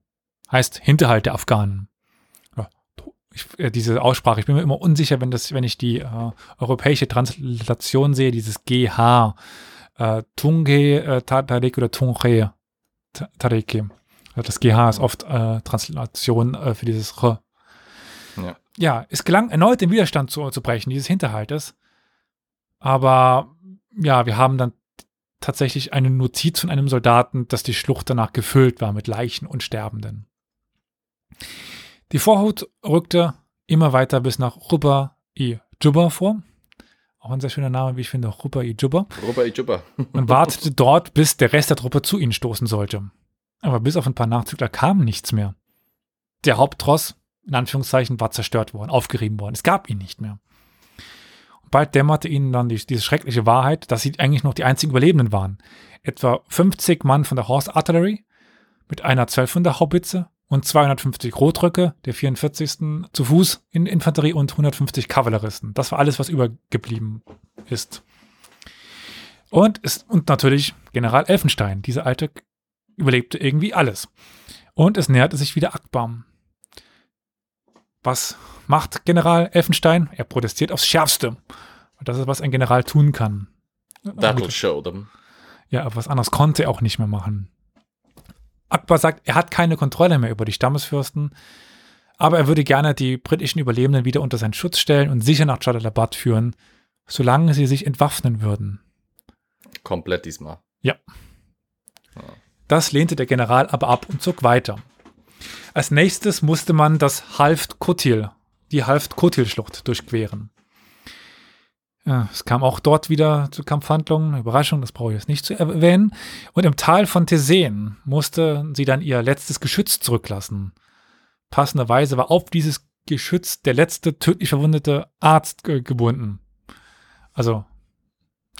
heißt Hinterhalt der Afghanen. Ich, äh, diese Aussprache, ich bin mir immer unsicher, wenn, das, wenn ich die äh, europäische Translation sehe, dieses GH, äh, Tunge äh, Tareke oder Tunge Tareke. Das GH ist oft äh, Translation äh, für dieses R. Ja. ja, es gelang erneut den Widerstand zu, zu brechen, dieses Hinterhaltes. Aber ja, wir haben dann tatsächlich eine Notiz von einem Soldaten, dass die Schlucht danach gefüllt war mit Leichen und Sterbenden. Die Vorhut rückte immer weiter bis nach Ruba i Juba vor. Auch ein sehr schöner Name, wie ich finde, Ruba i Juba. Ruba i Juba. und wartete dort, bis der Rest der Truppe zu ihnen stoßen sollte. Aber bis auf ein paar Nachzügler kam nichts mehr. Der Haupttross, in Anführungszeichen, war zerstört worden, aufgerieben worden. Es gab ihn nicht mehr. Und bald dämmerte ihnen dann die, diese schreckliche Wahrheit, dass sie eigentlich noch die einzigen Überlebenden waren. Etwa 50 Mann von der Horse Artillery mit einer 1200 Haubitze und 250 Rotröcke der 44. zu Fuß in Infanterie und 150 Kavalleristen. Das war alles, was übergeblieben ist. Und, es, und natürlich General Elfenstein. Diese alte überlebte irgendwie alles. Und es näherte sich wieder Akbar. Was macht General Elfenstein? Er protestiert aufs Schärfste. Und das ist, was ein General tun kann. That'll show them. Ja, aber was anderes konnte er auch nicht mehr machen. Akbar sagt, er hat keine Kontrolle mehr über die Stammesfürsten, aber er würde gerne die britischen Überlebenden wieder unter seinen Schutz stellen und sicher nach Jalalabad führen, solange sie sich entwaffnen würden. Komplett diesmal. Ja. Das lehnte der General aber ab und zog weiter. Als nächstes musste man das Halft Kotil, die Halft Kotil Schlucht durchqueren. Ja, es kam auch dort wieder zu Kampfhandlungen. Überraschung, das brauche ich jetzt nicht zu erwähnen. Und im Tal von Teseen musste sie dann ihr letztes Geschütz zurücklassen. Passenderweise war auf dieses Geschütz der letzte tödlich verwundete Arzt ge gebunden. Also,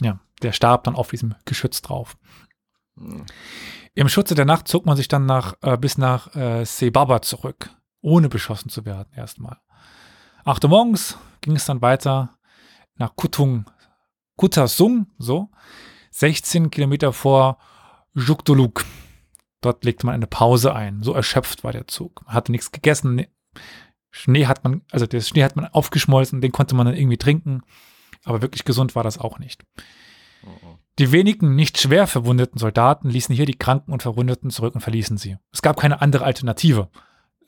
ja, der starb dann auf diesem Geschütz drauf. Mhm. Im Schutze der Nacht zog man sich dann nach, äh, bis nach äh, Sebaba zurück, ohne beschossen zu werden erstmal. Acht Uhr morgens ging es dann weiter nach Kutung, Kutasung, so, 16 Kilometer vor Jukdoluk. Dort legte man eine Pause ein. So erschöpft war der Zug. Man hatte nichts gegessen. Schnee hat man, also der Schnee hat man aufgeschmolzen, den konnte man dann irgendwie trinken. Aber wirklich gesund war das auch nicht. Oh, oh. Die wenigen nicht schwer verwundeten Soldaten ließen hier die Kranken und Verwundeten zurück und verließen sie. Es gab keine andere Alternative.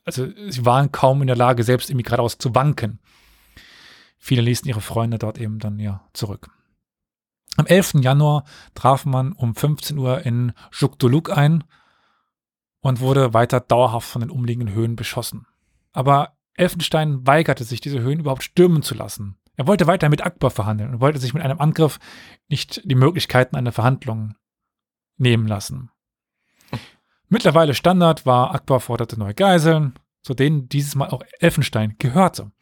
Also sie waren kaum in der Lage, selbst irgendwie geradeaus zu wanken. Viele ließen ihre Freunde dort eben dann ja zurück. Am 11. Januar traf man um 15 Uhr in Jukduluk ein und wurde weiter dauerhaft von den umliegenden Höhen beschossen. Aber Elfenstein weigerte sich, diese Höhen überhaupt stürmen zu lassen. Er wollte weiter mit Akbar verhandeln und wollte sich mit einem Angriff nicht die Möglichkeiten einer Verhandlung nehmen lassen. Mittlerweile Standard war, Akbar forderte neue Geiseln, zu denen dieses Mal auch Elfenstein gehörte.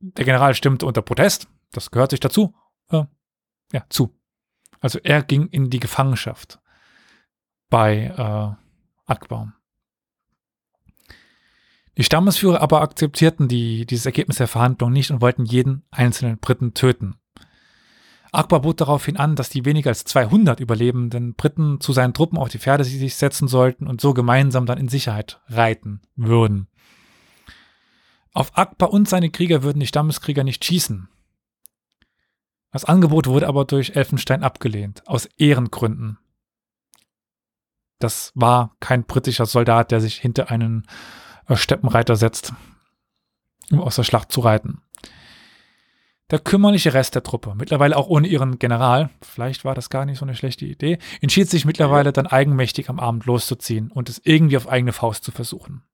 Der General stimmte unter Protest, das gehört sich dazu, äh, ja, zu. Also er ging in die Gefangenschaft bei äh, Akbar. Die Stammesführer aber akzeptierten die, dieses Ergebnis der Verhandlungen nicht und wollten jeden einzelnen Briten töten. Akbar bot daraufhin an, dass die weniger als 200 überlebenden Briten zu seinen Truppen auf die Pferde sich setzen sollten und so gemeinsam dann in Sicherheit reiten würden. Auf Akbar und seine Krieger würden die Stammeskrieger nicht schießen. Das Angebot wurde aber durch Elfenstein abgelehnt, aus Ehrengründen. Das war kein britischer Soldat, der sich hinter einen äh, Steppenreiter setzt, um aus der Schlacht zu reiten. Der kümmerliche Rest der Truppe, mittlerweile auch ohne ihren General, vielleicht war das gar nicht so eine schlechte Idee, entschied sich mittlerweile dann eigenmächtig am Abend loszuziehen und es irgendwie auf eigene Faust zu versuchen.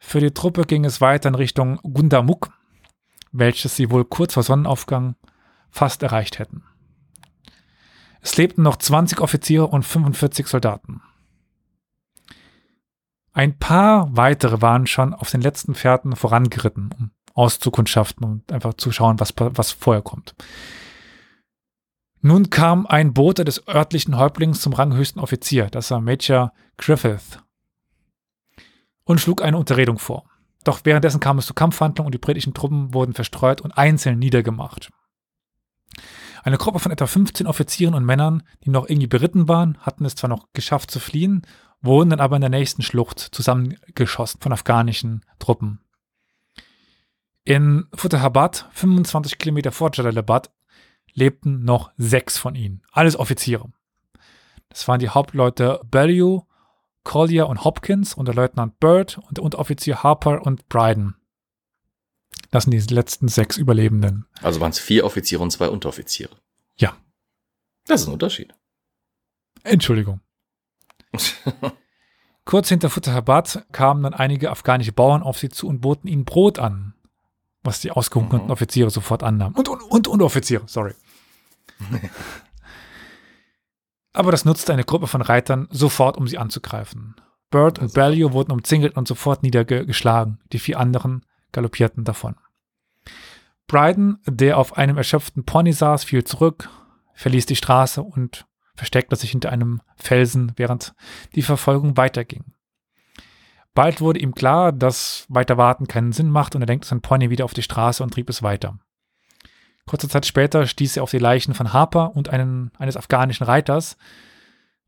Für die Truppe ging es weiter in Richtung Gundamuk, welches sie wohl kurz vor Sonnenaufgang fast erreicht hätten. Es lebten noch 20 Offiziere und 45 Soldaten. Ein paar weitere waren schon auf den letzten Pferden vorangeritten, um auszukundschaften und einfach zu schauen, was, was vorher kommt. Nun kam ein Bote des örtlichen Häuptlings zum ranghöchsten Offizier, das war Major Griffith, und schlug eine Unterredung vor. Doch währenddessen kam es zu Kampfhandlungen und die britischen Truppen wurden verstreut und einzeln niedergemacht. Eine Gruppe von etwa 15 Offizieren und Männern, die noch irgendwie beritten waren, hatten es zwar noch geschafft zu fliehen, wurden dann aber in der nächsten Schlucht zusammengeschossen von afghanischen Truppen. In Futtahabad, 25 Kilometer vor Jalalabad, lebten noch sechs von ihnen, alles Offiziere. Das waren die Hauptleute Bellew, Collier und Hopkins und der Leutnant Bird und der Unteroffizier Harper und Bryden. Das sind die letzten sechs Überlebenden. Also waren es vier Offiziere und zwei Unteroffiziere. Ja. Das ist ein Unterschied. Entschuldigung. Kurz hinter Futterhabad kamen dann einige afghanische Bauern auf sie zu und boten ihnen Brot an, was die ausgehungerten mhm. Offiziere sofort annahmen. Und, und, und, und Offiziere, sorry. Aber das nutzte eine Gruppe von Reitern sofort, um sie anzugreifen. Bird und Bellio wurden umzingelt und sofort niedergeschlagen. Die vier anderen galoppierten davon. Bryden, der auf einem erschöpften Pony saß, fiel zurück, verließ die Straße und versteckte sich hinter einem Felsen, während die Verfolgung weiterging. Bald wurde ihm klar, dass weiter warten keinen Sinn macht und er lenkte sein Pony wieder auf die Straße und trieb es weiter. Kurze Zeit später stieß er auf die Leichen von Harper und einen, eines afghanischen Reiters,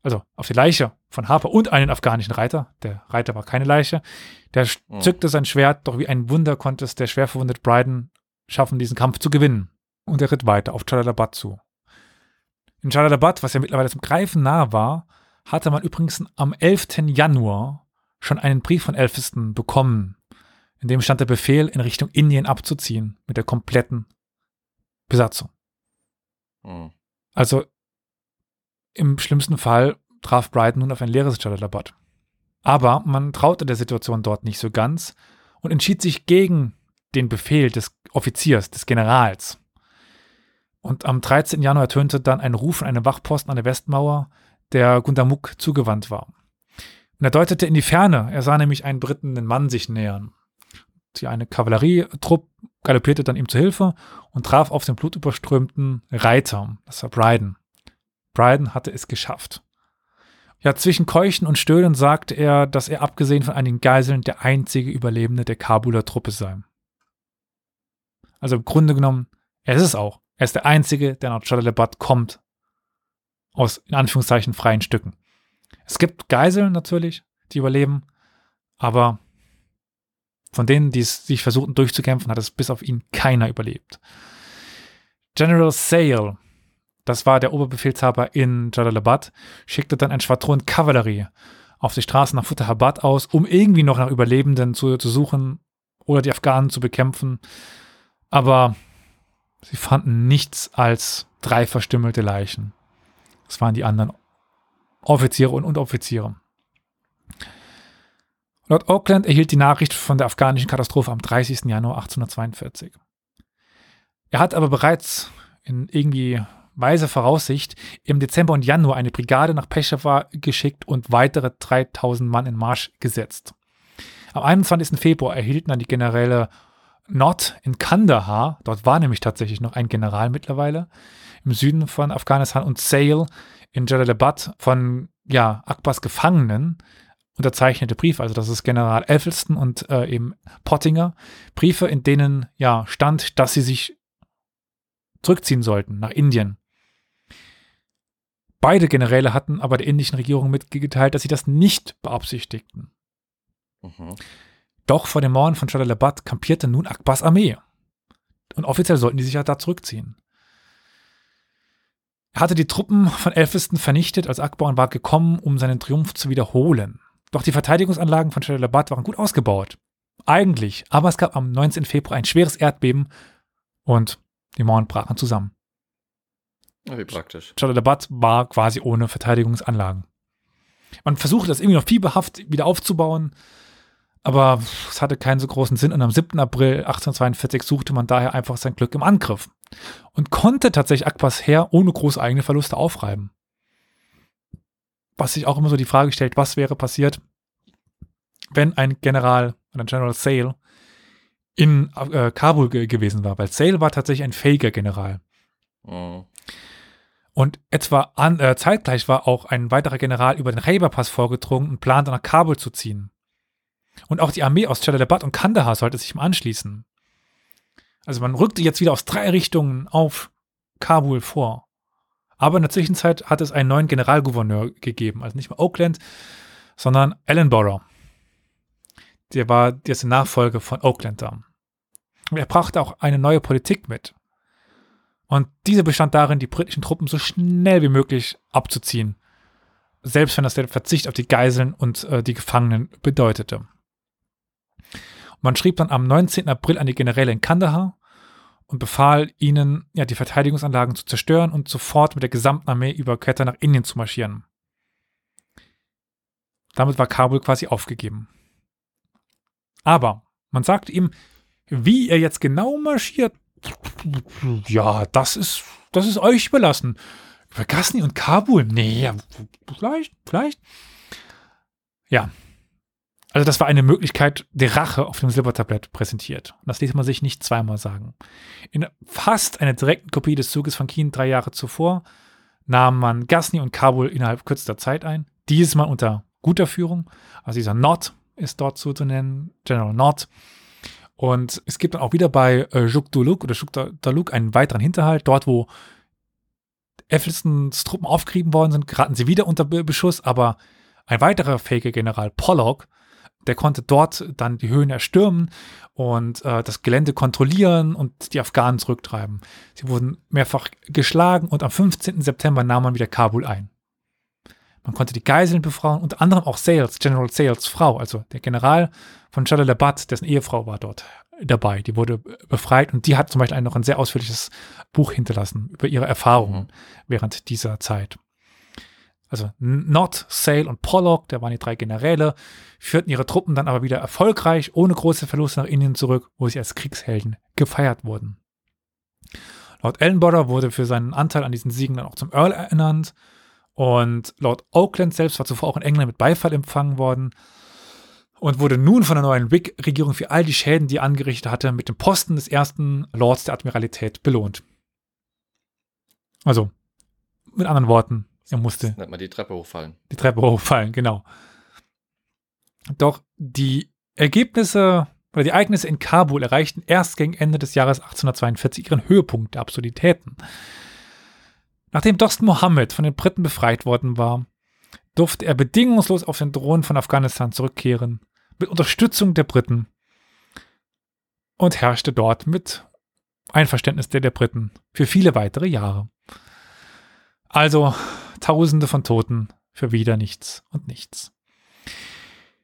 also auf die Leiche von Harper und einen afghanischen Reiter. Der Reiter war keine Leiche. Der hm. zückte sein Schwert, doch wie ein Wunder konnte es der schwer verwundete Bryden schaffen, diesen Kampf zu gewinnen. Und er ritt weiter auf Jalalabad zu. In Jalalabad, was ja mittlerweile zum Greifen nahe war, hatte man übrigens am 11. Januar schon einen Brief von Elphiston bekommen, in dem stand der Befehl, in Richtung Indien abzuziehen, mit der kompletten Besatzung. Mhm. Also im schlimmsten Fall traf Brighton nun auf ein leeres Jalalabad. Aber man traute der Situation dort nicht so ganz und entschied sich gegen den Befehl des Offiziers, des Generals. Und am 13. Januar ertönte dann ein Ruf von einem Wachposten an der Westmauer, der Gundamuk zugewandt war. Und er deutete in die Ferne, er sah nämlich einen berittenen Mann sich nähern. Die eine Kavallerietrupp galoppierte dann ihm zu Hilfe und traf auf den blutüberströmten Reiter, das war Bryden. Bryden hatte es geschafft. Ja, zwischen Keuchen und Stöhnen sagte er, dass er abgesehen von einigen Geiseln der einzige Überlebende der Kabuler Truppe sei. Also im Grunde genommen, er ist es auch. Er ist der Einzige, der nach Jalalabad kommt. Aus, in Anführungszeichen, freien Stücken. Es gibt Geiseln natürlich, die überleben, aber von denen, die sich versuchten durchzukämpfen, hat es bis auf ihn keiner überlebt. General Sale, das war der Oberbefehlshaber in Jalalabad, schickte dann ein Schwadron Kavallerie auf die Straße nach Futterhabad aus, um irgendwie noch nach Überlebenden zu, zu suchen oder die Afghanen zu bekämpfen. Aber Sie fanden nichts als drei verstümmelte Leichen. Das waren die anderen Offiziere und Unteroffiziere. Lord Auckland erhielt die Nachricht von der afghanischen Katastrophe am 30. Januar 1842. Er hat aber bereits in irgendwie weiser Voraussicht im Dezember und Januar eine Brigade nach Peshawar geschickt und weitere 3000 Mann in Marsch gesetzt. Am 21. Februar erhielten dann die Generäle Not in Kandahar, dort war nämlich tatsächlich noch ein General mittlerweile, im Süden von Afghanistan und Sale in Jalalabad von ja, Akbars Gefangenen unterzeichnete Briefe, also das ist General Elphelston und äh, eben Pottinger, Briefe, in denen ja stand, dass sie sich zurückziehen sollten nach Indien. Beide Generäle hatten aber der indischen Regierung mitgeteilt, dass sie das nicht beabsichtigten. Mhm. Doch vor den Mauern von Jalalabad kampierte nun Akbars Armee. Und offiziell sollten die sich ja da zurückziehen. Er hatte die Truppen von Elphiston vernichtet, als Akbar war gekommen, um seinen Triumph zu wiederholen. Doch die Verteidigungsanlagen von Jalalabad waren gut ausgebaut. Eigentlich, aber es gab am 19. Februar ein schweres Erdbeben und die Mauern brachen zusammen. wie praktisch. Jalalabad war quasi ohne Verteidigungsanlagen. Man versuchte das irgendwie noch fieberhaft wieder aufzubauen, aber es hatte keinen so großen Sinn und am 7. April 1842 suchte man daher einfach sein Glück im Angriff und konnte tatsächlich Akbars Heer ohne große eigene Verluste aufreiben. Was sich auch immer so die Frage stellt, was wäre passiert, wenn ein General, ein General Sale, in äh, Kabul ge gewesen war, weil Sale war tatsächlich ein fähiger General. Mhm. Und etwa an, äh, zeitgleich war auch ein weiterer General über den Khyber-Pass vorgedrungen und plante nach Kabul zu ziehen. Und auch die Armee aus Jalalabad und Kandahar sollte sich ihm anschließen. Also man rückte jetzt wieder aus drei Richtungen auf Kabul vor. Aber in der Zwischenzeit hat es einen neuen Generalgouverneur gegeben. Also nicht mehr Oakland, sondern Ellenborough. Der war der Nachfolger von Oakland da. Und er brachte auch eine neue Politik mit. Und diese bestand darin, die britischen Truppen so schnell wie möglich abzuziehen selbst wenn das der Verzicht auf die Geiseln und äh, die Gefangenen bedeutete. Und man schrieb dann am 19. April an die Generäle in Kandahar und befahl ihnen, ja, die Verteidigungsanlagen zu zerstören und sofort mit der gesamten Armee über Quetta nach Indien zu marschieren. Damit war Kabul quasi aufgegeben. Aber man sagte ihm, wie er jetzt genau marschiert, ja, das ist, das ist euch überlassen. Über und Kabul? Nee, vielleicht, vielleicht. Ja. Also das war eine Möglichkeit der Rache auf dem Silbertablett präsentiert. Das ließ man sich nicht zweimal sagen. In fast einer direkten Kopie des Zuges von Kien drei Jahre zuvor nahm man Ghazni und Kabul innerhalb kürzester Zeit ein. Dieses Mal unter guter Führung. Also dieser Nord ist dort so zu nennen, General Nord. Und es gibt dann auch wieder bei äh, Juk-Duluk oder Juk-Daluk einen weiteren Hinterhalt, dort wo Ecclestons Truppen aufgerieben worden sind, geraten sie wieder unter Beschuss, aber ein weiterer fähiger General Pollock, der konnte dort dann die Höhen erstürmen und äh, das Gelände kontrollieren und die Afghanen zurücktreiben. Sie wurden mehrfach geschlagen und am 15. September nahm man wieder Kabul ein. Man konnte die Geiseln befrauen, unter anderem auch Sales, General Sales Frau, also der General von Jalalabad, dessen Ehefrau war dort dabei. Die wurde befreit und die hat zum Beispiel noch ein sehr ausführliches Buch hinterlassen über ihre Erfahrungen während dieser Zeit. Also Nott, Sale und Pollock, da waren die drei Generäle, führten ihre Truppen dann aber wieder erfolgreich, ohne große Verluste nach Indien zurück, wo sie als Kriegshelden gefeiert wurden. Lord Ellenborough wurde für seinen Anteil an diesen Siegen dann auch zum Earl ernannt und Lord Oakland selbst war zuvor auch in England mit Beifall empfangen worden und wurde nun von der neuen Whig-Regierung für all die Schäden, die er angerichtet hatte, mit dem Posten des ersten Lords der Admiralität belohnt. Also, mit anderen Worten, er musste. Nennt man die Treppe hochfallen. Die Treppe hochfallen, genau. Doch die Ergebnisse oder die Ereignisse in Kabul erreichten erst gegen Ende des Jahres 1842 ihren Höhepunkt der Absurditäten. Nachdem Dost Mohammed von den Briten befreit worden war, durfte er bedingungslos auf den Thron von Afghanistan zurückkehren mit Unterstützung der Briten und herrschte dort mit Einverständnis der, der Briten für viele weitere Jahre. Also Tausende von Toten für wieder nichts und nichts.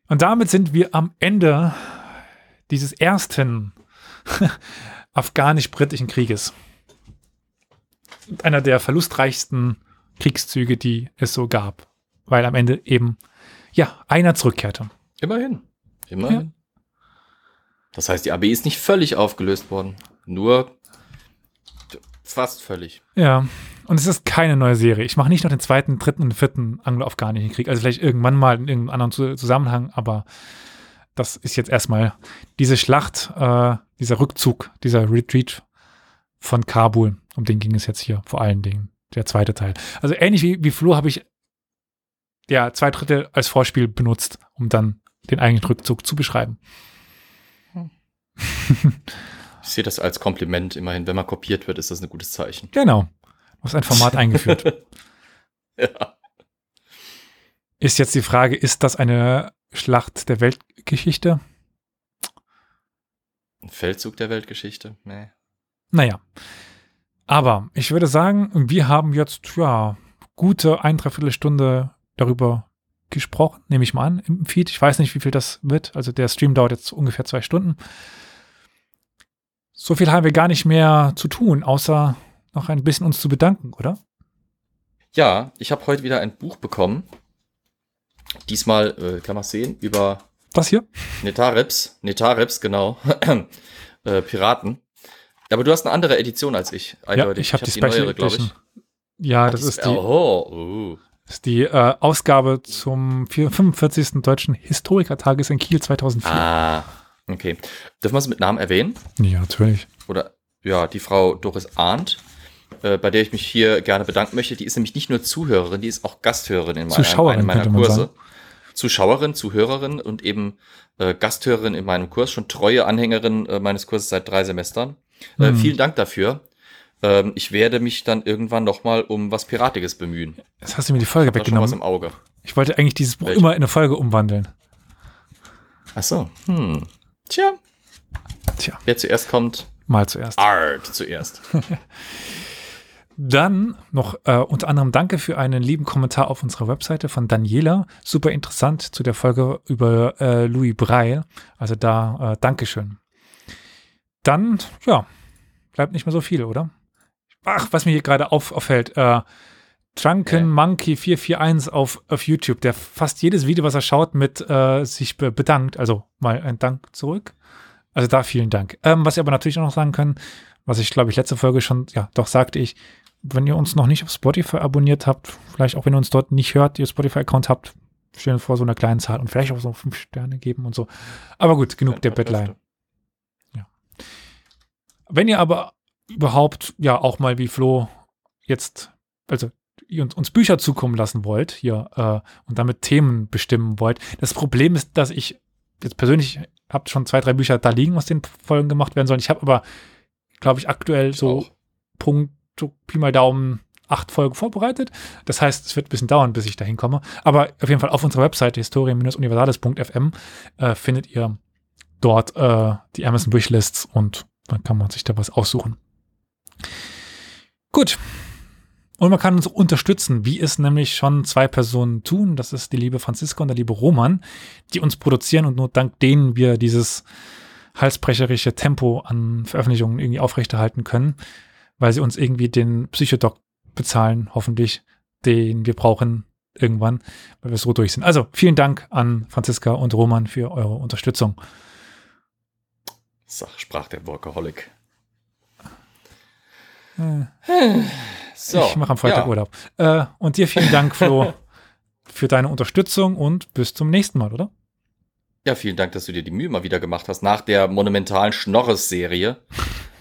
Und damit sind wir am Ende dieses ersten afghanisch-britischen Krieges. Einer der verlustreichsten Kriegszüge, die es so gab. Weil am Ende eben, ja, einer zurückkehrte. Immerhin. Immerhin. Ja. Das heißt, die AB ist nicht völlig aufgelöst worden. Nur fast völlig. Ja. Und es ist keine neue Serie. Ich mache nicht noch den zweiten, dritten und vierten anglo-afghanischen Krieg. Also vielleicht irgendwann mal in irgendeinem anderen Zusammenhang, aber das ist jetzt erstmal diese Schlacht, äh, dieser Rückzug, dieser Retreat von Kabul. Um den ging es jetzt hier vor allen Dingen. Der zweite Teil. Also ähnlich wie, wie Flo habe ich ja zwei Drittel als Vorspiel benutzt, um dann den eigenen Rückzug zu beschreiben. Ich sehe das als Kompliment. Immerhin, wenn man kopiert wird, ist das ein gutes Zeichen. Genau. Du hast ein Format eingeführt. ja. Ist jetzt die Frage, ist das eine Schlacht der Weltgeschichte? Ein Feldzug der Weltgeschichte? Nee. Naja. Aber ich würde sagen, wir haben jetzt, ja, gute ein, dreiviertel Stunde darüber gesprochen, nehme ich mal an, im Feed. Ich weiß nicht, wie viel das wird. Also der Stream dauert jetzt ungefähr zwei Stunden. So viel haben wir gar nicht mehr zu tun, außer noch ein bisschen uns zu bedanken, oder? Ja, ich habe heute wieder ein Buch bekommen. Diesmal, äh, kann man sehen, über. Das hier? Netarips. Netarips, genau. äh, Piraten. Aber du hast eine andere Edition als ich. Eindeutig. Ja, ich habe hab die, die Special glaube ich. Ja, Ach, das ist die. Oh, uh ist die äh, Ausgabe zum 45. Deutschen Historikertages in Kiel 2004. Ah, okay. Dürfen wir es mit Namen erwähnen? Ja, natürlich. Oder, ja, die Frau Doris Arndt, äh, bei der ich mich hier gerne bedanken möchte. Die ist nämlich nicht nur Zuhörerin, die ist auch Gasthörerin in Zuschauerin, meiner, meiner Kurse. Zuschauerin, Zuhörerin und eben äh, Gasthörerin in meinem Kurs, schon treue Anhängerin äh, meines Kurses seit drei Semestern. Mhm. Vielen Dank dafür. Ähm, ich werde mich dann irgendwann noch mal um was Piratiges bemühen. Jetzt hast du mir die Folge weggenommen. was im Auge. Ich wollte eigentlich dieses Buch Welche? immer in eine Folge umwandeln. Ach so. Hm. Tja. Tja. Wer zuerst kommt. Mal zuerst. Art zuerst. Dann noch äh, unter anderem danke für einen lieben Kommentar auf unserer Webseite von Daniela. Super interessant zu der Folge über äh, Louis Breil. Also da äh, Dankeschön. Dann, ja, bleibt nicht mehr so viel, oder? Ach, was mir hier gerade auf, auffällt, äh, Drunken. Monkey 441 auf, auf YouTube, der fast jedes Video, was er schaut, mit äh, sich be bedankt. Also mal ein Dank zurück. Also da vielen Dank. Ähm, was Sie aber natürlich auch noch sagen können, was ich glaube ich letzte Folge schon, ja, doch sagte ich, wenn ihr uns noch nicht auf Spotify abonniert habt, vielleicht auch wenn ihr uns dort nicht hört, ihr Spotify-Account habt, stellen vor so einer kleinen Zahl und vielleicht auch so fünf Sterne geben und so. Aber gut, genug ja, der Bettlein. Ja. Wenn ihr aber überhaupt ja auch mal wie Flo jetzt, also ihr uns Bücher zukommen lassen wollt hier äh, und damit Themen bestimmen wollt. Das Problem ist, dass ich jetzt persönlich habe schon zwei, drei Bücher da liegen, aus den Folgen gemacht werden sollen. Ich habe aber, glaube ich, aktuell so auch. Punkt, so Pi mal Daumen acht Folgen vorbereitet. Das heißt, es wird ein bisschen dauern, bis ich dahin komme. Aber auf jeden Fall auf unserer Webseite historien-universales.fm äh, findet ihr dort äh, die Amazon Wishlists und dann kann man sich da was aussuchen. Gut, und man kann uns unterstützen, wie es nämlich schon zwei Personen tun. Das ist die liebe Franziska und der liebe Roman, die uns produzieren und nur dank denen wir dieses halsbrecherische Tempo an Veröffentlichungen irgendwie aufrechterhalten können, weil sie uns irgendwie den Psychodoc bezahlen, hoffentlich, den wir brauchen irgendwann, weil wir so durch sind. Also vielen Dank an Franziska und Roman für eure Unterstützung. Sach, sprach der Workaholic. Äh. So, ich mache am Freitag ja. Urlaub. Äh, und dir vielen Dank, Flo, für deine Unterstützung und bis zum nächsten Mal, oder? Ja, vielen Dank, dass du dir die Mühe mal wieder gemacht hast. Nach der monumentalen Schnorres-Serie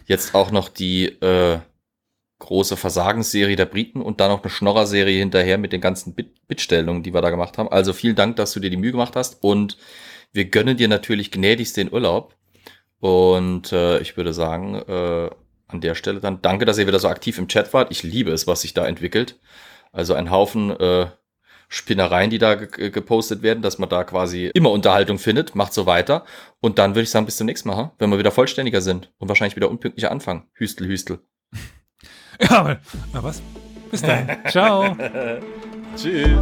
jetzt auch noch die äh, große Versagensserie der Briten und dann noch eine Schnorrer-Serie hinterher mit den ganzen Bit Bitstellungen, die wir da gemacht haben. Also vielen Dank, dass du dir die Mühe gemacht hast und wir gönnen dir natürlich gnädigst den Urlaub. Und äh, ich würde sagen, äh, an der Stelle dann danke, dass ihr wieder so aktiv im Chat wart. Ich liebe es, was sich da entwickelt. Also ein Haufen äh, Spinnereien, die da ge gepostet werden, dass man da quasi immer Unterhaltung findet. Macht so weiter. Und dann würde ich sagen, bis zum nächsten Mal, wenn wir wieder vollständiger sind und wahrscheinlich wieder unpünktlicher anfangen. Hüstel, Hüstel. Ja, na was? Bis dann. Ciao. Tschüss.